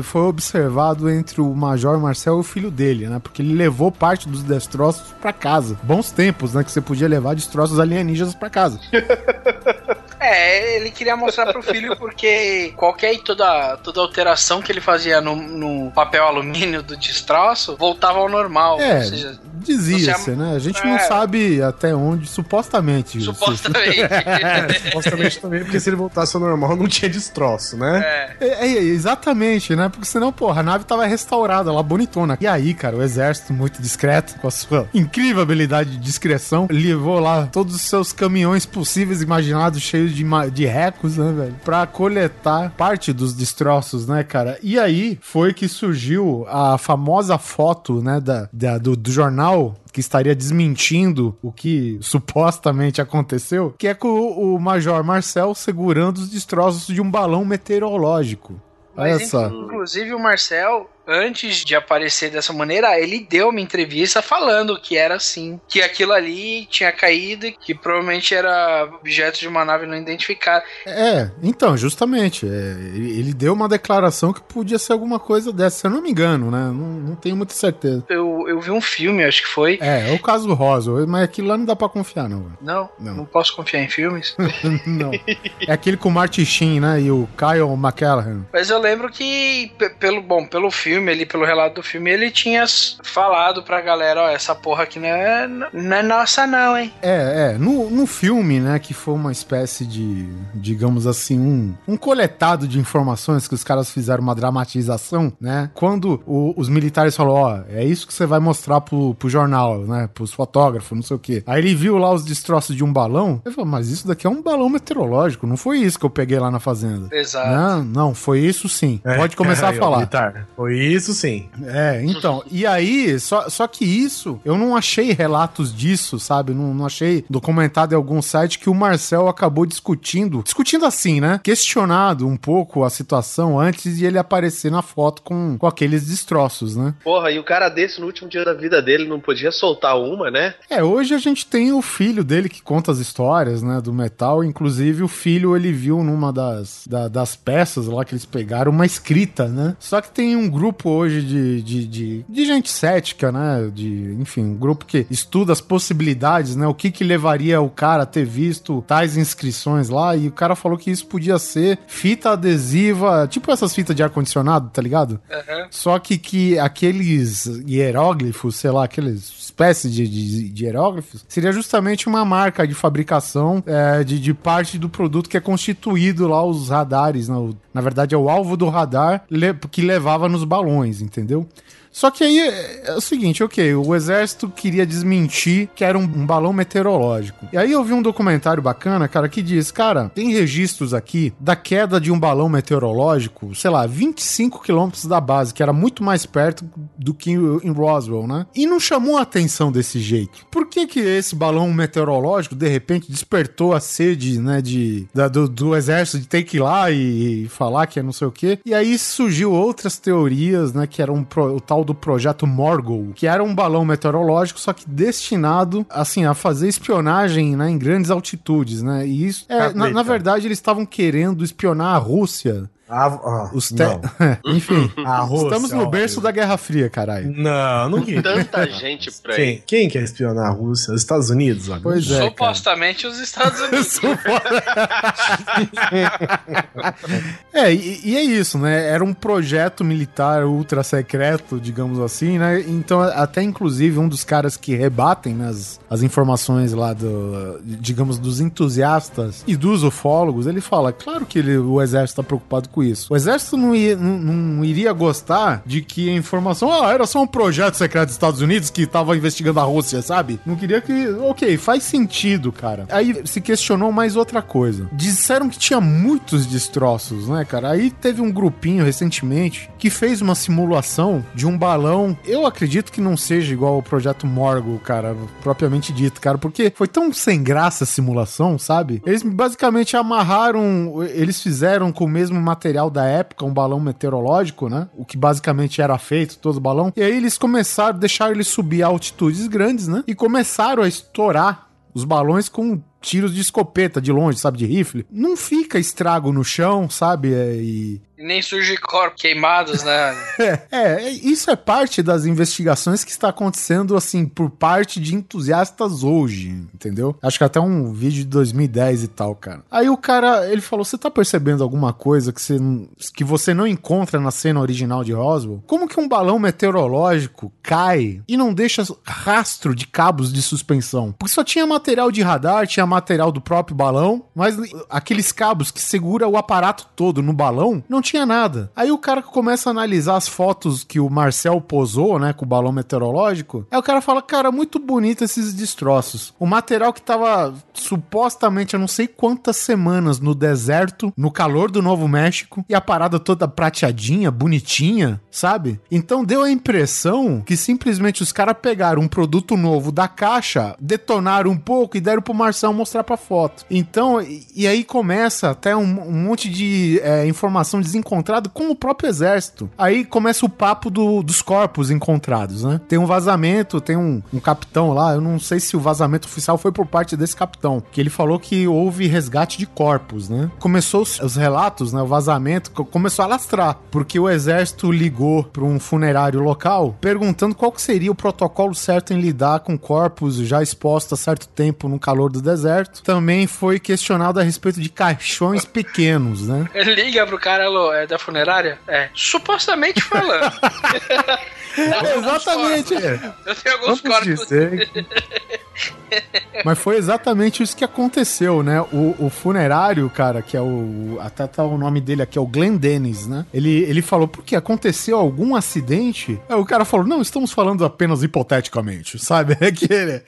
foi observado entre o Major Marcel e o filho dele, né? Porque ele levou parte dos destroços pra casa. Bons tempos, né? Que você podia levar destroços alienígenas pra casa. É, ele queria mostrar pro filho porque qualquer e toda, toda alteração que ele fazia no, no papel alumínio do destroço voltava ao normal. É, dizia-se, né? A gente não É. sabe até onde, supostamente. isso. supostamente. É, supostamente também, porque se ele voltasse ao normal, não tinha destroço, né? É. É, é, exatamente, né? Porque senão, porra, a nave tava restaurada lá, bonitona. E aí, cara, o exército, muito discreto, com a sua incrível habilidade de discreção, levou lá todos os seus caminhões possíveis imaginados, cheios de, de recos, né, velho? Pra coletar parte dos destroços, né, cara? E aí foi que surgiu a famosa foto, né, da, da- do, do jornal que estaria desmentindo o que supostamente aconteceu, que é com o, o Major Marcel segurando os destroços de um balão meteorológico. Olha Mas, só. Inclusive o Marcel, antes de aparecer dessa maneira, ele deu uma entrevista falando que era assim, que aquilo ali tinha caído, e que provavelmente era objeto de uma nave não identificada. É, então, justamente. é, ele, deu uma declaração que podia ser alguma coisa dessa, se eu não me engano, né? Não, não tenho muita certeza. Eu, eu vi um filme, acho que foi. É, é o caso do Roswell, mas aquilo lá não dá pra confiar, não. Não, Não. não, posso confiar em filmes. não. É aquele com o Marty Sheen, né? E o Kyle McCallaghan. Mas eu lembro que, pe- pelo, bom, pelo filme ali, pelo relato do filme, ele tinha falado pra galera, ó, essa porra aqui não é, não é nossa não, hein? É, é. No, no filme, né, que foi uma espécie de, digamos assim, um, um coletado de informações que os caras fizeram uma dramatização, né? Quando o- os militares falaram, ó, é isso que você vai mostrar pro, pro jornal, né? Pros fotógrafos, não sei o quê. Aí ele viu lá os destroços de um balão. Ele falou, mas isso daqui é um balão meteorológico, não foi isso que eu peguei lá na fazenda. Exato. Não, não, foi isso sim. Pode começar a Aí, ó, falar. militar. Foi isso sim. É, então, e aí, só, só que isso, eu não achei relatos disso, sabe? Não, não achei documentado em algum site que o Marcel acabou discutindo, discutindo assim, né? Questionado um pouco a situação antes de ele aparecer na foto com, com aqueles destroços, né? Porra, e o cara desse no último dia da vida dele não podia soltar uma, né? É, hoje a gente tem o filho dele que conta as histórias, né, do metal. Inclusive, o filho, ele viu numa das, da- das peças lá que eles pegaram uma escrita, né? Só que tem um grupo hoje de, de, de, de gente cética, né? De, enfim, um grupo que estuda as possibilidades, né? O que que levaria o cara a ter visto tais inscrições lá. E o cara falou que isso podia ser fita adesiva, tipo essas fitas de ar-condicionado, tá ligado? Só que, que aqueles hieróglifos, sei lá, aqueles espécies de, de, de hieróglifos, seria justamente uma marca de fabricação é, de, de parte do produto que é constituído lá os radares. né? O- na verdade, é o alvo do radar le- que levava nos balões, entendeu? Só que aí é é o seguinte, ok, o exército queria desmentir que era um, um balão meteorológico. E aí eu vi um documentário bacana, cara, que diz, cara, tem registros aqui da queda de um balão meteorológico, sei lá, 25 quilômetros da base, que era muito mais perto do que em Roswell, né? E não chamou a atenção desse jeito. Por que que esse balão meteorológico, de repente, despertou a sede, né, de, da- do, do exército de ter que ir lá e, e falar que é não sei o quê? E aí surgiu outras teorias, né, que era um o tal do projeto Morgul, que era um balão meteorológico, só que destinado, assim, a fazer espionagem, né, em grandes altitudes, né? E isso, é, na, na verdade, eles estavam querendo espionar a Rússia. Ah, ah, Os te... Enfim, estamos no berço da Guerra Fria, caralho. Não, não queria. Tanta gente pra Quem, ir. quem quer espionar a Rússia? Os Estados Unidos agora? Pois é, cara. Supostamente os Estados Unidos. É, e, e é isso, né? Era um projeto militar ultra secreto, digamos assim, né? Então, até inclusive um dos caras que rebatem né, as, as informações lá do, digamos, dos entusiastas e dos ufólogos, ele fala, claro que ele- o exército tá preocupado com isso. O exército não, ia- não- não iria gostar de que a informação, ah, era só um projeto secreto dos Estados Unidos que tava investigando a Rússia, sabe? Não queria que, ok, faz sentido, cara. Aí se questionou mais outra coisa. Disseram que tinha muitos destroços, né, cara? Aí teve um grupinho recentemente que fez uma simulação de um balão. Eu acredito que não seja igual ao projeto Morgul, cara, propriamente dito, cara, porque foi tão sem graça a simulação, sabe? Eles basicamente amarraram, eles fizeram com o mesmo material da época, um balão meteorológico, né? O que basicamente era feito, todo o balão. E aí eles começaram, deixaram ele subir a altitudes grandes, né? E começaram a estourar os balões com tiros de escopeta de longe, sabe, de rifle. Não fica estrago no chão, sabe? É, E nem surge corpos queimados, né? é, é, isso é parte das investigações que está acontecendo, assim, por parte de entusiastas hoje, entendeu? Acho que até um vídeo de 2010 e tal, cara. Aí o cara, ele falou, você tá percebendo alguma coisa que você, que você não encontra na cena original de Roswell? Como que um balão meteorológico cai e não deixa rastro de cabos de suspensão? Porque só tinha material de radar, tinha material do próprio balão, mas aqueles cabos que segura o aparato todo no balão, não tinha nada. Aí o cara começa a analisar as fotos que o Marcel posou, né, com o balão meteorológico. Aí o cara fala, cara, muito bonito esses destroços. O material que tava supostamente, eu não sei quantas semanas no deserto, no calor do Novo México, e a parada toda prateadinha, bonitinha, sabe? Então deu a impressão que simplesmente os caras pegaram um produto novo da caixa, detonaram um pouco e deram pro Marcel mostrar pra foto. Então, e, aí começa até um, um monte de é, informação desencontrado com o próprio exército. Aí começa o papo do- dos corpos encontrados, né? Tem um vazamento, tem um, um capitão lá, eu não sei se o vazamento oficial foi por parte desse capitão, que ele falou que houve resgate de corpos, né? Começou os, os relatos, né? O vazamento co- começou a lastrar, porque o exército ligou para um funerário local perguntando qual seria o protocolo certo em lidar com corpos já expostos há certo tempo no calor do deserto. Também foi questionado a respeito de caixões pequenos, né? Liga pro cara, alô, é da funerária? É. Supostamente falando. Exatamente. Eu tenho alguns Vamos corpos. dizer Mas foi exatamente isso que aconteceu, né? O, o funerário, cara, que é o. Até tá o nome dele aqui, é o Glenn Dennis, né? Ele, ele falou, porque aconteceu algum acidente? Aí o cara falou, não, estamos falando apenas hipoteticamente, sabe? Aquele,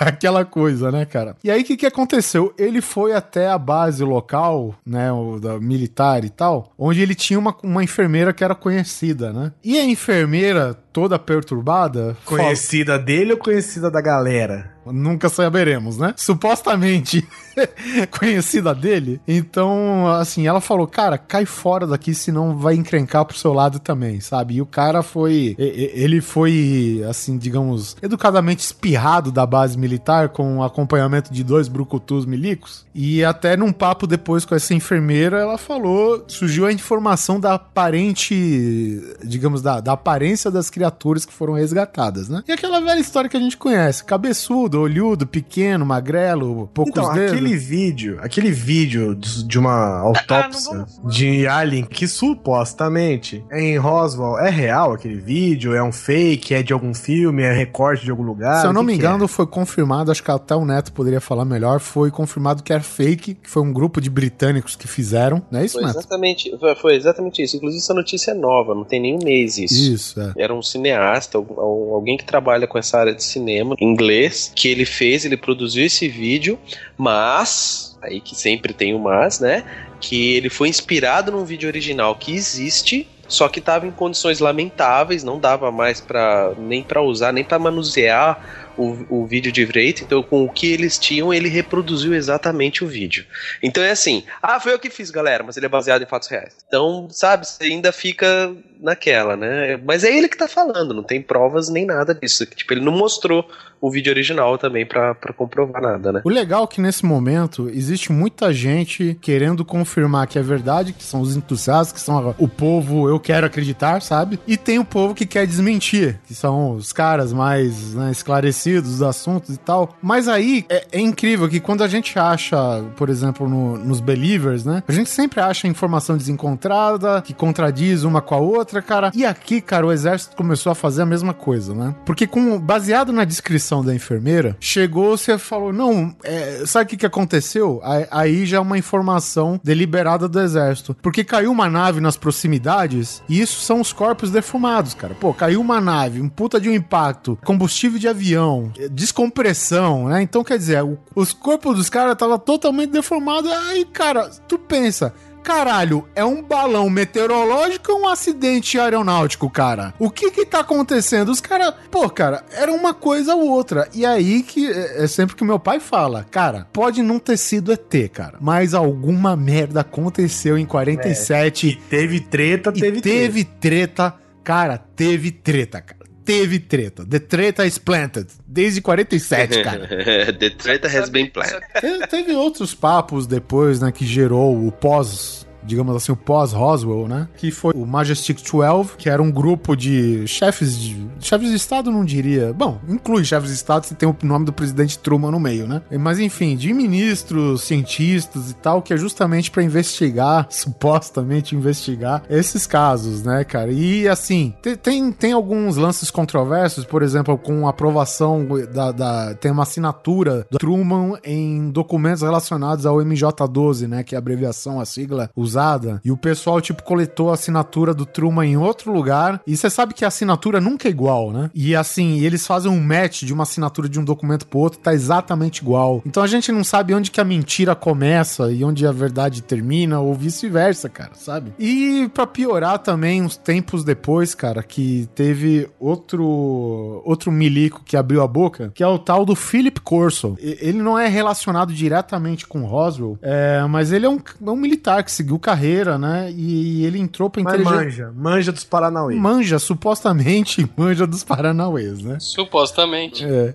aquela coisa, né, cara? E aí o que, que aconteceu? Ele foi até a base local, né? O, da militar e tal, onde ele tinha uma, uma enfermeira que era conhecida, né? E a enfermeira, toda perturbada. Conhecida dele ou conhecida da galera? Nunca saberemos, né? Supostamente conhecida dele. Então, assim, ela falou: Cara, cai fora daqui, senão vai encrencar pro seu lado também, sabe? E o cara foi. Ele foi, assim, digamos, educadamente espirrado da base militar com o acompanhamento de dois brucutus milicos. E até num papo depois com essa enfermeira, ela falou: surgiu a informação da aparente, digamos, da, da aparência das criaturas que foram resgatadas, né? E aquela velha história que a gente conhece: cabeçudo, olhudo, pequeno, magrelo, poucos Então, dedos. aquele vídeo, aquele vídeo de uma autópsia de alien que supostamente é em Roswell, é real aquele vídeo? É um fake? É de algum filme? É recorte de algum lugar? Se eu não me que é? engano, foi confirmado, acho que até o Neto poderia falar melhor, foi confirmado que era fake, que foi um grupo de britânicos que fizeram, não é isso, Foi Neto? exatamente, foi- exatamente isso. Inclusive, essa notícia é nova, não tem nem um mês isso. Isso, é. Era um cineasta, al- alguém que trabalha com essa área de cinema, inglês, que ele fez, ele produziu esse vídeo, mas, aí que sempre tem o mas, né? Que ele foi inspirado num vídeo original que existe, só que estava em condições lamentáveis, não dava mais para nem para usar, nem para manusear o, o vídeo direito. Então, com o que eles tinham, ele reproduziu exatamente o vídeo. Então é assim, ah, foi eu que fiz, galera, mas ele é baseado em fatos reais. Então, sabe, você ainda fica naquela, né? Mas é ele que tá falando, não tem provas nem nada disso. Tipo, ele não mostrou o vídeo original também pra comprovar nada, né? O legal é que nesse momento existe muita gente querendo confirmar que é verdade, que são os entusiastas, que são o povo eu quero acreditar, sabe? E tem o povo que quer desmentir, que são os caras mais né, esclarecidos dos assuntos e tal. Mas aí é, é incrível que quando a gente acha, por exemplo, no- nos Believers, né? A gente sempre acha informação desencontrada, que contradiz uma com a outra, cara. E aqui, cara, o exército começou a fazer a mesma coisa, né? Porque com, baseado na descrição da enfermeira, chegou, você falou, não, é, sabe o que, que aconteceu? Aí já é uma informação deliberada do exército. Porque caiu uma nave nas proximidades e isso são os corpos defumados, cara. Pô, caiu uma nave, um puta de um impacto, combustível de avião, eh, descompressão, né? Então, quer dizer, o- os corpos dos caras estavam totalmente deformados. Aí, cara, tu pensa, Caralho, é um balão meteorológico ou um acidente aeronáutico, cara? O que que tá acontecendo? Os caras, pô, cara, era uma coisa ou outra. E aí que é é sempre que meu pai fala, cara, pode não ter sido ET, cara, mas alguma merda aconteceu em 47. teve treta, teve teve treta. Cara, teve treta, cara. Teve treta. The treta is planted. Desde 47, cara. The treta has been planned. Te- Teve outros papos depois, né, que gerou o pós, digamos assim, o pós-Roswell, né? Que foi o Majestic 12, que era um grupo de chefes de. Chefes de Estado, não diria. Bom, inclui chefes de Estado se tem o nome do presidente Truman no meio, né? Mas enfim, de ministros, cientistas e tal, que é justamente pra investigar, supostamente investigar, esses casos, né, cara? E assim, te- tem, tem alguns lances controversos, por exemplo, com aprovação da, da- Tem uma assinatura do Truman em documentos relacionados ao MJ12, né? Que é a abreviação, a sigla usada. E o pessoal, tipo, coletou a assinatura do Truman em outro lugar. E você sabe que a assinatura nunca é igual, né? E assim, eles fazem um match de uma assinatura de um documento pro outro, tá exatamente igual. Então a gente não sabe onde que a mentira começa e onde a verdade termina, ou vice-versa, cara, sabe? E pra piorar também, uns tempos depois, cara, que teve outro outro milico que abriu a boca, que é o tal do Philip Corso. Ele não é relacionado diretamente com Roswell, é, mas ele é um, é um militar que seguiu carreira, né? E ele entrou pra inteligência. manja, manja dos Paranauê. Manja, supostamente manja dos Paranauês, né? Supostamente. É.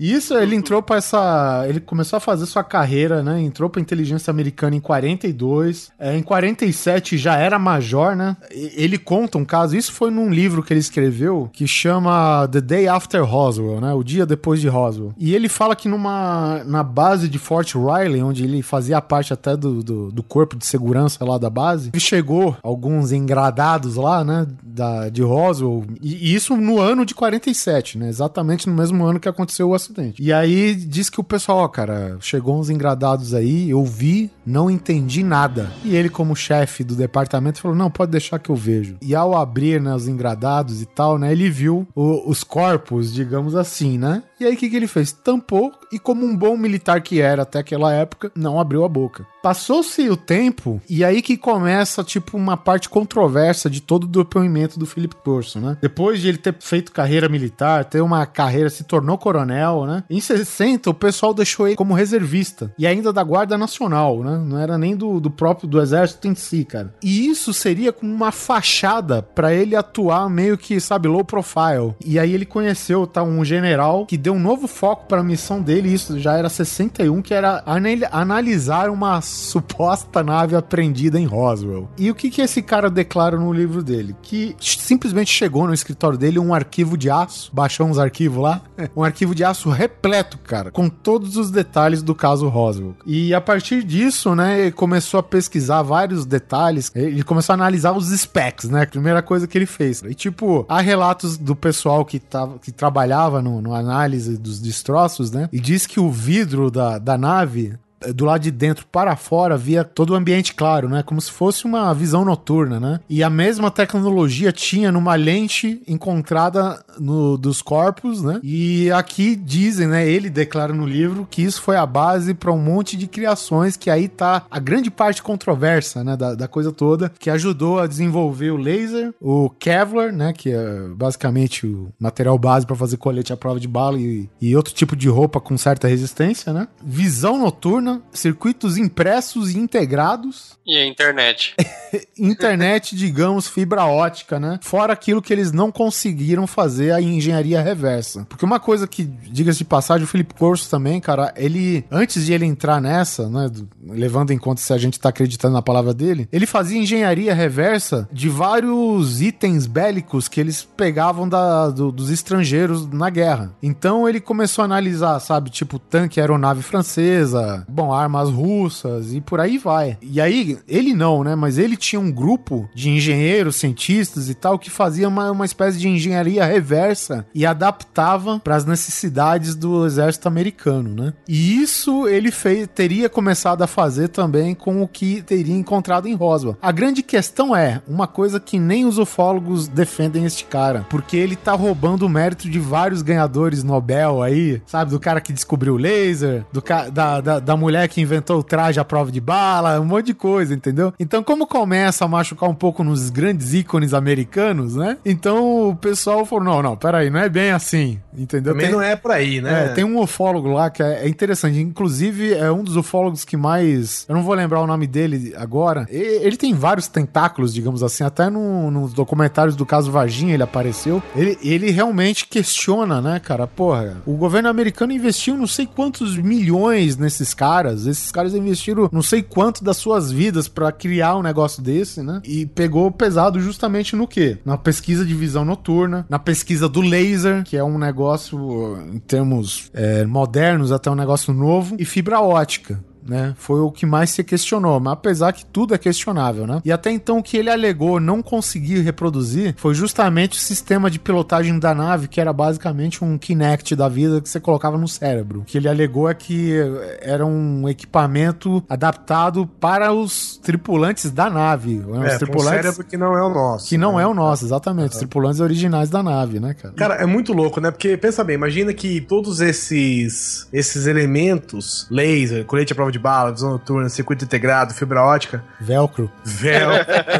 E isso, ele entrou pra essa. Ele começou a fazer sua carreira, né? Entrou pra inteligência americana em 42. É, em 47 já era major, né? Ele conta um caso. Isso foi num livro que ele escreveu que chama The Day After Roswell, né? O dia depois de Roswell. E ele fala que numa na base de Fort Riley, onde ele fazia parte até do, do, do corpo de segurança lá da base, ele chegou alguns engradados lá, né? Da, de Roswell. E, e isso no ano de 47, né? Exatamente no mesmo ano que aconteceu o acidente. E aí diz que o pessoal, ó, cara, chegou uns engradados aí, eu vi, não entendi nada. E ele, como chefe do departamento, falou: não, pode deixar que eu vejo. E ao abrir né, os engradados e tal, né? Ele viu o- os corpos, digamos assim, né? E aí o que, que ele fez? Tampou e, como um bom militar que era até aquela época, não abriu a boca. Passou-se o tempo, e aí que começa, tipo, uma parte controversa de todo o depoimento do Philip Corso, né? Depois de ele ter feito carreira militar, ter uma carreira, se tornou coronel, né? Em 60, o pessoal deixou ele como reservista, e ainda da Guarda Nacional, né? Não era nem do, do próprio, do exército em si, cara. E isso seria como uma fachada pra ele atuar meio que, sabe, low profile. E aí ele conheceu, tá, um general que deu um novo foco pra missão dele, isso já era 61, que era anal- analisar uma suposta nave apreendida em Roswell. E o que que esse cara declara no livro dele? Que simplesmente chegou no escritório dele um arquivo de aço, baixou uns arquivos lá, um arquivo de aço repleto, cara, com todos os detalhes do caso Roswell. E a partir disso, né, ele começou a pesquisar vários detalhes, ele começou a analisar os specs, né, primeira coisa que ele fez. E tipo, há relatos do pessoal que, tava, que trabalhava no, no análise dos destroços, né, e diz que o vidro da, da nave do lado de dentro para fora via todo o ambiente claro, né? Como se fosse uma visão noturna, né? E a mesma tecnologia tinha numa lente encontrada no, dos corpos, né? E aqui dizem, né? Ele declara no livro que isso foi a base para um monte de criações que aí tá a grande parte controversa, né? Da, da coisa toda, que ajudou a desenvolver o laser, o Kevlar, né? Que é basicamente o material base para fazer colete à prova de bala e, e outro tipo de roupa com certa resistência, né? Visão noturna, circuitos impressos e integrados, E a internet. internet, digamos, fibra ótica, né? Fora aquilo que eles não conseguiram fazer a engenharia reversa. Porque uma coisa que, diga-se de passagem, o Felipe Corso também, cara, ele, antes de ele entrar nessa, né, do- levando em conta se a gente tá acreditando na palavra dele, ele fazia engenharia reversa de vários itens bélicos que eles pegavam da, do- dos estrangeiros na guerra. Então ele começou a analisar, sabe, tipo tanque aeronave francesa, bom, armas russas e por aí vai. E aí, ele não, né? Mas ele tinha um grupo de engenheiros, cientistas e tal, que fazia uma, uma espécie de engenharia reversa e adaptava para as necessidades do exército americano, né? E isso ele fez, teria começado a fazer também com o que teria encontrado em Roswell. A grande questão é uma coisa que nem os ufólogos defendem este cara, porque ele tá roubando o mérito de vários ganhadores Nobel aí, sabe? Do cara que descobriu o laser, do da, da, da mulher que inventou o traje à prova de bala, um monte de coisa, entendeu? Então, como começa a machucar um pouco nos grandes ícones americanos, né? Então o pessoal falou: não, não, peraí, não é bem assim, entendeu? Também não é por aí, né? É, tem um ufólogo lá que é, é interessante. Inclusive, é um dos ufólogos que mais. Eu não vou lembrar o nome dele agora. Ele tem vários tentáculos, digamos assim. Até no- nos documentários do caso Varginha ele apareceu. Ele, ele realmente questiona, né, cara? Porra, o governo americano investiu não sei quantos milhões nesses caras. Esses caras investiram não sei quanto das suas vidas pra criar um negócio desse, né? E pegou pesado justamente no quê? Na pesquisa de visão noturna, na pesquisa do laser, que é um negócio, em termos é, modernos, até um negócio novo, e fibra ótica. Né? Foi o que mais se questionou, mas apesar que tudo é questionável, né? E até então o que ele alegou não conseguir reproduzir foi justamente o sistema de pilotagem da nave, que era basicamente um Kinect da vida que você colocava no cérebro. O que ele alegou é que era um equipamento adaptado para os tripulantes da nave. né? Os É, com um tripulantes cérebro que não é o nosso. que não né? é o nosso, exatamente. Os tripulantes originais da nave, né, cara? Cara, é muito louco, né? Porque pensa bem, imagina que todos esses esses elementos, laser, colete à prova de bala, visão noturna, circuito integrado, fibra ótica, Velcro. véu,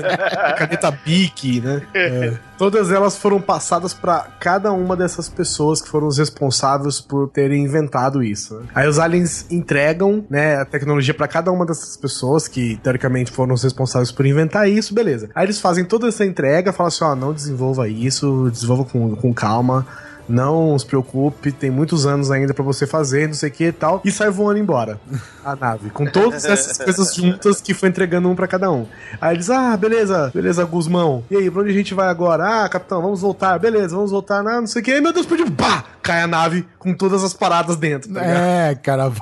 caneta Bic, né? Todas elas foram passadas pra cada uma dessas pessoas que foram os responsáveis por terem inventado isso. né? Aí os aliens entregam, né, a tecnologia pra cada uma dessas pessoas que teoricamente foram os responsáveis por inventar isso, beleza. Aí eles fazem toda essa entrega, falam assim, ó, não desenvolva isso, desenvolva com, com calma. Não se preocupe, tem muitos anos ainda pra você fazer, não sei o que e tal. E sai voando embora a nave, com todas essas coisas juntas que foi entregando um pra cada um. Aí eles, ah, beleza, beleza, Guzmão. E aí, pra onde a gente vai agora? Ah, capitão, vamos voltar, beleza, vamos voltar, não, não sei o que. Aí, meu Deus, perdi, pá! Cai a nave com todas as paradas dentro, tá ligado? É, cara,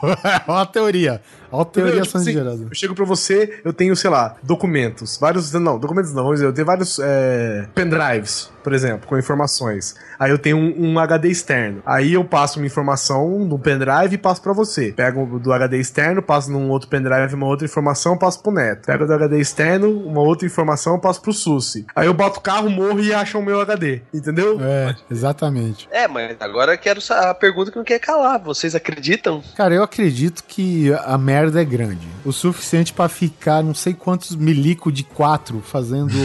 olha a teoria. Olha a teoria? Tipo assim, gerada. eu chego pra você, eu tenho, sei lá, documentos. Vários. Não, documentos não, eu tenho vários é, pendrives, por exemplo, com informações. Aí eu tenho um, um HD externo. Aí eu passo uma informação no pendrive e passo pra você. Pego do HD externo, passo num outro pendrive uma outra informação, passo pro Neto. Pego do HD externo, uma outra informação, passo pro Susi. Aí eu boto o carro, morro e acham o meu HD. Entendeu? É, exatamente. É, mas agora eu quero a pergunta que não quer calar. Vocês acreditam? Cara, eu acredito que a merda é grande. O suficiente pra ficar não sei quantos milico de quatro fazendo.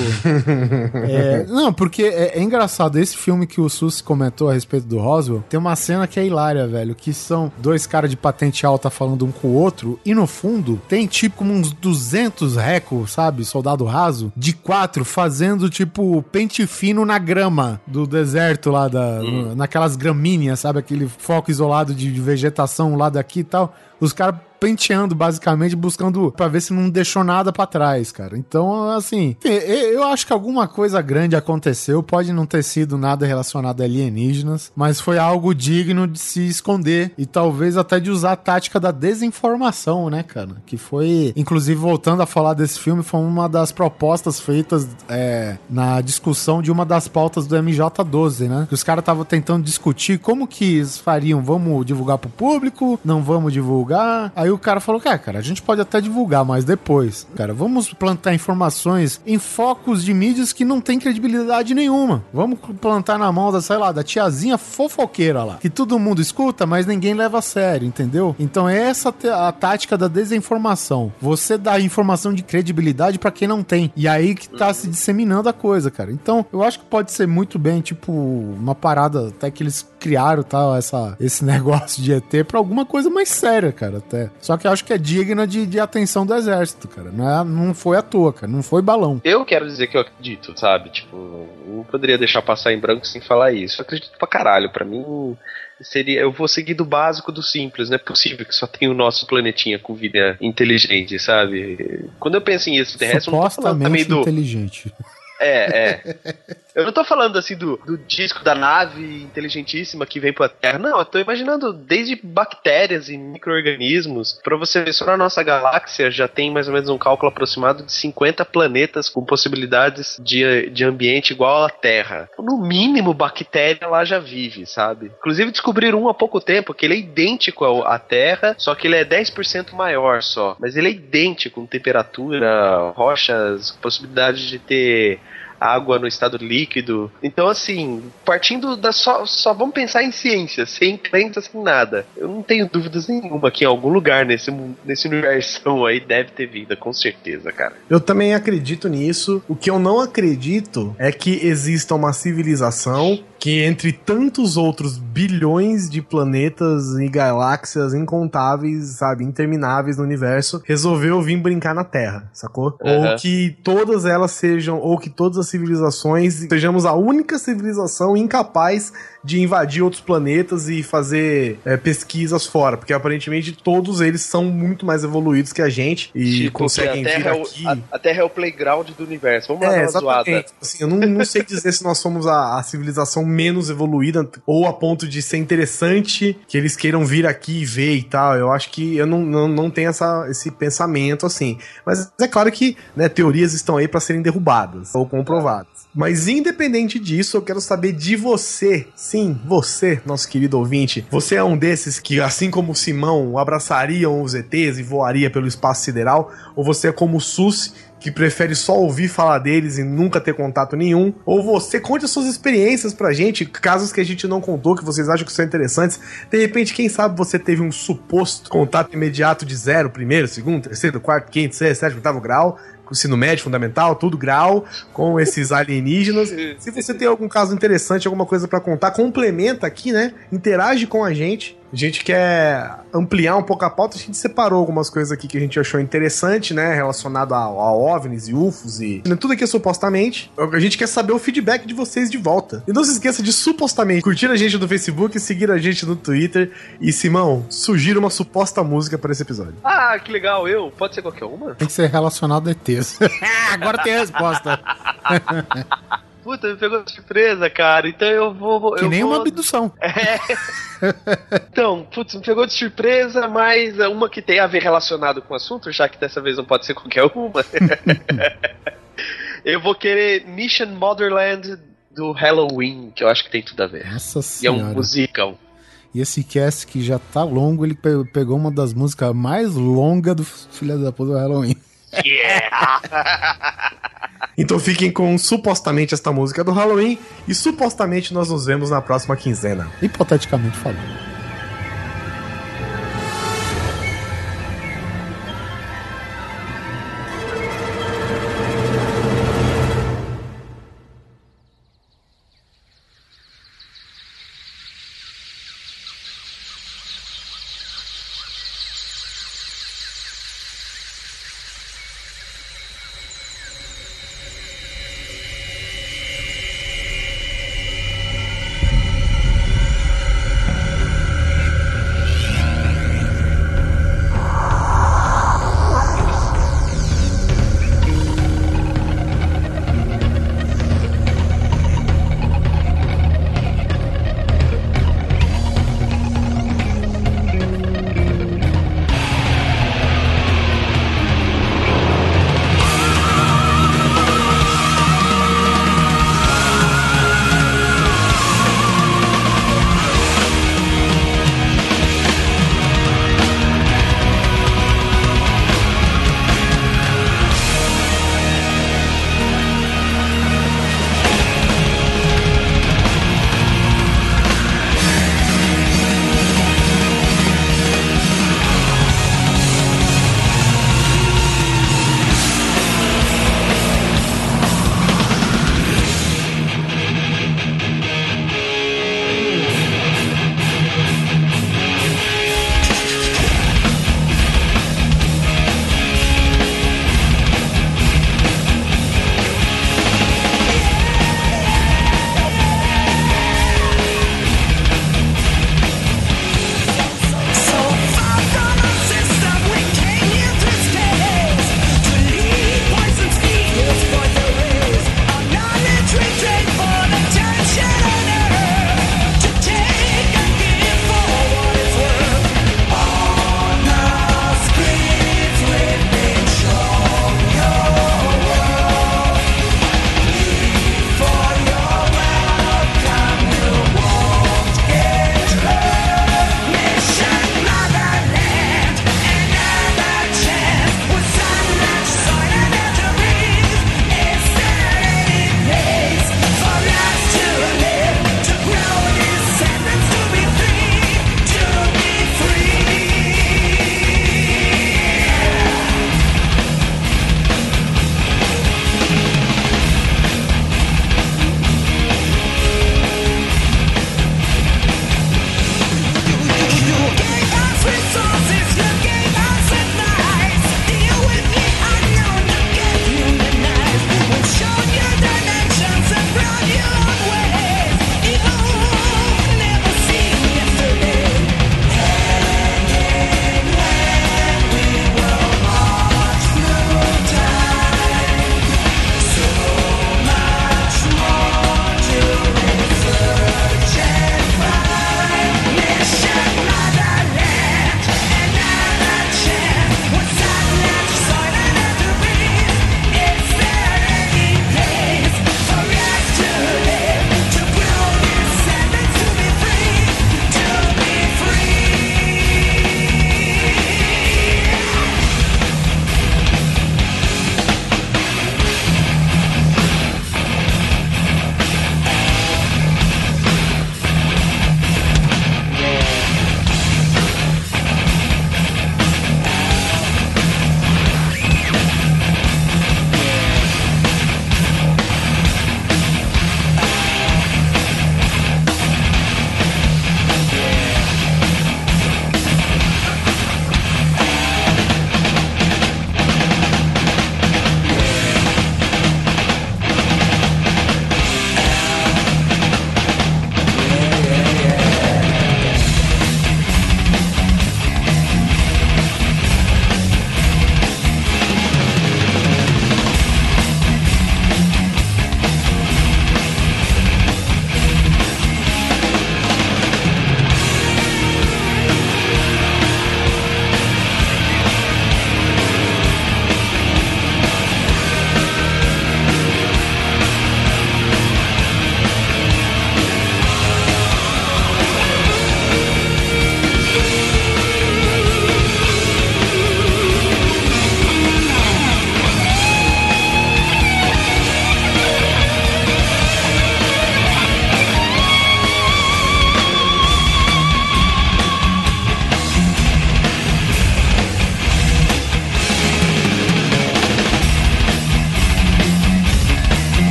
É, não, porque é, é engraçado. Esse filme que o Sus comentou a respeito do Roswell, tem uma cena que é hilária, velho. Que são dois caras de patente alta falando um com o outro. E no fundo tem tipo como uns 200 recos, sabe? Soldado raso, de quatro fazendo tipo pente fino na grama do deserto lá, da, no- naquelas gramíneas, sabe? Aquele foco isolado de, de vegetação lá daqui e tal. Os caras penteando, basicamente, buscando pra ver se não deixou nada pra trás, cara. Então, assim, eu acho que alguma coisa grande aconteceu. Pode não ter sido nada relacionado a alienígenas, mas foi algo digno de se esconder e talvez até de usar a tática da desinformação, né, cara? Que foi, inclusive, voltando a falar desse filme, foi uma das propostas feitas é, na discussão de uma das pautas do MJ12, né? Que os caras estavam tentando discutir como que eles fariam. Vamos divulgar pro público? Não vamos divulgar? Aí o cara falou, cara, cara, a gente pode até divulgar, mas depois, cara, vamos plantar informações em focos de mídias que não tem credibilidade nenhuma. Vamos plantar na mão da, sei lá, da tiazinha fofoqueira lá, que todo mundo escuta, mas ninguém leva a sério, entendeu? Então é essa a tática da desinformação. Você dá informação de credibilidade pra quem não tem. E aí que tá se disseminando a coisa, cara. Então, eu acho que pode ser muito bem, tipo, uma parada até que eles criaram, tal, essa, esse negócio de ET pra alguma coisa mais séria, cara, até. Só que eu acho que é digna de, de atenção do exército, cara. Não, é, não foi à toa, cara. Não foi balão. Eu quero dizer que eu acredito, sabe? Tipo, não poderia deixar passar em branco sem falar isso. Eu acredito pra caralho. Pra mim, seria. Eu vou seguir do básico do simples. Não é possível que só tenha o nosso planetinha com vida inteligente, sabe? Quando eu penso em extraterrestre, eu não tô falando também do. inteligente. É, é. Eu não tô falando assim do, do disco da nave inteligentíssima que vem pra Terra. Não, eu tô imaginando desde bactérias e micro-organismos. Pra você ver, só na nossa galáxia já tem mais ou menos um cálculo aproximado de 50 planetas com possibilidades de, de ambiente igual à Terra. No mínimo, bactéria lá já vive, sabe? Inclusive descobriram um há pouco tempo que ele é idêntico à Terra, só que ele é 10% maior só. Mas ele é idêntico com temperatura, rochas, possibilidade de ter água no estado líquido. Então, assim, partindo da só, só vamos pensar em ciência, sem crença, sem nada. Eu não tenho dúvidas nenhuma que em algum lugar nesse, nesse universo aí deve ter vida, com certeza, cara. Eu também acredito nisso. O que eu não acredito é que exista uma civilização que, entre tantos outros bilhões de planetas e galáxias incontáveis, sabe, intermináveis no universo, resolveu vir brincar na Terra, sacou? Aham. Ou que todas elas sejam, ou que todas as civilizações sejamos a única civilização incapaz de invadir outros planetas e fazer é, pesquisas fora, porque aparentemente todos eles são muito mais evoluídos que a gente e Tipo, conseguem vir Terra, é o- aqui. a, a Terra é o playground do universo. Vamos lá É, exatamente. Assim, eu não, não sei dizer se nós somos a, a civilização menos evoluída ou a ponto de ser interessante que eles queiram vir aqui e ver e tal. Eu acho que eu não, não, não tenho essa, esse pensamento assim. Mas é claro que né, teorias estão aí para serem derrubadas ou comprovadas. Mas independente disso, eu quero saber de você. Sim, você, nosso querido ouvinte. Você é um desses que, assim como Simão, abraçariam os ETs e voaria pelo espaço sideral? Ou você é como o SUS, que prefere só ouvir falar deles e nunca ter contato nenhum, ou você conte as suas experiências pra gente, casos que a gente não contou, que vocês acham que são interessantes. De repente, quem sabe você teve um suposto contato imediato de zero, primeiro, segundo, terceiro, quarto, quinto, sexto, sétimo, oitavo grau, ensino médio, fundamental, tudo grau, com esses alienígenas. Se você tem algum caso interessante, alguma coisa pra contar, complementa aqui, né? Interage com a gente. A gente quer ampliar um pouco a pauta, a gente separou algumas coisas aqui que a gente achou interessante, né? Relacionado a, a OVNIs e UFOs e tudo aqui é supostamente. A gente quer saber o feedback de vocês de volta. E não se esqueça de supostamente curtir a gente no Facebook, seguir a gente no Twitter. E Simão, sugira uma suposta música para esse episódio. Ah, que legal, eu. Pode ser qualquer uma? Tem que ser relacionado a ETs. Agora tem a resposta. Puta, me pegou de surpresa, cara. Então eu vou. Que eu nem vou... uma abdução. É. Então, putz, me pegou de surpresa, mas uma que tem a ver relacionado com o assunto, já que dessa vez não pode ser qualquer uma. eu vou querer Mission Motherland do Halloween, que eu acho que tem tudo a ver. Nossa E é um musical. E esse cast que já tá longo, ele pe- pegou uma das músicas mais longas do Filha da Puta do Halloween. Então fiquem com supostamente esta música do Halloween e supostamente nós nos vemos na próxima quinzena. Hipoteticamente falando.